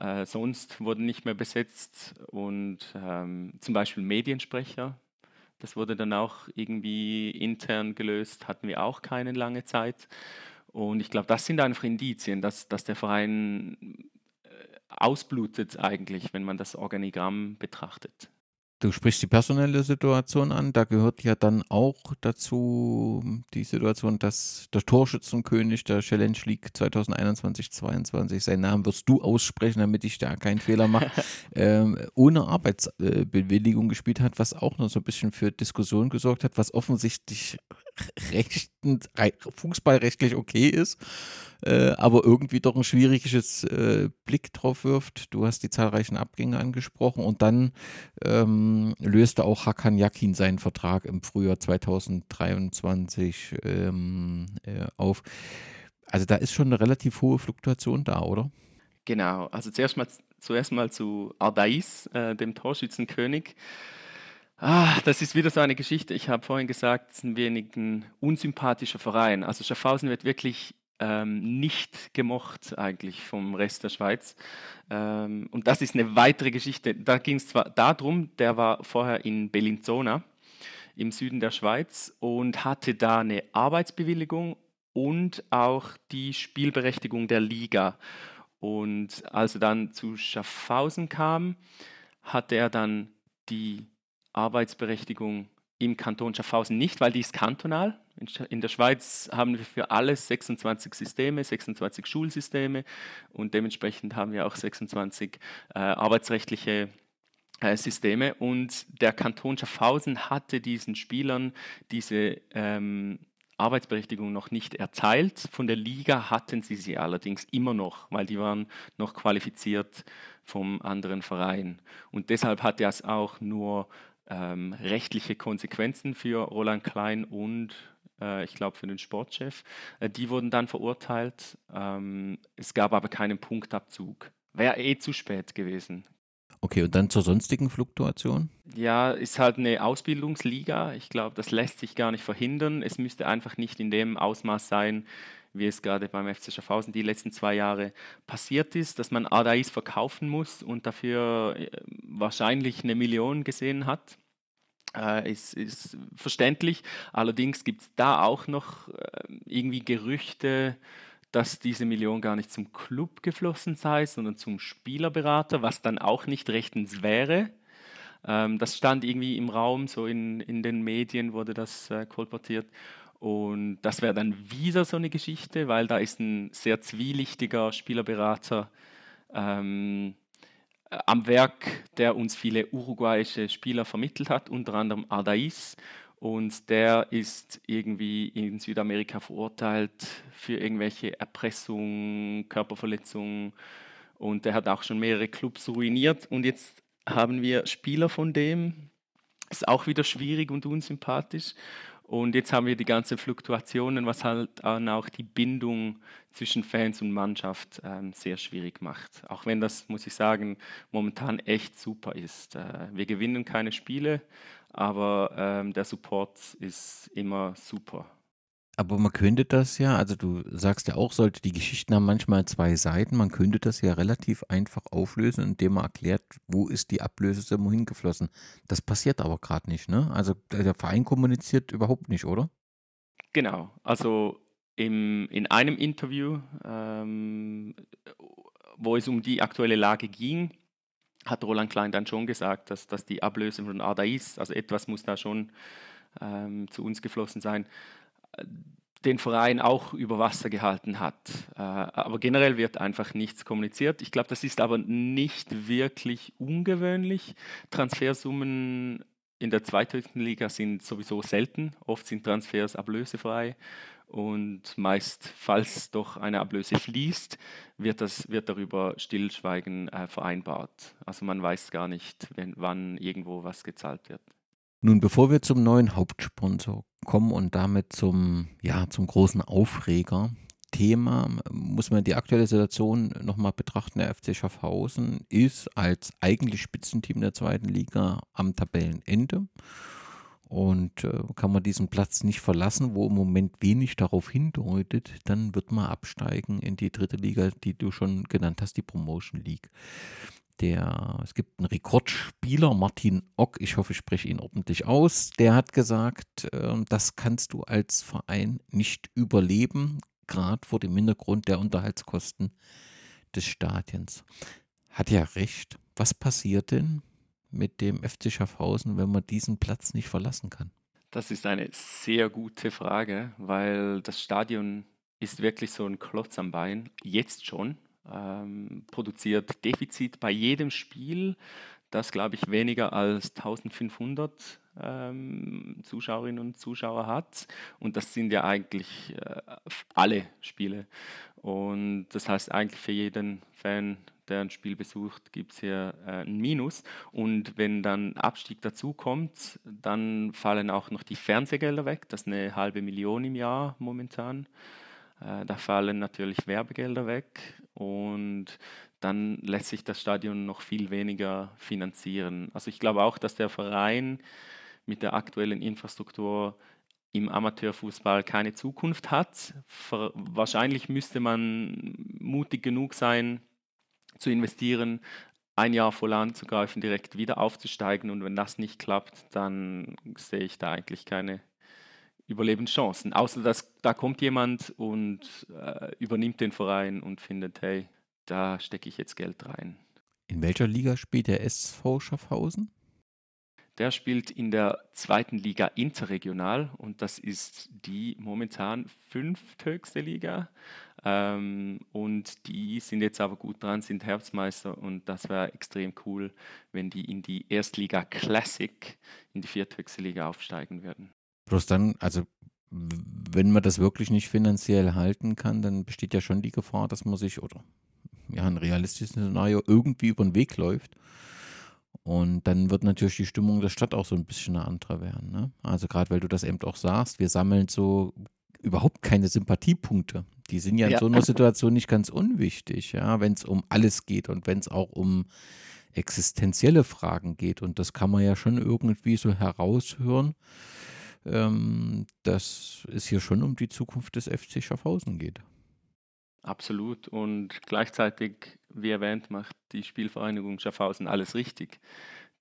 äh, sonst wurden nicht mehr besetzt und ähm, zum Beispiel Mediensprecher. Das wurde dann auch irgendwie intern gelöst, hatten wir auch keine lange Zeit. Und ich glaube, das sind einfach Indizien, dass, dass der Verein äh, ausblutet eigentlich, wenn man das Organigramm betrachtet. Du sprichst die personelle Situation an. Da gehört ja dann auch dazu die Situation, dass der Torschützenkönig der Challenge League 2021-22, seinen Namen wirst du aussprechen, damit ich da keinen Fehler mache, *laughs* ähm, ohne Arbeitsbewilligung gespielt hat, was auch noch so ein bisschen für Diskussion gesorgt hat, was offensichtlich rechtend, fußballrechtlich okay ist äh, aber irgendwie doch ein schwieriges äh, Blick drauf wirft. Du hast die zahlreichen Abgänge angesprochen und dann ähm, löste auch Hakan Yakin seinen Vertrag im Frühjahr 2023 ähm, äh, auf. Also da ist schon eine relativ hohe Fluktuation da, oder? Genau, also zuerst mal, zuerst mal zu Ardais, äh, dem Torschützenkönig. Ah, das ist wieder so eine Geschichte. Ich habe vorhin gesagt, es ist ein wenig ein unsympathischer Verein. Also Schaffhausen wird wirklich ähm, nicht gemocht eigentlich vom Rest der Schweiz. Ähm, und das ist eine weitere Geschichte. Da ging es zwar darum, der war vorher in Bellinzona im Süden der Schweiz und hatte da eine Arbeitsbewilligung und auch die Spielberechtigung der Liga. Und als er dann zu Schaffhausen kam, hatte er dann die Arbeitsberechtigung im Kanton Schaffhausen nicht, weil die ist kantonal. In der Schweiz haben wir für alles 26 Systeme, 26 Schulsysteme und dementsprechend haben wir auch 26 äh, arbeitsrechtliche äh, Systeme. Und der Kanton Schaffhausen hatte diesen Spielern diese ähm, Arbeitsberechtigung noch nicht erteilt. Von der Liga hatten sie sie allerdings immer noch, weil die waren noch qualifiziert vom anderen Verein. Und deshalb hat er es auch nur ähm, rechtliche Konsequenzen für Roland Klein und äh, ich glaube für den Sportchef. Äh, die wurden dann verurteilt. Ähm, es gab aber keinen Punktabzug. Wäre eh zu spät gewesen. Okay, und dann zur sonstigen Fluktuation? Ja, ist halt eine Ausbildungsliga. Ich glaube, das lässt sich gar nicht verhindern. Es müsste einfach nicht in dem Ausmaß sein, wie es gerade beim FC Schaffhausen die letzten zwei Jahre passiert ist, dass man Adais verkaufen muss und dafür äh, wahrscheinlich eine Million gesehen hat. Äh, ist, ist verständlich. Allerdings gibt es da auch noch äh, irgendwie Gerüchte, dass diese Million gar nicht zum Club geflossen sei, sondern zum Spielerberater, was dann auch nicht rechtens wäre. Ähm, das stand irgendwie im Raum, so in, in den Medien wurde das äh, kolportiert. Und das wäre dann wieder so eine Geschichte, weil da ist ein sehr zwielichtiger Spielerberater ähm, am Werk, der uns viele uruguayische Spieler vermittelt hat, unter anderem Ardais. Und der ist irgendwie in Südamerika verurteilt für irgendwelche Erpressungen, Körperverletzungen. Und der hat auch schon mehrere Clubs ruiniert. Und jetzt haben wir Spieler von dem. Ist auch wieder schwierig und unsympathisch. Und jetzt haben wir die ganzen Fluktuationen, was halt dann auch die Bindung zwischen Fans und Mannschaft ähm, sehr schwierig macht. Auch wenn das, muss ich sagen, momentan echt super ist. Äh, wir gewinnen keine Spiele, aber ähm, der Support ist immer super. Aber man könnte das ja, also du sagst ja auch, sollte die Geschichten haben manchmal zwei Seiten, man könnte das ja relativ einfach auflösen, indem man erklärt, wo ist die Ablösesumme hingeflossen. Das passiert aber gerade nicht, ne? Also der Verein kommuniziert überhaupt nicht, oder? Genau, also im, in einem Interview, ähm, wo es um die aktuelle Lage ging, hat Roland Klein dann schon gesagt, dass, dass die Ablösung von Ardais, also etwas muss da schon ähm, zu uns geflossen sein den Verein auch über Wasser gehalten hat. Äh, aber generell wird einfach nichts kommuniziert. Ich glaube, das ist aber nicht wirklich ungewöhnlich. Transfersummen in der zweithöchsten Liga sind sowieso selten. Oft sind Transfers ablösefrei und meist, falls doch eine Ablöse fließt, wird, das, wird darüber Stillschweigen äh, vereinbart. Also man weiß gar nicht, wenn, wann irgendwo was gezahlt wird. Nun, bevor wir zum neuen Hauptsponsor kommen und damit zum, ja, zum großen Aufreger, Thema muss man die aktuelle Situation nochmal betrachten. Der FC Schaffhausen ist als eigentlich Spitzenteam der zweiten Liga am Tabellenende. Und äh, kann man diesen Platz nicht verlassen, wo im Moment wenig darauf hindeutet, dann wird man absteigen in die dritte Liga, die du schon genannt hast, die Promotion League der, es gibt einen Rekordspieler, Martin Ock, ich hoffe, ich spreche ihn ordentlich aus, der hat gesagt, äh, das kannst du als Verein nicht überleben, gerade vor dem Hintergrund der Unterhaltskosten des Stadions. Hat ja recht. Was passiert denn mit dem FC Schaffhausen, wenn man diesen Platz nicht verlassen kann? Das ist eine sehr gute Frage, weil das Stadion ist wirklich so ein Klotz am Bein, jetzt schon. Ähm, produziert Defizit bei jedem Spiel, das glaube ich weniger als 1500 ähm, Zuschauerinnen und Zuschauer hat. Und das sind ja eigentlich äh, alle Spiele. Und das heißt eigentlich für jeden Fan, der ein Spiel besucht, gibt es hier äh, ein Minus. Und wenn dann Abstieg dazu kommt, dann fallen auch noch die Fernsehgelder weg. Das ist eine halbe Million im Jahr momentan. Äh, da fallen natürlich Werbegelder weg und dann lässt sich das Stadion noch viel weniger finanzieren. Also ich glaube auch, dass der Verein mit der aktuellen Infrastruktur im Amateurfußball keine Zukunft hat. Wahrscheinlich müsste man mutig genug sein, zu investieren, ein Jahr voll anzugreifen, direkt wieder aufzusteigen. Und wenn das nicht klappt, dann sehe ich da eigentlich keine Überlebenschancen. Außer dass da kommt jemand und äh, übernimmt den Verein und findet, hey, da stecke ich jetzt Geld rein. In welcher Liga spielt der SV Schaffhausen? Der spielt in der zweiten Liga interregional und das ist die momentan fünfthöchste Liga. Ähm, und die sind jetzt aber gut dran, sind Herbstmeister und das wäre extrem cool, wenn die in die Erstliga Classic, in die vierthöchste Liga aufsteigen würden. Bloß dann, also wenn man das wirklich nicht finanziell halten kann, dann besteht ja schon die Gefahr, dass man sich, oder ja, ein realistisches Szenario irgendwie über den Weg läuft und dann wird natürlich die Stimmung der Stadt auch so ein bisschen eine andere werden. Ne? Also gerade weil du das eben auch sagst, wir sammeln so überhaupt keine Sympathiepunkte. Die sind ja in ja. so einer Situation nicht ganz unwichtig, ja, wenn es um alles geht und wenn es auch um existenzielle Fragen geht. Und das kann man ja schon irgendwie so heraushören, ähm, dass es hier schon um die Zukunft des FC Schaffhausen geht. Absolut. Und gleichzeitig, wie erwähnt, macht die Spielvereinigung Schaffhausen alles richtig.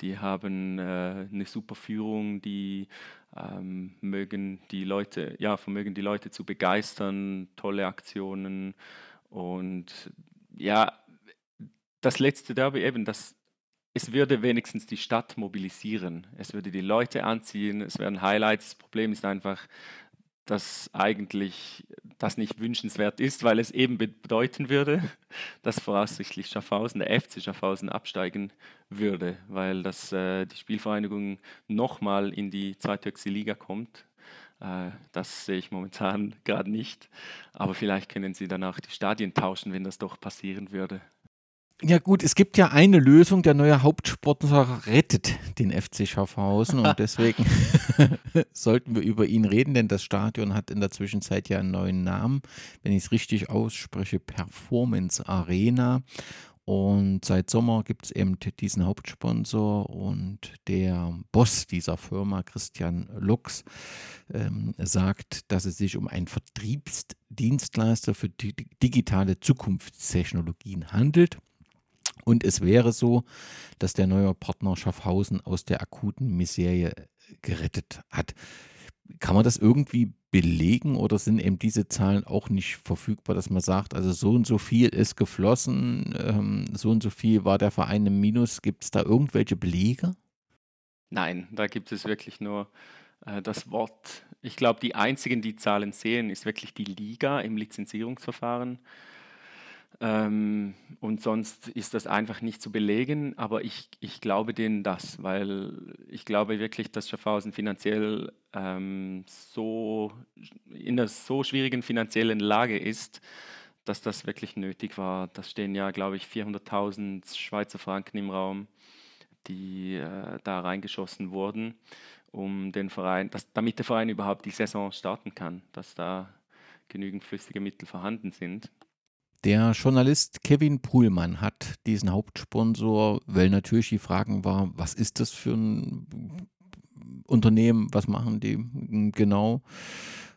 Die haben äh, eine super Führung, die ähm, mögen die Leute, ja, vermögen die Leute zu begeistern, tolle Aktionen und ja, das letzte Derby eben, das, es würde wenigstens die Stadt mobilisieren. Es würde die Leute anziehen, es wären Highlights. Das Problem ist einfach, dass eigentlich das nicht wünschenswert ist, weil es eben bedeuten würde, *laughs* dass voraussichtlich Schaffhausen, der FC Schaffhausen absteigen würde, weil das, äh, die Spielvereinigung nochmal in die zweithöchste Liga kommt. Äh, das sehe ich momentan *laughs* gerade nicht. Aber vielleicht können sie dann auch die Stadien tauschen, wenn das doch passieren würde. Ja gut, es gibt ja eine Lösung, der neue Hauptsponsor rettet den FC Schaffhausen und *laughs* deswegen *laughs* sollten wir über ihn reden, denn das Stadion hat in der Zwischenzeit ja einen neuen Namen, wenn ich es richtig ausspreche, Performance Arena. Und seit Sommer gibt es eben diesen Hauptsponsor und der Boss dieser Firma, Christian Lux, ähm, sagt, dass es sich um einen Vertriebsdienstleister für digitale Zukunftstechnologien handelt. Und es wäre so, dass der neue Partner Schaffhausen aus der akuten Miserie gerettet hat. Kann man das irgendwie belegen oder sind eben diese Zahlen auch nicht verfügbar, dass man sagt, also so und so viel ist geflossen, ähm, so und so viel war der Verein im Minus? Gibt es da irgendwelche Belege? Nein, da gibt es wirklich nur äh, das Wort. Ich glaube, die einzigen, die Zahlen sehen, ist wirklich die Liga im Lizenzierungsverfahren. Ähm, und sonst ist das einfach nicht zu belegen, aber ich, ich glaube denen das, weil ich glaube wirklich, dass Schaffhausen finanziell ähm, so in einer so schwierigen finanziellen Lage ist, dass das wirklich nötig war. Das stehen ja, glaube ich, 400.000 Schweizer Franken im Raum, die äh, da reingeschossen wurden, um den Verein, dass, damit der Verein überhaupt die Saison starten kann, dass da genügend flüssige Mittel vorhanden sind. Der Journalist Kevin Puhlmann hat diesen Hauptsponsor, weil natürlich die Frage war, was ist das für ein Unternehmen, was machen die genau?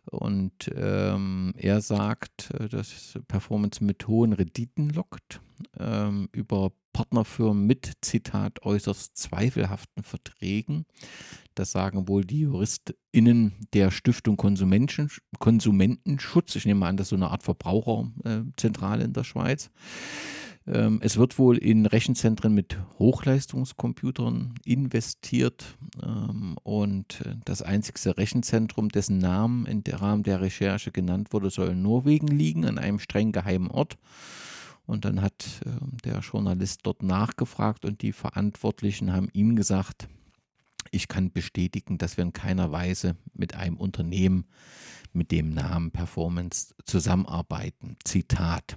Und ähm, er sagt, dass Performance mit hohen Renditen lockt. Ähm, über Partnerfirmen mit, Zitat, äußerst zweifelhaften Verträgen. Das sagen wohl die JuristInnen der Stiftung Konsumentenschutz. Ich nehme an, das ist so eine Art Verbraucherzentrale in der Schweiz. Ähm, es wird wohl in Rechenzentren mit Hochleistungscomputern investiert ähm, und äh, das einzigste Rechenzentrum, dessen Namen im Rahmen der Recherche genannt wurde, soll in Norwegen liegen, an einem streng geheimen Ort. Und dann hat ähm, der Journalist dort nachgefragt und die Verantwortlichen haben ihm gesagt, ich kann bestätigen, dass wir in keiner Weise mit einem Unternehmen mit dem Namen Performance zusammenarbeiten. Zitat.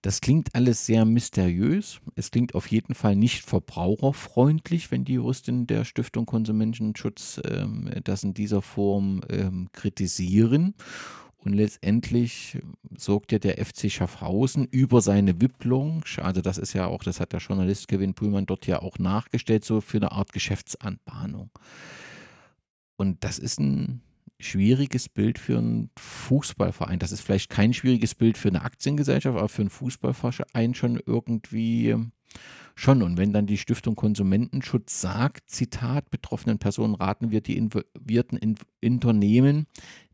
Das klingt alles sehr mysteriös. Es klingt auf jeden Fall nicht verbraucherfreundlich, wenn die Juristin der Stiftung Konsumentenschutz ähm, das in dieser Form ähm, kritisieren. Und letztendlich sorgt ja der FC Schaffhausen über seine Wipplung, also das ist ja auch, das hat der Journalist Kevin Puhlmann dort ja auch nachgestellt, so für eine Art Geschäftsanbahnung. Und das ist ein schwieriges Bild für einen Fußballverein. Das ist vielleicht kein schwieriges Bild für eine Aktiengesellschaft, aber für einen Fußballverein schon irgendwie schon. Und wenn dann die Stiftung Konsumentenschutz sagt, Zitat, betroffenen Personen raten wir die involvierten Unternehmen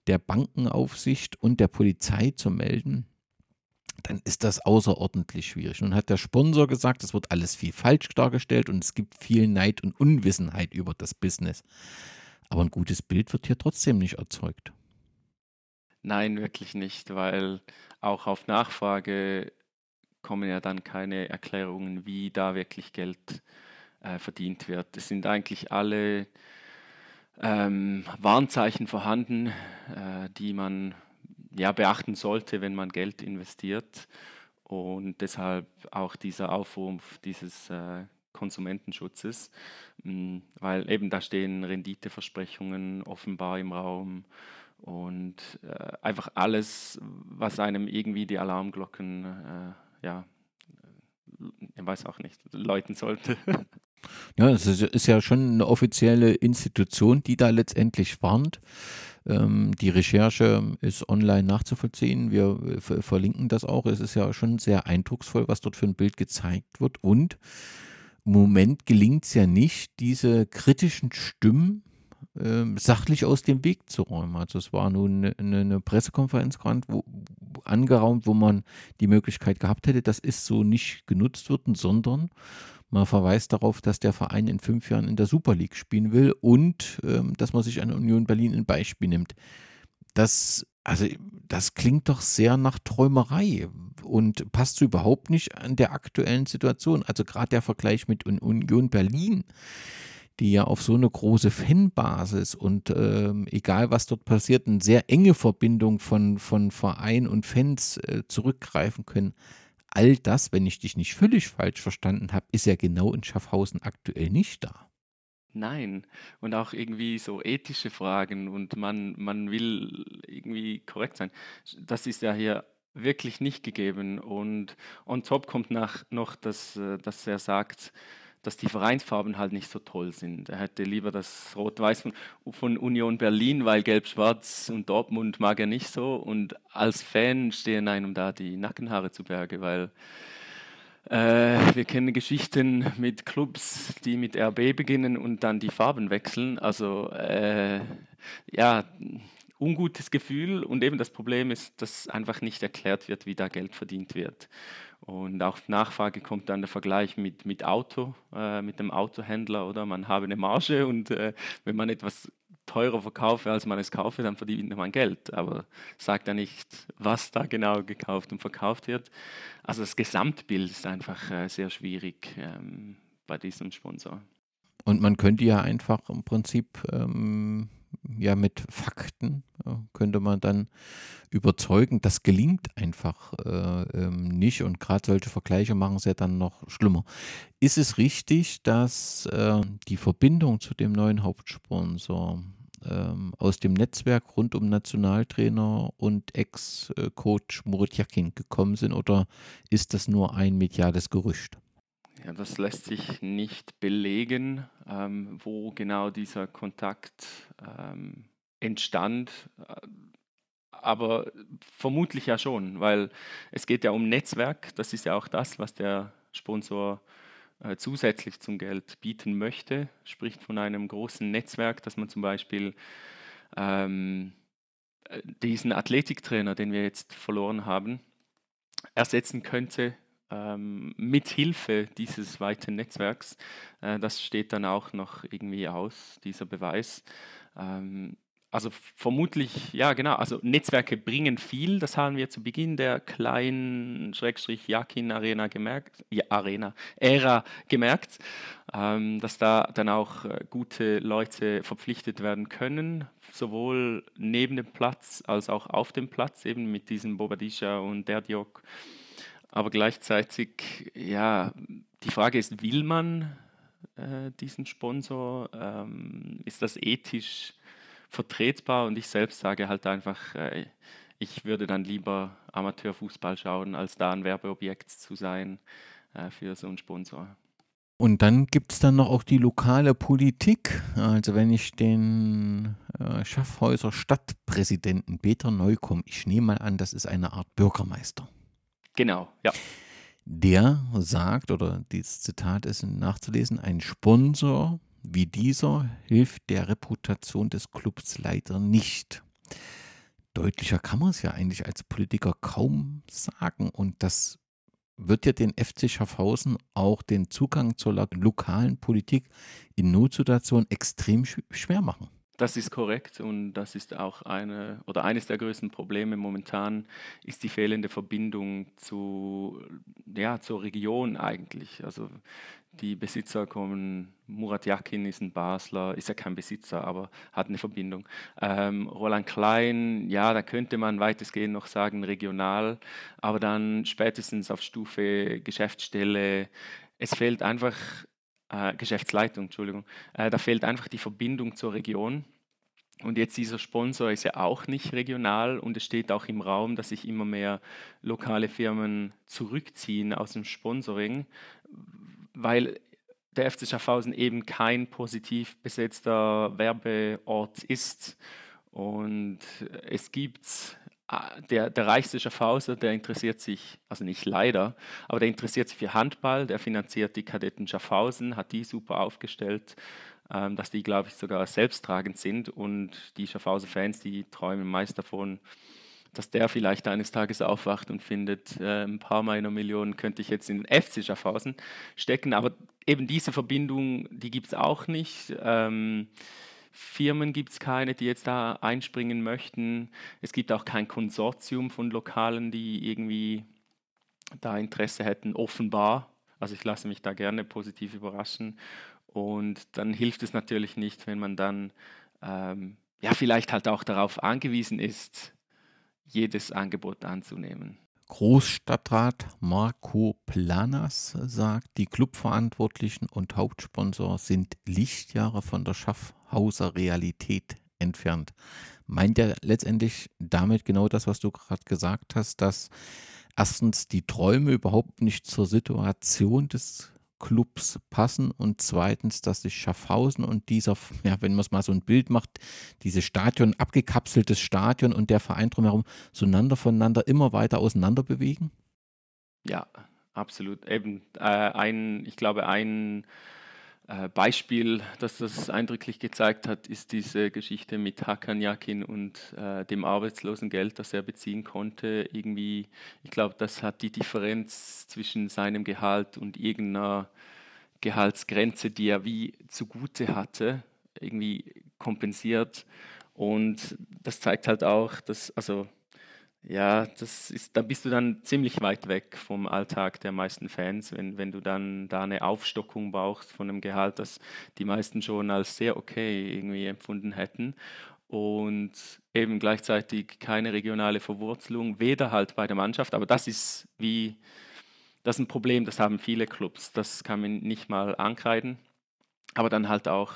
der Bankenaufsicht und der Polizei zu melden, dann ist das außerordentlich schwierig. Nun hat der Sponsor gesagt, es wird alles viel falsch dargestellt und es gibt viel Neid und Unwissenheit über das Business. Aber ein gutes Bild wird hier trotzdem nicht erzeugt. Nein, wirklich nicht, weil auch auf Nachfrage kommen ja dann keine Erklärungen, wie da wirklich Geld äh, verdient wird. Es sind eigentlich alle ähm, Warnzeichen vorhanden, äh, die man ja beachten sollte, wenn man Geld investiert. Und deshalb auch dieser Aufruf dieses äh, Konsumentenschutzes, mm, weil eben da stehen Renditeversprechungen offenbar im Raum und äh, einfach alles, was einem irgendwie die Alarmglocken, äh, ja, ich weiß auch nicht, läuten sollte. *laughs* Ja, es ist ja schon eine offizielle Institution, die da letztendlich warnt. Ähm, die Recherche ist online nachzuvollziehen. Wir verlinken das auch. Es ist ja schon sehr eindrucksvoll, was dort für ein Bild gezeigt wird. Und im Moment gelingt es ja nicht, diese kritischen Stimmen äh, sachlich aus dem Weg zu räumen. Also es war nun eine, eine ne Pressekonferenz wo, angeraumt, wo man die Möglichkeit gehabt hätte, das ist so nicht genutzt worden, sondern man verweist darauf, dass der Verein in fünf Jahren in der Super League spielen will und ähm, dass man sich an Union Berlin ein Beispiel nimmt. Das also das klingt doch sehr nach Träumerei und passt so überhaupt nicht an der aktuellen Situation. Also gerade der Vergleich mit Union Berlin, die ja auf so eine große Fanbasis und ähm, egal was dort passiert, eine sehr enge Verbindung von, von Verein und Fans äh, zurückgreifen können. All das, wenn ich dich nicht völlig falsch verstanden habe, ist ja genau in Schaffhausen aktuell nicht da. Nein. Und auch irgendwie so ethische Fragen und man, man will irgendwie korrekt sein. Das ist ja hier wirklich nicht gegeben. Und on top kommt nach, noch, dass, äh, dass er sagt, dass die Vereinsfarben halt nicht so toll sind. Er hätte lieber das Rot-Weiß von, von, Union Berlin, weil Gelb-Schwarz und Dortmund mag er nicht so. Und als Fan stehen einem da die Nackenhaare zu Berge, weil äh, wir kennen Geschichten mit Clubs, die mit RB beginnen und dann die Farben wechseln. Also äh, ja, ungutes Gefühl und eben das Problem ist, dass einfach nicht erklärt wird, wie da Geld verdient wird. Und auf Nachfrage kommt dann der Vergleich mit, mit Auto, äh, mit dem Autohändler oder man habe eine Marge und äh, wenn man etwas teurer verkaufe, als man es kaufe, dann verdient man Geld. Aber sagt er nicht, was da genau gekauft und verkauft wird. Also das Gesamtbild ist einfach äh, sehr schwierig ähm, bei diesem Sponsor. Und man könnte ja einfach im Prinzip ähm, ja mit Fakten könnte man dann überzeugen. Das gelingt einfach äh, ähm, nicht und gerade solche Vergleiche machen es ja dann noch schlimmer. Ist es richtig, dass äh, die Verbindung zu dem neuen Hauptsponsor ähm, aus dem Netzwerk rund um Nationaltrainer und Ex-Coach Murat Yakin gekommen sind oder ist das nur ein mediales Gerücht? Ja, das lässt sich nicht belegen, ähm, wo genau dieser Kontakt ähm, entstand. Aber vermutlich ja schon, weil es geht ja um Netzwerk. Das ist ja auch das, was der Sponsor äh, zusätzlich zum Geld bieten möchte. Spricht von einem großen Netzwerk, dass man zum Beispiel ähm, äh, diesen Athletiktrainer, den wir jetzt verloren haben, ersetzen könnte ähm, mit Hilfe dieses weiten Netzwerks. Äh, das steht dann auch noch irgendwie aus, dieser Beweis. Ähm, also vermutlich, ja genau, also Netzwerke bringen viel, das haben wir zu Beginn der kleinen Schrägstrich Yakin Arena gemerkt, ja, Arena, Ära gemerkt, ähm, dass da dann auch äh, gute Leute verpflichtet werden können, sowohl neben dem Platz als auch auf dem Platz, eben mit diesem Bobadisha und Derdiok. Aber gleichzeitig, ja, die Frage ist, will man äh, diesen Sponsor? Ähm, ist das ethisch vertretbar? Und ich selbst sage halt einfach, äh, ich würde dann lieber Amateurfußball schauen, als da ein Werbeobjekt zu sein äh, für so einen Sponsor. Und dann gibt es dann noch auch die lokale Politik. Also wenn ich den äh, Schaffhäuser Stadtpräsidenten Peter Neukomm, ich nehme mal an, das ist eine Art Bürgermeister. Genau, ja. Der sagt, oder dieses Zitat ist nachzulesen, ein Sponsor wie dieser hilft der Reputation des Clubs leider nicht. Deutlicher kann man es ja eigentlich als Politiker kaum sagen. Und das wird ja den FC Schaffhausen auch den Zugang zur lokalen Politik in Notsituationen extrem schwer machen. Das ist korrekt und das ist auch eine oder eines der größten Probleme momentan ist die fehlende Verbindung zu, ja, zur Region eigentlich. Also die Besitzer kommen, Murat Yakin ist ein Basler, ist ja kein Besitzer, aber hat eine Verbindung. Ähm, Roland Klein, ja, da könnte man weitestgehend noch sagen regional, aber dann spätestens auf Stufe Geschäftsstelle, es fehlt einfach äh, Geschäftsleitung, Entschuldigung, äh, da fehlt einfach die Verbindung zur Region. Und jetzt dieser Sponsor ist ja auch nicht regional und es steht auch im Raum, dass sich immer mehr lokale Firmen zurückziehen aus dem Sponsoring, weil der FC Schaffhausen eben kein positiv besetzter Werbeort ist. Und es gibt der, der reichste Schaffhauser, der interessiert sich, also nicht leider, aber der interessiert sich für Handball, der finanziert die Kadetten Schaffhausen, hat die super aufgestellt, ähm, dass die, glaube ich, sogar selbsttragend sind und die Schaffhauser Fans, die träumen meist davon, dass der vielleicht eines Tages aufwacht und findet, äh, ein paar meiner Millionen könnte ich jetzt in den FC Schaffhausen stecken, aber eben diese Verbindung, die gibt es auch nicht. Ähm, Firmen gibt es keine, die jetzt da einspringen möchten. Es gibt auch kein Konsortium von Lokalen, die irgendwie da Interesse hätten, offenbar. Also ich lasse mich da gerne positiv überraschen. Und dann hilft es natürlich nicht, wenn man dann ähm, ja vielleicht halt auch darauf angewiesen ist, jedes Angebot anzunehmen. Großstadtrat Marco Planas sagt, die Clubverantwortlichen und Hauptsponsor sind Lichtjahre von der Schaffhauser Realität entfernt. Meint er letztendlich damit genau das, was du gerade gesagt hast, dass erstens die Träume überhaupt nicht zur Situation des Clubs passen und zweitens, dass sich Schaffhausen und dieser, ja, wenn man es mal so ein Bild macht, dieses Stadion, abgekapseltes Stadion und der Verein drumherum zueinander voneinander immer weiter auseinander bewegen? Ja, absolut. Eben äh, ein, ich glaube, ein Beispiel, das das eindrücklich gezeigt hat, ist diese Geschichte mit Hakan Yakin und äh, dem Arbeitslosengeld, das er beziehen konnte. Irgendwie, ich glaube, das hat die Differenz zwischen seinem Gehalt und irgendeiner Gehaltsgrenze, die er wie zugute hatte, irgendwie kompensiert. Und das zeigt halt auch, dass, also ja, das ist, da bist du dann ziemlich weit weg vom Alltag der meisten Fans, wenn, wenn du dann da eine Aufstockung brauchst von einem Gehalt, das die meisten schon als sehr okay irgendwie empfunden hätten. Und eben gleichzeitig keine regionale Verwurzelung, weder halt bei der Mannschaft, aber das ist wie, das ist ein Problem, das haben viele Clubs, das kann man nicht mal ankreiden, aber dann halt auch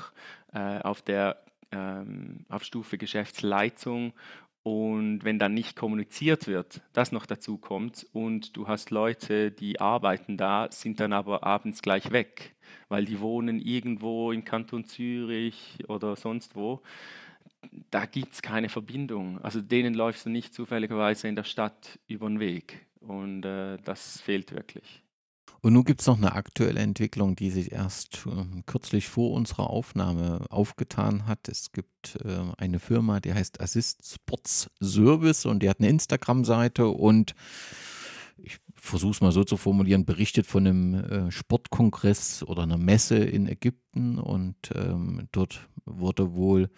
äh, auf der ähm, auf Stufe Geschäftsleitung und wenn dann nicht kommuniziert wird, das noch dazu kommt und du hast Leute, die arbeiten da, sind dann aber abends gleich weg, weil die wohnen irgendwo im Kanton Zürich oder sonst wo, da gibt es keine Verbindung. Also denen läufst du nicht zufälligerweise in der Stadt über den Weg und äh, das fehlt wirklich. Und nun gibt es noch eine aktuelle Entwicklung, die sich erst äh, kürzlich vor unserer Aufnahme aufgetan hat. Es gibt äh, eine Firma, die heißt Assist Sports Service und die hat eine Instagram-Seite und ich versuche es mal so zu formulieren, berichtet von einem äh, Sportkongress oder einer Messe in Ägypten und ähm, dort wurde wohl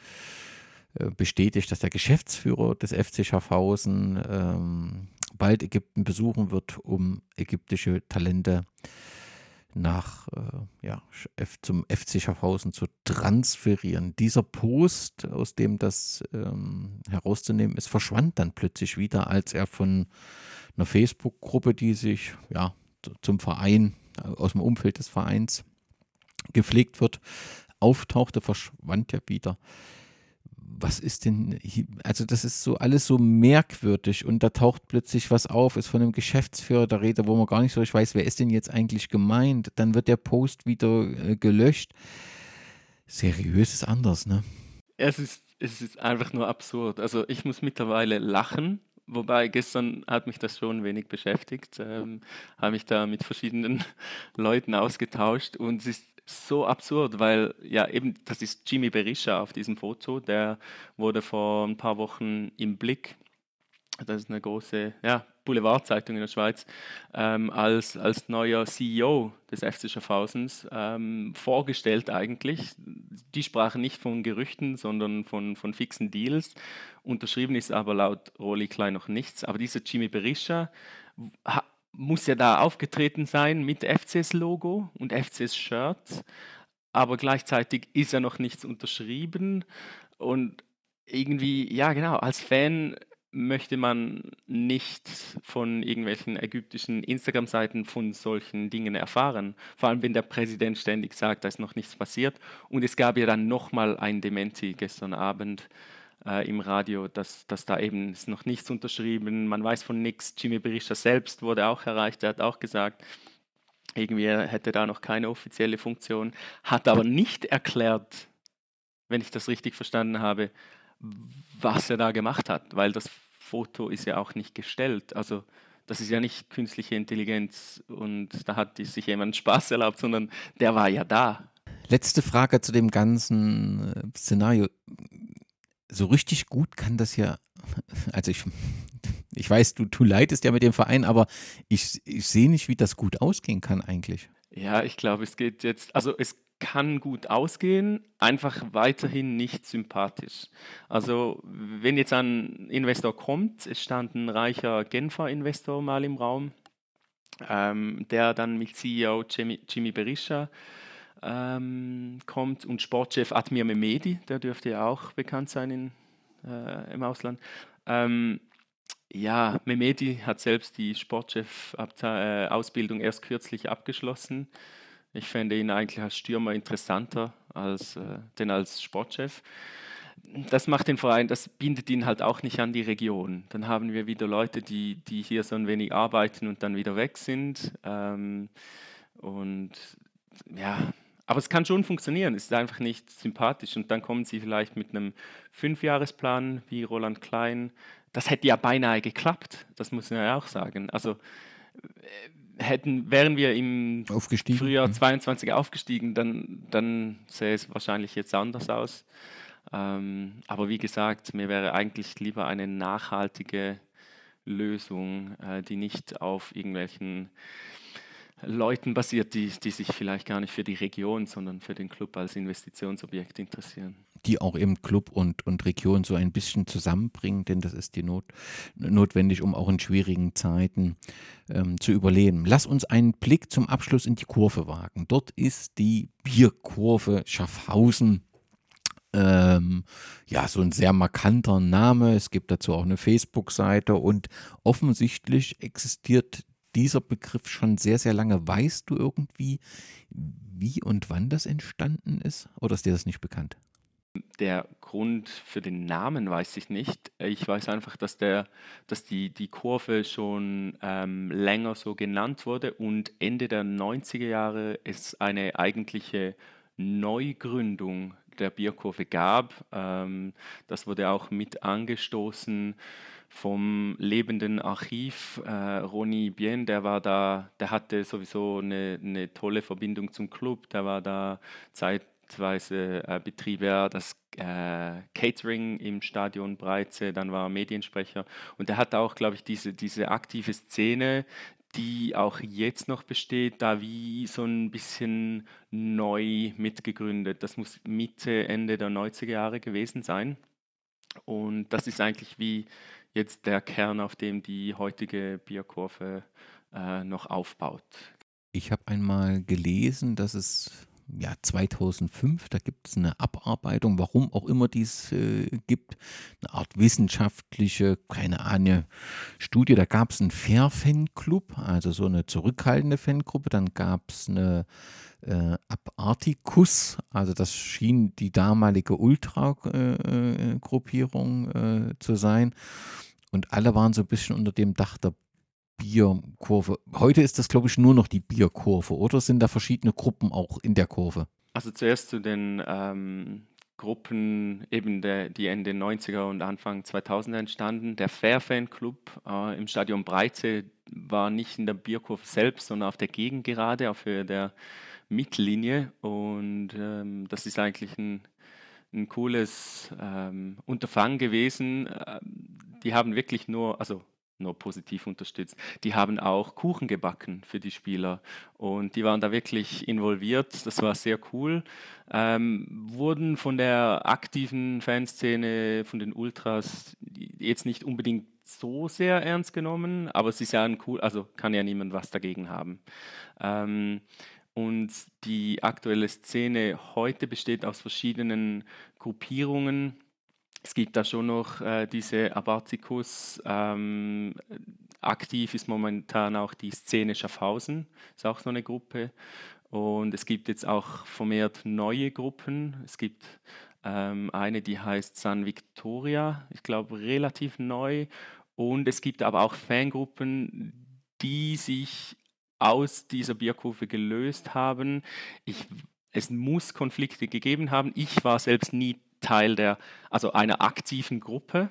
äh, bestätigt, dass der Geschäftsführer des FC Schaffhausen ähm, bald Ägypten besuchen wird, um ägyptische Talente nach äh, ja, zum FC Schaffhausen zu transferieren. Dieser Post, aus dem das ähm, herauszunehmen ist, verschwand dann plötzlich wieder, als er von einer Facebook-Gruppe, die sich ja zum Verein, aus dem Umfeld des Vereins gepflegt wird, auftauchte, verschwand ja wieder was ist denn, hier? also das ist so alles so merkwürdig und da taucht plötzlich was auf, ist von einem Geschäftsführer der Rede, wo man gar nicht so richtig weiß, wer ist denn jetzt eigentlich gemeint, dann wird der Post wieder äh, gelöscht. Seriös ist anders, ne? Es ist, es ist einfach nur absurd. Also ich muss mittlerweile lachen, wobei gestern hat mich das schon wenig beschäftigt, ähm, habe mich da mit verschiedenen *laughs* Leuten ausgetauscht und es ist so absurd, weil ja eben, das ist Jimmy Berisha auf diesem Foto, der wurde vor ein paar Wochen im Blick, das ist eine große ja, Boulevardzeitung in der Schweiz, ähm, als, als neuer CEO des FC Schaffhausens ähm, vorgestellt eigentlich. Die sprachen nicht von Gerüchten, sondern von, von fixen Deals. Unterschrieben ist aber laut Roli Klein noch nichts. Aber dieser Jimmy Berisha muss ja da aufgetreten sein mit FCS-Logo und FCS-Shirt, aber gleichzeitig ist ja noch nichts unterschrieben und irgendwie, ja genau, als Fan möchte man nicht von irgendwelchen ägyptischen Instagram-Seiten von solchen Dingen erfahren. Vor allem, wenn der Präsident ständig sagt, da ist noch nichts passiert. Und es gab ja dann nochmal ein Dementi gestern Abend äh, im Radio, dass, dass da eben ist noch nichts unterschrieben, man weiß von nichts. Jimmy Berisha selbst wurde auch erreicht, er hat auch gesagt, irgendwie hätte da noch keine offizielle Funktion, hat aber nicht erklärt, wenn ich das richtig verstanden habe, was er da gemacht hat, weil das Foto ist ja auch nicht gestellt. Also das ist ja nicht künstliche Intelligenz und da hat sich jemand Spaß erlaubt, sondern der war ja da. Letzte Frage zu dem ganzen äh, Szenario so richtig gut kann das ja, *laughs* also ich, ich weiß, du, du leitest ja mit dem Verein, aber ich, ich sehe nicht, wie das gut ausgehen kann eigentlich. Ja, ich glaube, es geht jetzt, also es kann gut ausgehen, einfach weiterhin nicht sympathisch. Also wenn jetzt ein Investor kommt, es stand ein reicher Genfer Investor mal im Raum, ähm, der dann mit CEO Jimmy, Jimmy Berisha ähm, kommt und Sportchef Admir Mehmedi, der dürfte ja auch bekannt sein in, äh, im Ausland. Ähm, ja, Mehmedi hat selbst die Sportchef-Ausbildung äh, erst kürzlich abgeschlossen. Ich fände ihn eigentlich als Stürmer interessanter als, äh, denn als Sportchef. Das macht den Verein, das bindet ihn halt auch nicht an die Region. Dann haben wir wieder Leute, die, die hier so ein wenig arbeiten und dann wieder weg sind. Ähm, und ja, aber es kann schon funktionieren, es ist einfach nicht sympathisch. Und dann kommen sie vielleicht mit einem Fünfjahresplan wie Roland Klein. Das hätte ja beinahe geklappt, das muss man ja auch sagen. Also äh, hätten, wären wir im Frühjahr 22 mhm. aufgestiegen, dann, dann sähe es wahrscheinlich jetzt anders aus. Ähm, aber wie gesagt, mir wäre eigentlich lieber eine nachhaltige Lösung, äh, die nicht auf irgendwelchen Leuten basiert, die, die sich vielleicht gar nicht für die Region, sondern für den Club als Investitionsobjekt interessieren. Die auch eben Club und, und Region so ein bisschen zusammenbringen, denn das ist die Not, notwendig, um auch in schwierigen Zeiten ähm, zu überleben. Lass uns einen Blick zum Abschluss in die Kurve wagen. Dort ist die Bierkurve Schaffhausen. Ähm, ja, so ein sehr markanter Name. Es gibt dazu auch eine Facebook-Seite und offensichtlich existiert dieser Begriff schon sehr, sehr lange. Weißt du irgendwie, wie und wann das entstanden ist? Oder ist dir das nicht bekannt? Der Grund für den Namen weiß ich nicht. Ich weiß einfach, dass, der, dass die, die Kurve schon ähm, länger so genannt wurde und Ende der 90er Jahre es eine eigentliche Neugründung der Bierkurve gab. Ähm, das wurde auch mit angestoßen vom lebenden Archiv. Äh, Ronny Bien, der war da, der hatte sowieso eine, eine tolle Verbindung zum Club, der war da zeitweise äh, betrieb er das äh, Catering im Stadion Breize, dann war er Mediensprecher und der hat auch, glaube ich, diese, diese aktive Szene, die auch jetzt noch besteht, da wie so ein bisschen neu mitgegründet. Das muss Mitte, Ende der 90er Jahre gewesen sein. Und das ist eigentlich wie jetzt der Kern, auf dem die heutige Bierkurve äh, noch aufbaut. Ich habe einmal gelesen, dass es ja, 2005, da gibt es eine Abarbeitung, warum auch immer dies äh, gibt, eine Art wissenschaftliche, keine Ahnung, Studie. Da gab es einen Fair-Fanclub, also so eine zurückhaltende Fangruppe. Dann gab es eine äh, Abarticus, also das schien die damalige Ultra-Gruppierung äh, zu sein. Und alle waren so ein bisschen unter dem Dach der Bierkurve. Heute ist das, glaube ich, nur noch die Bierkurve, oder sind da verschiedene Gruppen auch in der Kurve? Also zuerst zu den ähm, Gruppen, eben der, die Ende 90er und Anfang 2000er entstanden. Der Fairfan Club äh, im Stadion Breite war nicht in der Bierkurve selbst, sondern auf der Gegengerade, auf Höhe der Mittellinie. Und ähm, das ist eigentlich ein, ein cooles ähm, Unterfangen gewesen. Ähm, die haben wirklich nur, also nur positiv unterstützt. Die haben auch Kuchen gebacken für die Spieler und die waren da wirklich involviert. Das war sehr cool. Ähm, wurden von der aktiven Fanszene, von den Ultras jetzt nicht unbedingt so sehr ernst genommen, aber sie sahen cool, also kann ja niemand was dagegen haben. Ähm, und die aktuelle Szene heute besteht aus verschiedenen Gruppierungen es gibt da schon noch äh, diese Abaticus. Ähm, aktiv ist momentan auch die Szene Schaffhausen, ist auch so eine Gruppe. Und es gibt jetzt auch vermehrt neue Gruppen. Es gibt ähm, eine, die heißt San Victoria, ich glaube relativ neu. Und es gibt aber auch Fangruppen, die sich aus dieser Bierkurve gelöst haben. Ich, es muss Konflikte gegeben haben. Ich war selbst nie Teil der, also einer aktiven Gruppe.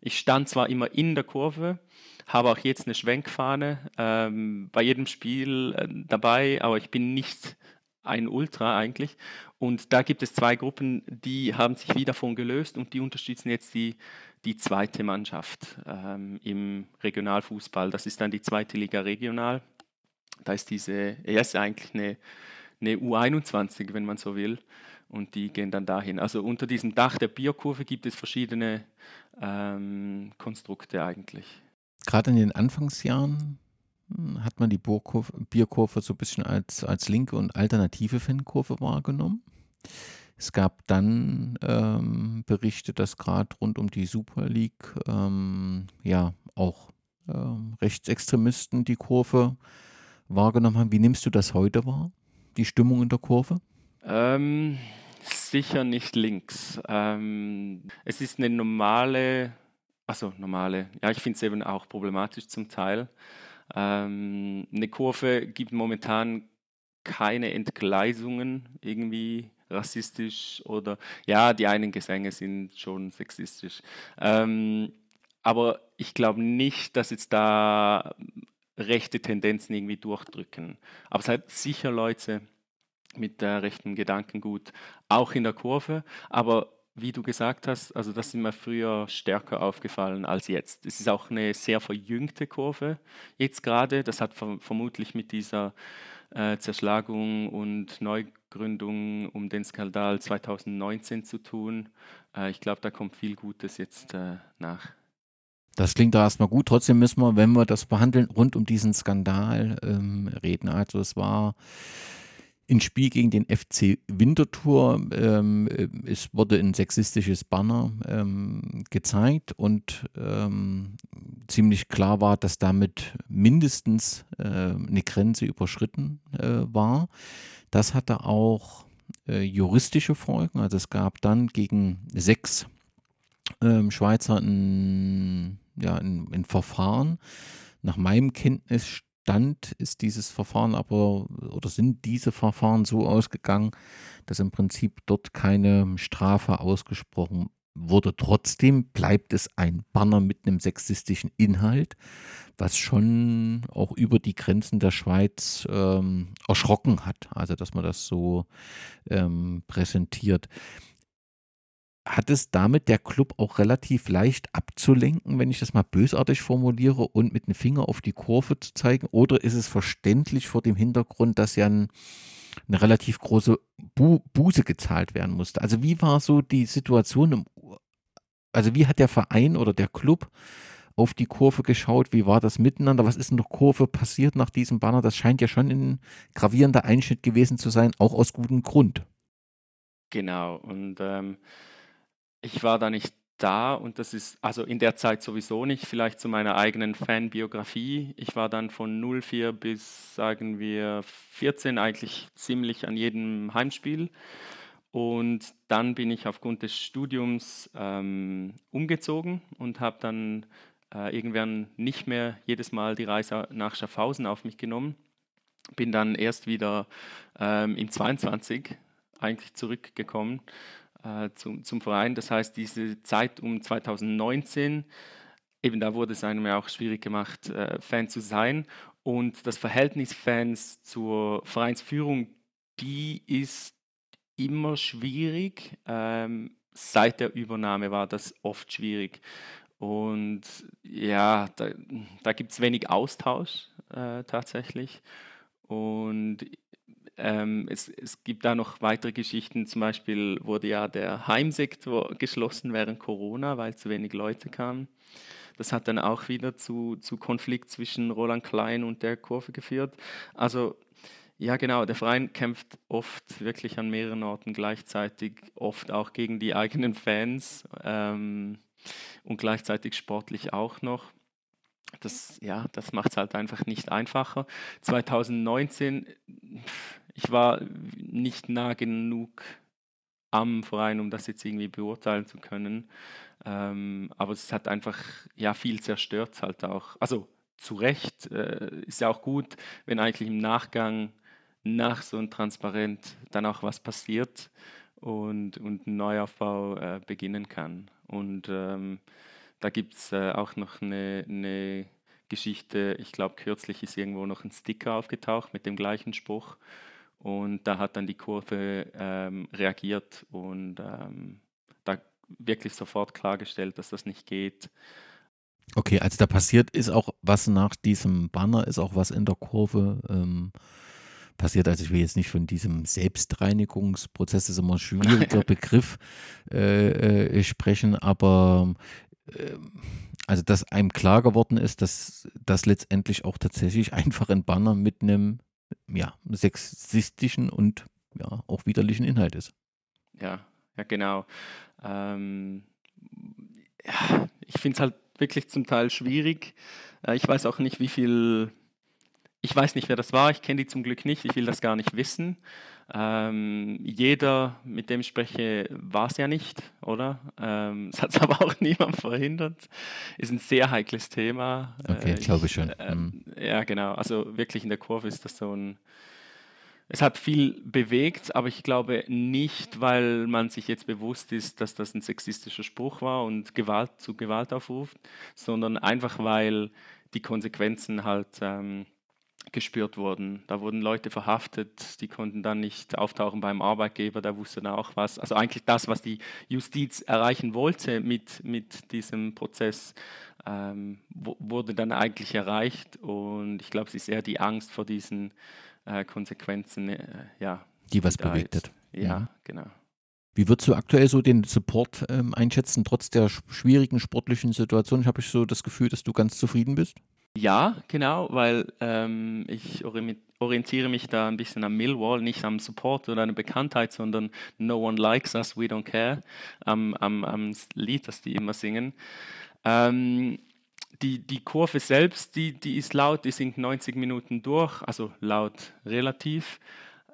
Ich stand zwar immer in der Kurve, habe auch jetzt eine Schwenkfahne ähm, bei jedem Spiel äh, dabei, aber ich bin nicht ein Ultra eigentlich. Und da gibt es zwei Gruppen, die haben sich wie davon gelöst und die unterstützen jetzt die, die zweite Mannschaft ähm, im Regionalfußball. Das ist dann die zweite Liga regional. Da ist diese, er ist eigentlich eine, eine U21, wenn man so will und die gehen dann dahin. Also unter diesem Dach der Bierkurve gibt es verschiedene ähm, Konstrukte eigentlich. Gerade in den Anfangsjahren hm, hat man die Bierkurve, Bierkurve so ein bisschen als, als linke und alternative Fankurve wahrgenommen. Es gab dann ähm, Berichte, dass gerade rund um die Super League ähm, ja auch ähm, Rechtsextremisten die Kurve wahrgenommen haben. Wie nimmst du das heute wahr, die Stimmung in der Kurve? Ähm, sicher nicht links. Ähm, es ist eine normale, also normale, ja, ich finde es eben auch problematisch zum Teil. Ähm, eine Kurve gibt momentan keine Entgleisungen irgendwie rassistisch oder ja, die einen Gesänge sind schon sexistisch. Ähm, aber ich glaube nicht, dass jetzt da rechte Tendenzen irgendwie durchdrücken. Aber es hat sicher Leute, mit der rechten Gedankengut auch in der Kurve. Aber wie du gesagt hast, also das ist mir früher stärker aufgefallen als jetzt. Es ist auch eine sehr verjüngte Kurve jetzt gerade. Das hat vermutlich mit dieser äh, Zerschlagung und Neugründung um den Skandal 2019 zu tun. Äh, ich glaube, da kommt viel Gutes jetzt äh, nach. Das klingt da erstmal gut. Trotzdem müssen wir, wenn wir das behandeln, rund um diesen Skandal ähm, reden. Also es war ein Spiel gegen den FC Winterthur. Ähm, es wurde ein sexistisches Banner ähm, gezeigt und ähm, ziemlich klar war, dass damit mindestens äh, eine Grenze überschritten äh, war. Das hatte auch äh, juristische Folgen. Also es gab dann gegen sechs ähm, Schweizer ein, ja, ein, ein Verfahren. Nach meinem Kenntnisstand Stand ist dieses Verfahren aber oder sind diese Verfahren so ausgegangen, dass im Prinzip dort keine Strafe ausgesprochen wurde. Trotzdem bleibt es ein Banner mit einem sexistischen Inhalt, was schon auch über die Grenzen der Schweiz ähm, erschrocken hat. Also, dass man das so ähm, präsentiert. Hat es damit der Club auch relativ leicht abzulenken, wenn ich das mal bösartig formuliere, und mit dem Finger auf die Kurve zu zeigen? Oder ist es verständlich vor dem Hintergrund, dass ja ein eine relativ große Bu Buße gezahlt werden musste. Also wie war so die Situation im, also wie hat der Verein oder der Club auf die Kurve geschaut? Wie war das miteinander? Was ist in der Kurve passiert nach diesem Banner? Das scheint ja schon ein gravierender Einschnitt gewesen zu sein, auch aus gutem Grund. Genau, und ähm, ich war da nicht da und das ist also in der Zeit sowieso nicht, vielleicht zu meiner eigenen Fanbiografie. Ich war dann von 04 bis, sagen wir, 14 eigentlich ziemlich an jedem Heimspiel. Und dann bin ich aufgrund des Studiums ähm, umgezogen und habe dann äh, irgendwann nicht mehr jedes Mal die Reise nach Schaffhausen auf mich genommen. Bin dann erst wieder ähm, in 22 eigentlich zurückgekommen äh, zum, zum Verein. Das heißt, diese Zeit um 2019, eben da wurde es einem ja auch schwierig gemacht, äh, Fan zu sein. Und das Verhältnis Fans zur Vereinsführung, die ist immer schwierig. Ähm, seit der Übernahme war das oft schwierig. Und ja, da, da gibt es wenig Austausch äh, tatsächlich. Und ähm, es, es, gibt da noch weitere Geschichten. Zum Beispiel wurde ja der Heimsektor geschlossen während Corona, weil zu wenig Leute kamen. Das hat dann auch wieder zu, zu Konflikt zwischen Roland Klein und der Kurve geführt. Also ja, genau, der Verein kämpft oft wirklich an mehreren Orten gleichzeitig, oft auch gegen die eigenen Fans ähm, und gleichzeitig sportlich auch noch. Das, ja, das macht es halt einfach nicht einfacher. 2019, ich war nicht nah genug am Verein, um das jetzt irgendwie beurteilen zu können. Ähm, aber es hat einfach ja viel zerstört halt auch. Also zu Recht äh, ist ja auch gut, wenn eigentlich im Nachgang nach so einem Transparent dann auch was passiert und, und ein Neuaufbau äh, beginnen kann. Und ähm, da gibt es äh, auch noch eine, eine Geschichte, ich glaube kürzlich ist irgendwo noch ein Sticker aufgetaucht mit dem gleichen Spruch. Und da hat dann die Kurve ähm, reagiert und ähm, da wirklich sofort klargestellt, dass das nicht geht. Okay, also da passiert ist auch was nach diesem Banner, ist auch was in der Kurve ähm, passiert. Also ich will jetzt nicht von diesem Selbstreinigungsprozess, das ist immer ein schwieriger *laughs* Begriff, äh, äh, sprechen, aber also dass einem klar geworden ist, dass das letztendlich auch tatsächlich *laughs* einfach ein Banner mit einem ja, sexistischen und ja, auch widerlichen Inhalt ist. Ja, ja, genau. Ähm, ja, ich finde es halt wirklich zum Teil schwierig. Äh, ich weiß auch nicht, wie viel. Ich weiß nicht, wer das war. Ich kenne die zum Glück nicht. Ich will das gar nicht wissen. Ähm, jeder, mit dem ich spreche, war es ja nicht, oder? Ähm, *laughs* das hat es aber auch niemand verhindert. Ist ein sehr heikles Thema. Okay, äh, glaube ich schon. Äh, mhm. Ja, genau. Also wirklich in der Kurve ist das so ein. Es hat viel bewegt, aber ich glaube nicht, weil man sich jetzt bewusst ist, dass das ein sexistischer Spruch war und Gewalt zu Gewalt aufruft, sondern einfach, weil die Konsequenzen halt ähm, gespürt wurden. Da wurden Leute verhaftet, die konnten dann nicht auftauchen beim Arbeitgeber, der wusste dann auch was. Also eigentlich das, was die Justiz erreichen wollte mit, mit diesem Prozess, ähm, wurde dann eigentlich erreicht. Und ich glaube, es ist eher die Angst vor diesen äh, Konsequenzen, äh, ja. Die was bewegt hat. Ja, mhm. genau. Wie würdest du aktuell so den Support ähm, einschätzen, trotz der schwierigen sportlichen Situation? Ich habe so das Gefühl, dass du ganz zufrieden bist. Ja, genau, weil ähm, ich orientiere mich da ein bisschen am Millwall, nicht am Support oder einer Bekanntheit, sondern No one likes us, we don't care, am, am, am Lied, das die immer singen. Ähm, die, die Kurve selbst, die, die ist laut, die singt 90 Minuten durch, also laut relativ,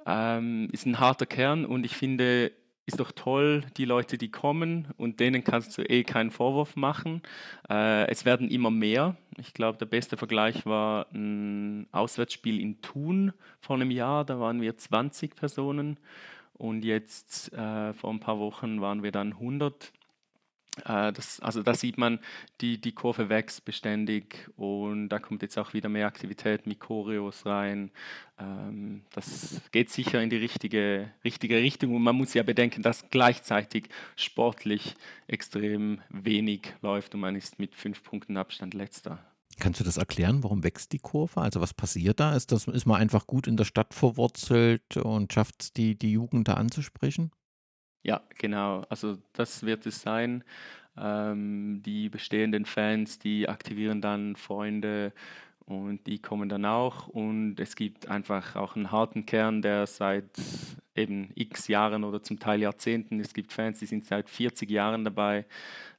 ähm, ist ein harter Kern und ich finde, ist doch toll, die Leute, die kommen und denen kannst du eh keinen Vorwurf machen. Äh, es werden immer mehr, Ich glaube, der beste Vergleich war ein Auswärtsspiel in Thun vor einem Jahr. Da waren wir 20 Personen und jetzt äh, vor ein paar Wochen waren wir dann 100. Äh, das, also da sieht man, die, die Kurve wächst beständig und da kommt jetzt auch wieder mehr Aktivität mit Choreos rein. Ähm, das geht sicher in die richtige, richtige Richtung und man muss ja bedenken, dass gleichzeitig sportlich extrem wenig läuft und man ist mit fünf Punkten Abstand letzter. Kannst du das erklären, warum wächst die Kurve? Also was passiert da? Ist, das, ist man einfach gut in der Stadt verwurzelt und schafft es, die, die Jugend da anzusprechen? Ja, genau. Also das wird es sein. Ähm, die bestehenden Fans, die aktivieren dann Freunde und die kommen dann auch. Und es gibt einfach auch einen harten Kern, der seit eben x Jahren oder zum Teil Jahrzehnten, es gibt Fans, die sind seit 40 Jahren dabei,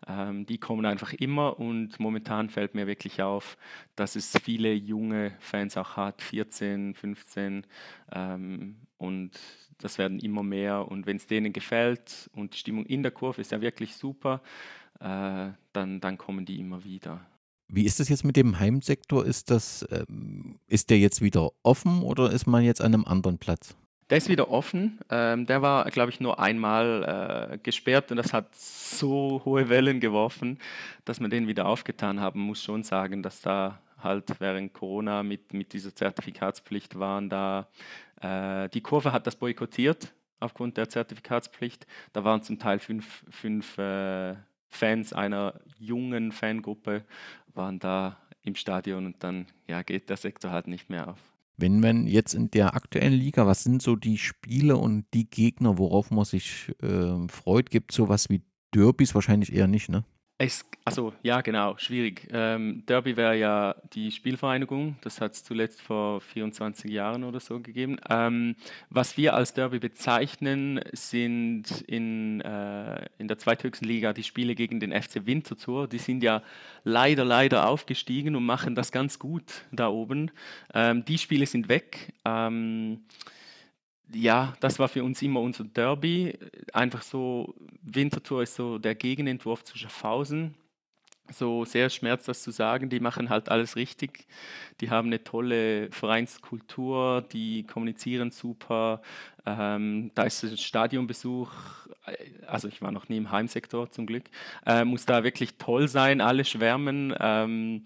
ähm, die kommen einfach immer und momentan fällt mir wirklich auf, dass es viele junge Fans auch hat, 14, 15 ähm, und das werden immer mehr und wenn es denen gefällt und die Stimmung in der Kurve ist ja wirklich super, äh, dann, dann kommen die immer wieder. Wie ist das jetzt mit dem Heimsektor? Ist, das, ähm, ist der jetzt wieder offen oder ist man jetzt an einem anderen Platz? Der ist wieder offen. Ähm, der war, glaube ich, nur einmal äh, gesperrt und das hat so hohe Wellen geworfen, dass wir den wieder aufgetan haben. Muss schon sagen, dass da halt während Corona mit, mit dieser Zertifikatspflicht waren da. Äh, die Kurve hat das boykottiert aufgrund der Zertifikatspflicht. Da waren zum Teil fünf, fünf äh, Fans einer jungen Fangruppe waren da im Stadion und dann ja, geht der Sektor halt nicht mehr auf. Wenn man jetzt in der aktuellen Liga, was sind so die Spiele und die Gegner, worauf man sich äh, freut? Gibt es sowas wie Derbys? Wahrscheinlich eher nicht, ne? Es, also ja, genau, schwierig. Ähm, Derby wäre ja die Spielvereinigung, das hat es zuletzt vor 24 Jahren oder so gegeben. Ähm, was wir als Derby bezeichnen, sind in, äh, in der zweithöchsten Liga die Spiele gegen den FC Winterthur. Die sind ja leider, leider aufgestiegen und machen das ganz gut da oben. Ähm, die Spiele sind weg. Ja, das war für uns immer unser Derby. Einfach so, Winterthur ist so der Gegenentwurf zu Schaffhausen. So sehr schmerzt das zu sagen, die machen halt alles richtig. Die haben eine tolle Vereinskultur, die kommunizieren super. Ähm, da ist ein Stadionbesuch, also ich war noch nie im Heimsektor zum Glück, äh, muss da wirklich toll sein, alle schwärmen. Ähm,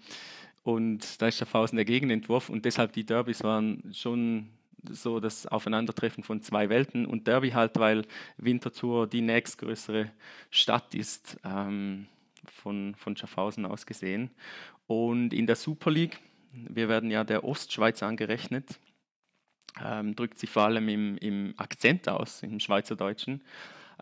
und da ist Schaffhausen der Gegenentwurf und deshalb die Derbys waren schon so das Aufeinandertreffen von zwei Welten und Derby halt, weil Winterthur die nächstgrößere Stadt ist, ähm, von, von Schaffhausen aus gesehen. Und in der Super League, wir werden ja der Ostschweiz angerechnet, ähm, drückt sich vor allem im, im Akzent aus, im Schweizerdeutschen.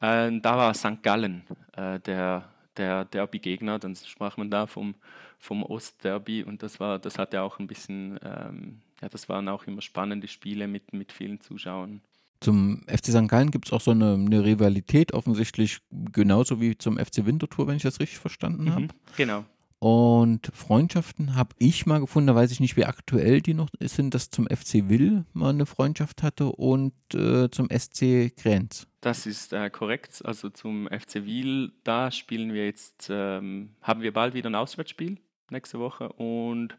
Äh, da war St. Gallen äh, der, der Derby-Gegner, dann sprach man da vom, vom Ostderby und das war, das hatte auch ein bisschen ähm, ja, das waren auch immer spannende Spiele mit, mit vielen Zuschauern. Zum FC St. Gallen gibt es auch so eine, eine, Rivalität, offensichtlich genauso wie zum FC Winterthur, wenn ich das richtig verstanden mhm, habe. Genau. Und Freundschaften habe ich mal gefunden, da weiß ich nicht, wie aktuell die noch sind, dass zum FC Will mal eine Freundschaft hatte und äh, zum SC Grenz. Das ist äh, korrekt. Also zum FC Wil, da spielen wir jetzt, ähm, haben wir bald wieder ein Auswärtsspiel nächste Woche und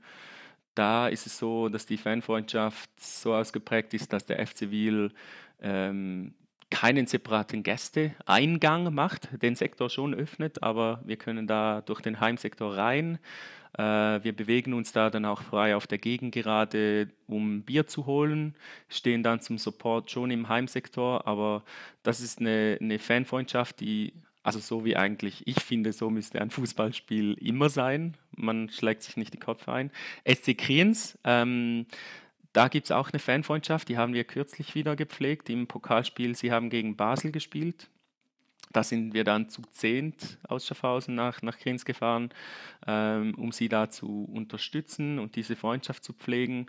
da ist es so, dass die Fanfreundschaft so ausgeprägt ist, dass der FC Wiel ähm, keinen separaten Gästeeingang macht, den Sektor schon öffnet, aber wir können da durch den Heimsektor rein. Äh, wir bewegen uns da dann auch frei auf der Gegengerade, um Bier zu holen, stehen dann zum Support schon im Heimsektor, aber das ist eine, eine Fanfreundschaft, die also so wie eigentlich, ich finde, so müsste ein Fußballspiel immer sein. Man schlägt sich nicht die Köpfe ein. SC Kriens, ähm, da gibt es auch eine Fanfreundschaft, die haben wir kürzlich wieder gepflegt im Pokalspiel. Sie haben gegen Basel gespielt. Da sind wir dann zu zehnt aus Schaffhausen nach, nach Kriens gefahren, ähm, um sie da zu unterstützen und diese Freundschaft zu pflegen.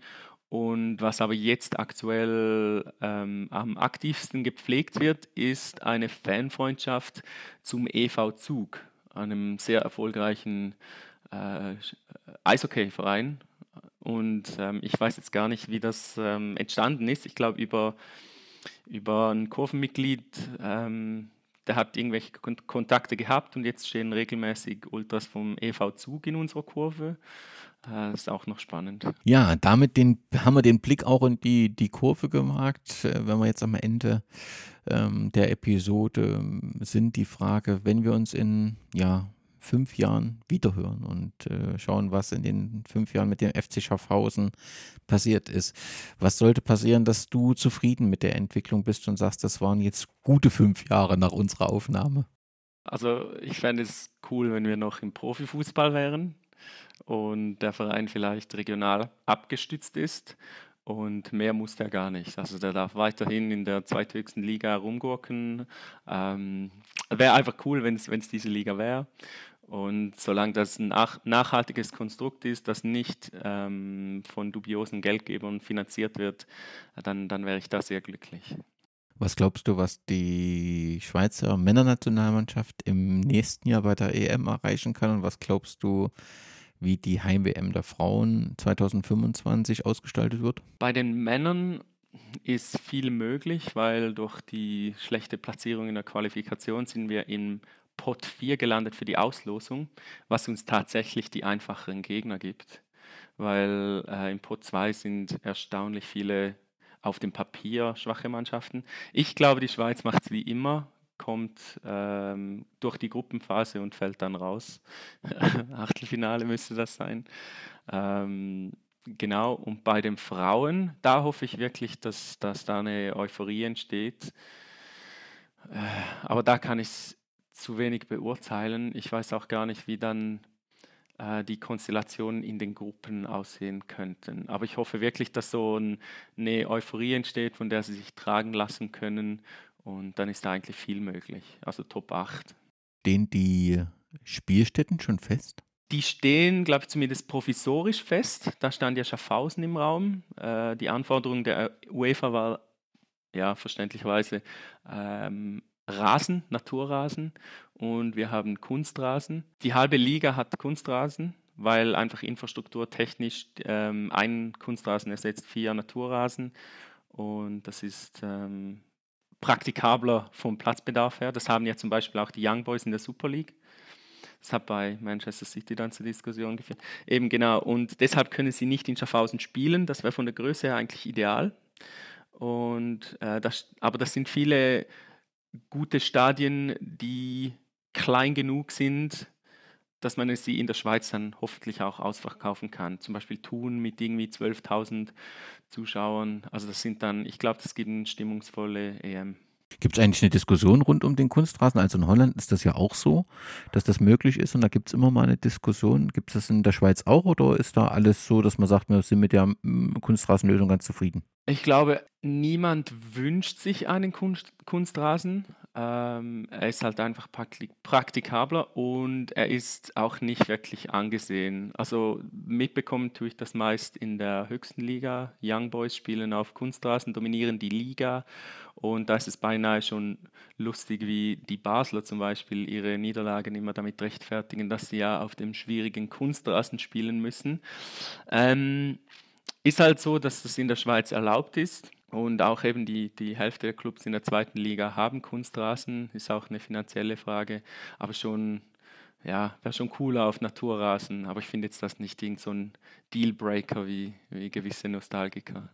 Und was aber jetzt aktuell ähm, am aktivsten gepflegt wird, ist eine Fanfreundschaft zum EV Zug, einem sehr erfolgreichen äh, Eishockey-Verein. Und ähm, ich weiß jetzt gar nicht, wie das ähm, entstanden ist. Ich glaube, über, über ein Kurvenmitglied, ähm, der hat irgendwelche Kontakte gehabt und jetzt stehen regelmäßig Ultras vom EV Zug in unserer Kurve. Das ist auch noch spannend. Ja, damit den, haben wir den Blick auch in die, die Kurve gemacht. Äh, wenn wir jetzt am Ende ähm, der Episode sind, die Frage, wenn wir uns in ja, fünf Jahren wiederhören und äh, schauen, was in den fünf Jahren mit dem FC Schaffhausen passiert ist. Was sollte passieren, dass du zufrieden mit der Entwicklung bist und sagst, das waren jetzt gute fünf Jahre nach unserer Aufnahme? Also ich fände es cool, wenn wir noch im Profifußball wären und der Verein vielleicht regional abgestützt ist. Und mehr muss der gar nicht. Also der darf weiterhin in der zweithöchsten Liga rumgurken. Ähm, wäre einfach cool, wenn es diese Liga wäre. Und solange das ein nachhaltiges Konstrukt ist, das nicht ähm, von dubiosen Geldgebern finanziert wird, dann, dann wäre ich da sehr glücklich. Was glaubst du, was die Schweizer Männernationalmannschaft im nächsten Jahr bei der EM erreichen kann? Und was glaubst du, wie die Heim-WM der Frauen 2025 ausgestaltet wird? Bei den Männern ist viel möglich, weil durch die schlechte Platzierung in der Qualifikation sind wir im Pot 4 gelandet für die Auslosung, was uns tatsächlich die einfacheren Gegner gibt. Weil äh, im Pot 2 sind erstaunlich viele auf dem Papier schwache Mannschaften. Ich glaube, die Schweiz macht es wie immer, kommt ähm, durch die Gruppenphase und fällt dann raus. *laughs* Achtelfinale müsste das sein. Ähm, genau, und bei den Frauen, da hoffe ich wirklich, dass, dass da eine Euphorie entsteht. Äh, aber da kann ich es zu wenig beurteilen. Ich weiß auch gar nicht, wie dann äh, die Konstellationen in den Gruppen aussehen könnten. Aber ich hoffe wirklich, dass so ein, eine Euphorie entsteht, von der sie sich tragen lassen können. Und dann ist da eigentlich viel möglich. Also Top 8. Stehen die Spielstätten schon fest? Die stehen, glaube ich, zumindest provisorisch fest. Da stand ja Schaffhausen im Raum. Äh, die Anforderung der UEFA war ja verständlicherweise ähm, Rasen, Naturrasen und wir haben Kunstrasen. Die halbe Liga hat Kunstrasen, weil einfach infrastrukturtechnisch ähm, ein Kunstrasen ersetzt vier Naturrasen und das ist ähm, praktikabler vom Platzbedarf her. Das haben ja zum Beispiel auch die Young Boys in der Super League. Das hat bei Manchester City dann zur Diskussion geführt. Eben genau. Und deshalb können sie nicht in Schaffhausen spielen. Das wäre von der Größe her eigentlich ideal. Und, äh, das, aber das sind viele gute Stadien, die klein genug sind, dass man sie in der Schweiz dann hoffentlich auch ausverkaufen kann. Zum Beispiel Thun mit irgendwie 12.000 Zuschauern. Also das sind dann, ich glaube, das gibt eine stimmungsvolle EM. Gibt es eigentlich eine Diskussion rund um den Kunstrasen? Also in Holland ist das ja auch so, dass das möglich ist und da gibt es immer mal eine Diskussion. Gibt es das in der Schweiz auch oder ist da alles so, dass man sagt, wir sind mit der mm, Kunstrasenlösung ganz zufrieden? Ich glaube, niemand wünscht sich einen Kunst Kunstrasen. Ähm, er ist halt einfach praktikabler und er ist auch nicht wirklich angesehen. Also mitbekommen tue ich das meist in der höchsten Liga. Young Boys spielen auf Kunstrasen, dominieren die Liga und da ist es beinahe schon lustig, wie die Basler zum Beispiel ihre Niederlagen immer damit rechtfertigen, dass sie ja auf dem schwierigen Kunstrasen spielen müssen. Ähm, ist halt so, dass das in der Schweiz erlaubt ist. Und auch eben die, die Hälfte der Clubs in der zweiten Liga haben Kunstrasen, ist auch eine finanzielle Frage, aber schon, ja, wäre schon cooler auf Naturrasen, aber ich finde jetzt das nicht irgend so ein Dealbreaker wie, wie gewisse Nostalgiker.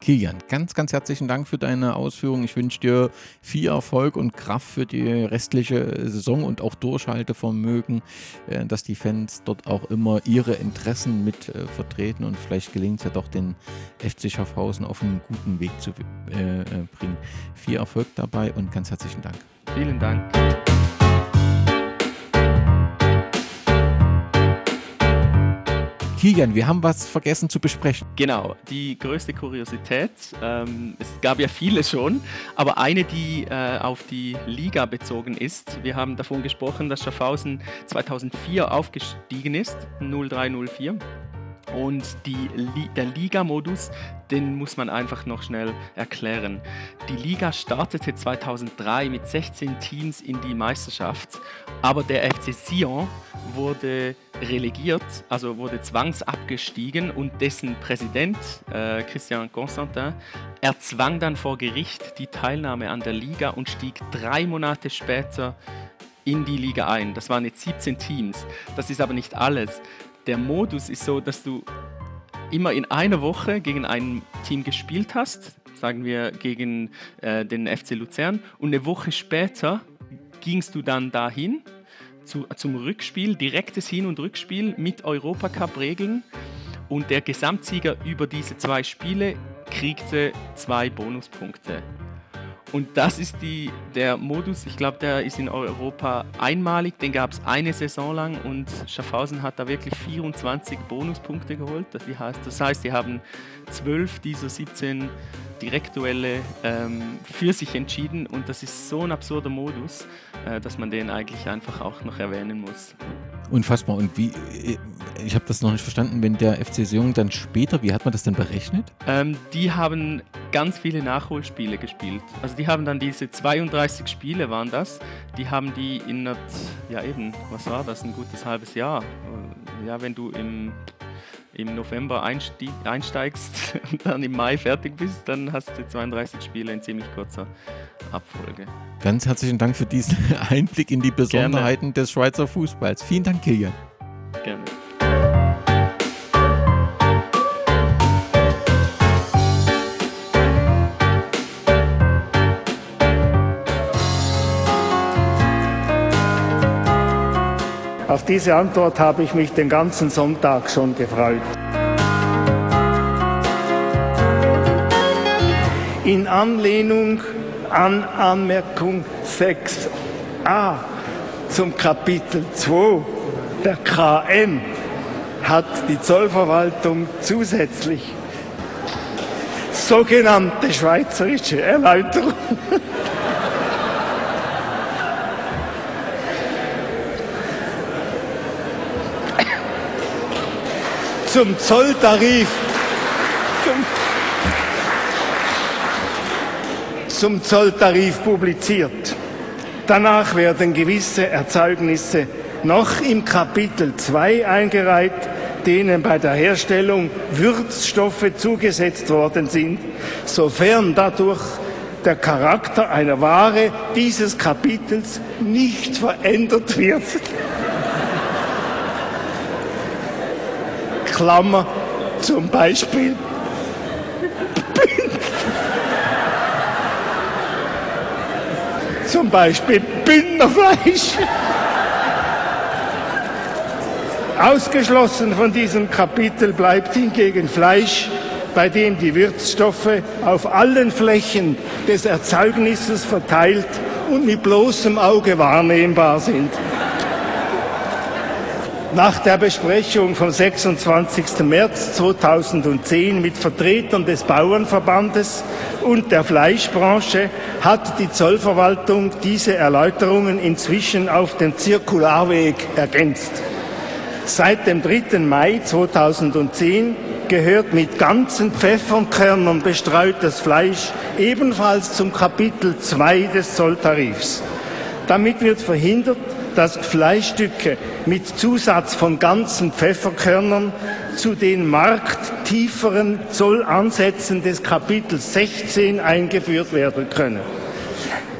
Kilian, ganz, ganz herzlichen Dank für deine Ausführungen. Ich wünsche dir viel Erfolg und Kraft für die restliche Saison und auch Durchhaltevermögen, äh, dass die Fans dort auch immer ihre Interessen mit äh, vertreten und vielleicht gelingt es ja doch, den FC Schaffhausen auf einen guten Weg zu äh, bringen. Viel Erfolg dabei und ganz herzlichen Dank. Vielen Dank. Kilian, wir haben was vergessen zu besprechen. Genau, die größte Kuriosität. Ähm, es gab ja viele schon, aber eine, die äh, auf die Liga bezogen ist. Wir haben davon gesprochen, dass Schaffhausen 2004 aufgestiegen ist, 0304. Und die, der Liga-Modus, den muss man einfach noch schnell erklären. Die Liga startete 2003 mit 16 Teams in die Meisterschaft, aber der FC Sion wurde relegiert, also wurde zwangsabgestiegen und dessen Präsident, äh, Christian Constantin, erzwang dann vor Gericht die Teilnahme an der Liga und stieg drei Monate später in die Liga ein. Das waren jetzt 17 Teams. Das ist aber nicht alles der Modus ist so, dass du immer in einer Woche gegen ein Team gespielt hast, sagen wir gegen äh, den FC Luzern, und eine Woche später gingst du dann dahin zu, zum Rückspiel, direktes Hin- und Rückspiel mit Europacup-Regeln und der Gesamtsieger über diese zwei Spiele kriegte zwei Bonuspunkte. Und das ist die, der Modus, ich glaube, der ist in Europa einmalig. Den gab es eine Saison lang und Schaffhausen hat da wirklich 24 Bonuspunkte geholt. Das heißt, das heißt die haben 12 dieser 17 Direktuelle ähm, für sich entschieden und das ist so ein absurder Modus, äh, dass man den eigentlich einfach auch noch erwähnen muss. Unfassbar. Und wie, äh, ich habe das noch nicht verstanden, wenn der FC Jung dann später, wie hat man das denn berechnet? Ähm, die haben ganz viele Nachholspiele gespielt. Also die haben dann diese 32 Spiele waren das, die haben die in, ja eben, was war das, ein gutes halbes Jahr. Ja, wenn du im im November einsteigst *laughs* und dann im Mai fertig bist, dann hast du 32 Spiele in ziemlich kurzer Abfolge. Ganz herzlichen Dank für diesen *laughs* Einblick in die Besonderheiten Gerne. des Schweizer Fußballs. Vielen Dank, Kilian. Diese Antwort habe ich mich den ganzen Sonntag schon gefreut. In Anlehnung an Anmerkung 6a zum Kapitel 2 der KM hat die Zollverwaltung zusätzlich sogenannte schweizerische Erläuterung *laughs* zum Zolltarif. Zum, zum Zolltarif publiziert. Danach werden gewisse Erzeugnisse noch im Kapitel 2 eingereiht, denen bei der Herstellung Würzstoffe zugesetzt worden sind, sofern dadurch der Charakter einer Ware dieses Kapitels nicht verändert wird. Klammer, zum Beispiel zum Beispiel Bündnerfleisch. Ausgeschlossen von diesem Kapitel bleibt hingegen Fleisch, bei dem die Würzstoffe auf allen Flächen des Erzeugnisses verteilt und mit bloßem Auge wahrnehmbar sind. Nach der Besprechung vom 26. März 2010 mit Vertretern des Bauernverbandes und der Fleischbranche hat die Zollverwaltung diese Erläuterungen inzwischen auf dem Zirkularweg ergänzt. Seit dem 3. Mai 2010 gehört mit ganzen Pfeffernkörnern bestreutes Fleisch ebenfalls zum Kapitel 2 des Zolltarifs. Damit wird verhindert, dass Fleischstücke mit Zusatz von ganzen Pfefferkörnern zu den markttieferen Zollansätzen des Kapitels 16 eingeführt werden können.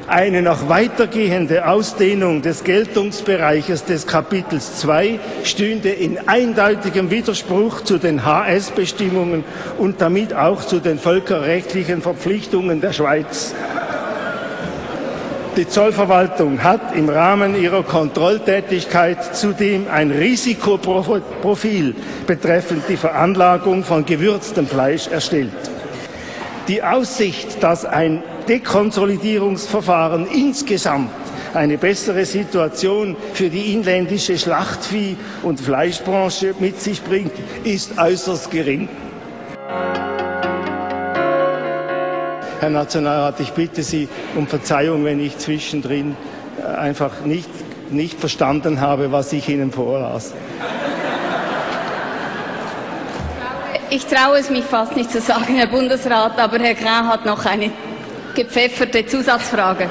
Eine noch weitergehende Ausdehnung des Geltungsbereiches des Kapitels 2 stünde in eindeutigem Widerspruch zu den HS-Bestimmungen und damit auch zu den völkerrechtlichen Verpflichtungen der Schweiz. Die Zollverwaltung hat im Rahmen ihrer Kontrolltätigkeit zudem ein Risikoprofil betreffend die Veranlagung von gewürztem Fleisch erstellt. Die Aussicht, dass ein Dekonsolidierungsverfahren insgesamt eine bessere Situation für die inländische Schlachtvieh- und Fleischbranche mit sich bringt, ist äußerst gering. Herr Nationalrat, ich bitte Sie um Verzeihung, wenn ich zwischendrin äh, einfach nicht, nicht verstanden habe, was ich Ihnen vorlas. Ich traue es mich fast nicht zu sagen, Herr Bundesrat, aber Herr Grau hat noch eine gepfefferte Zusatzfrage.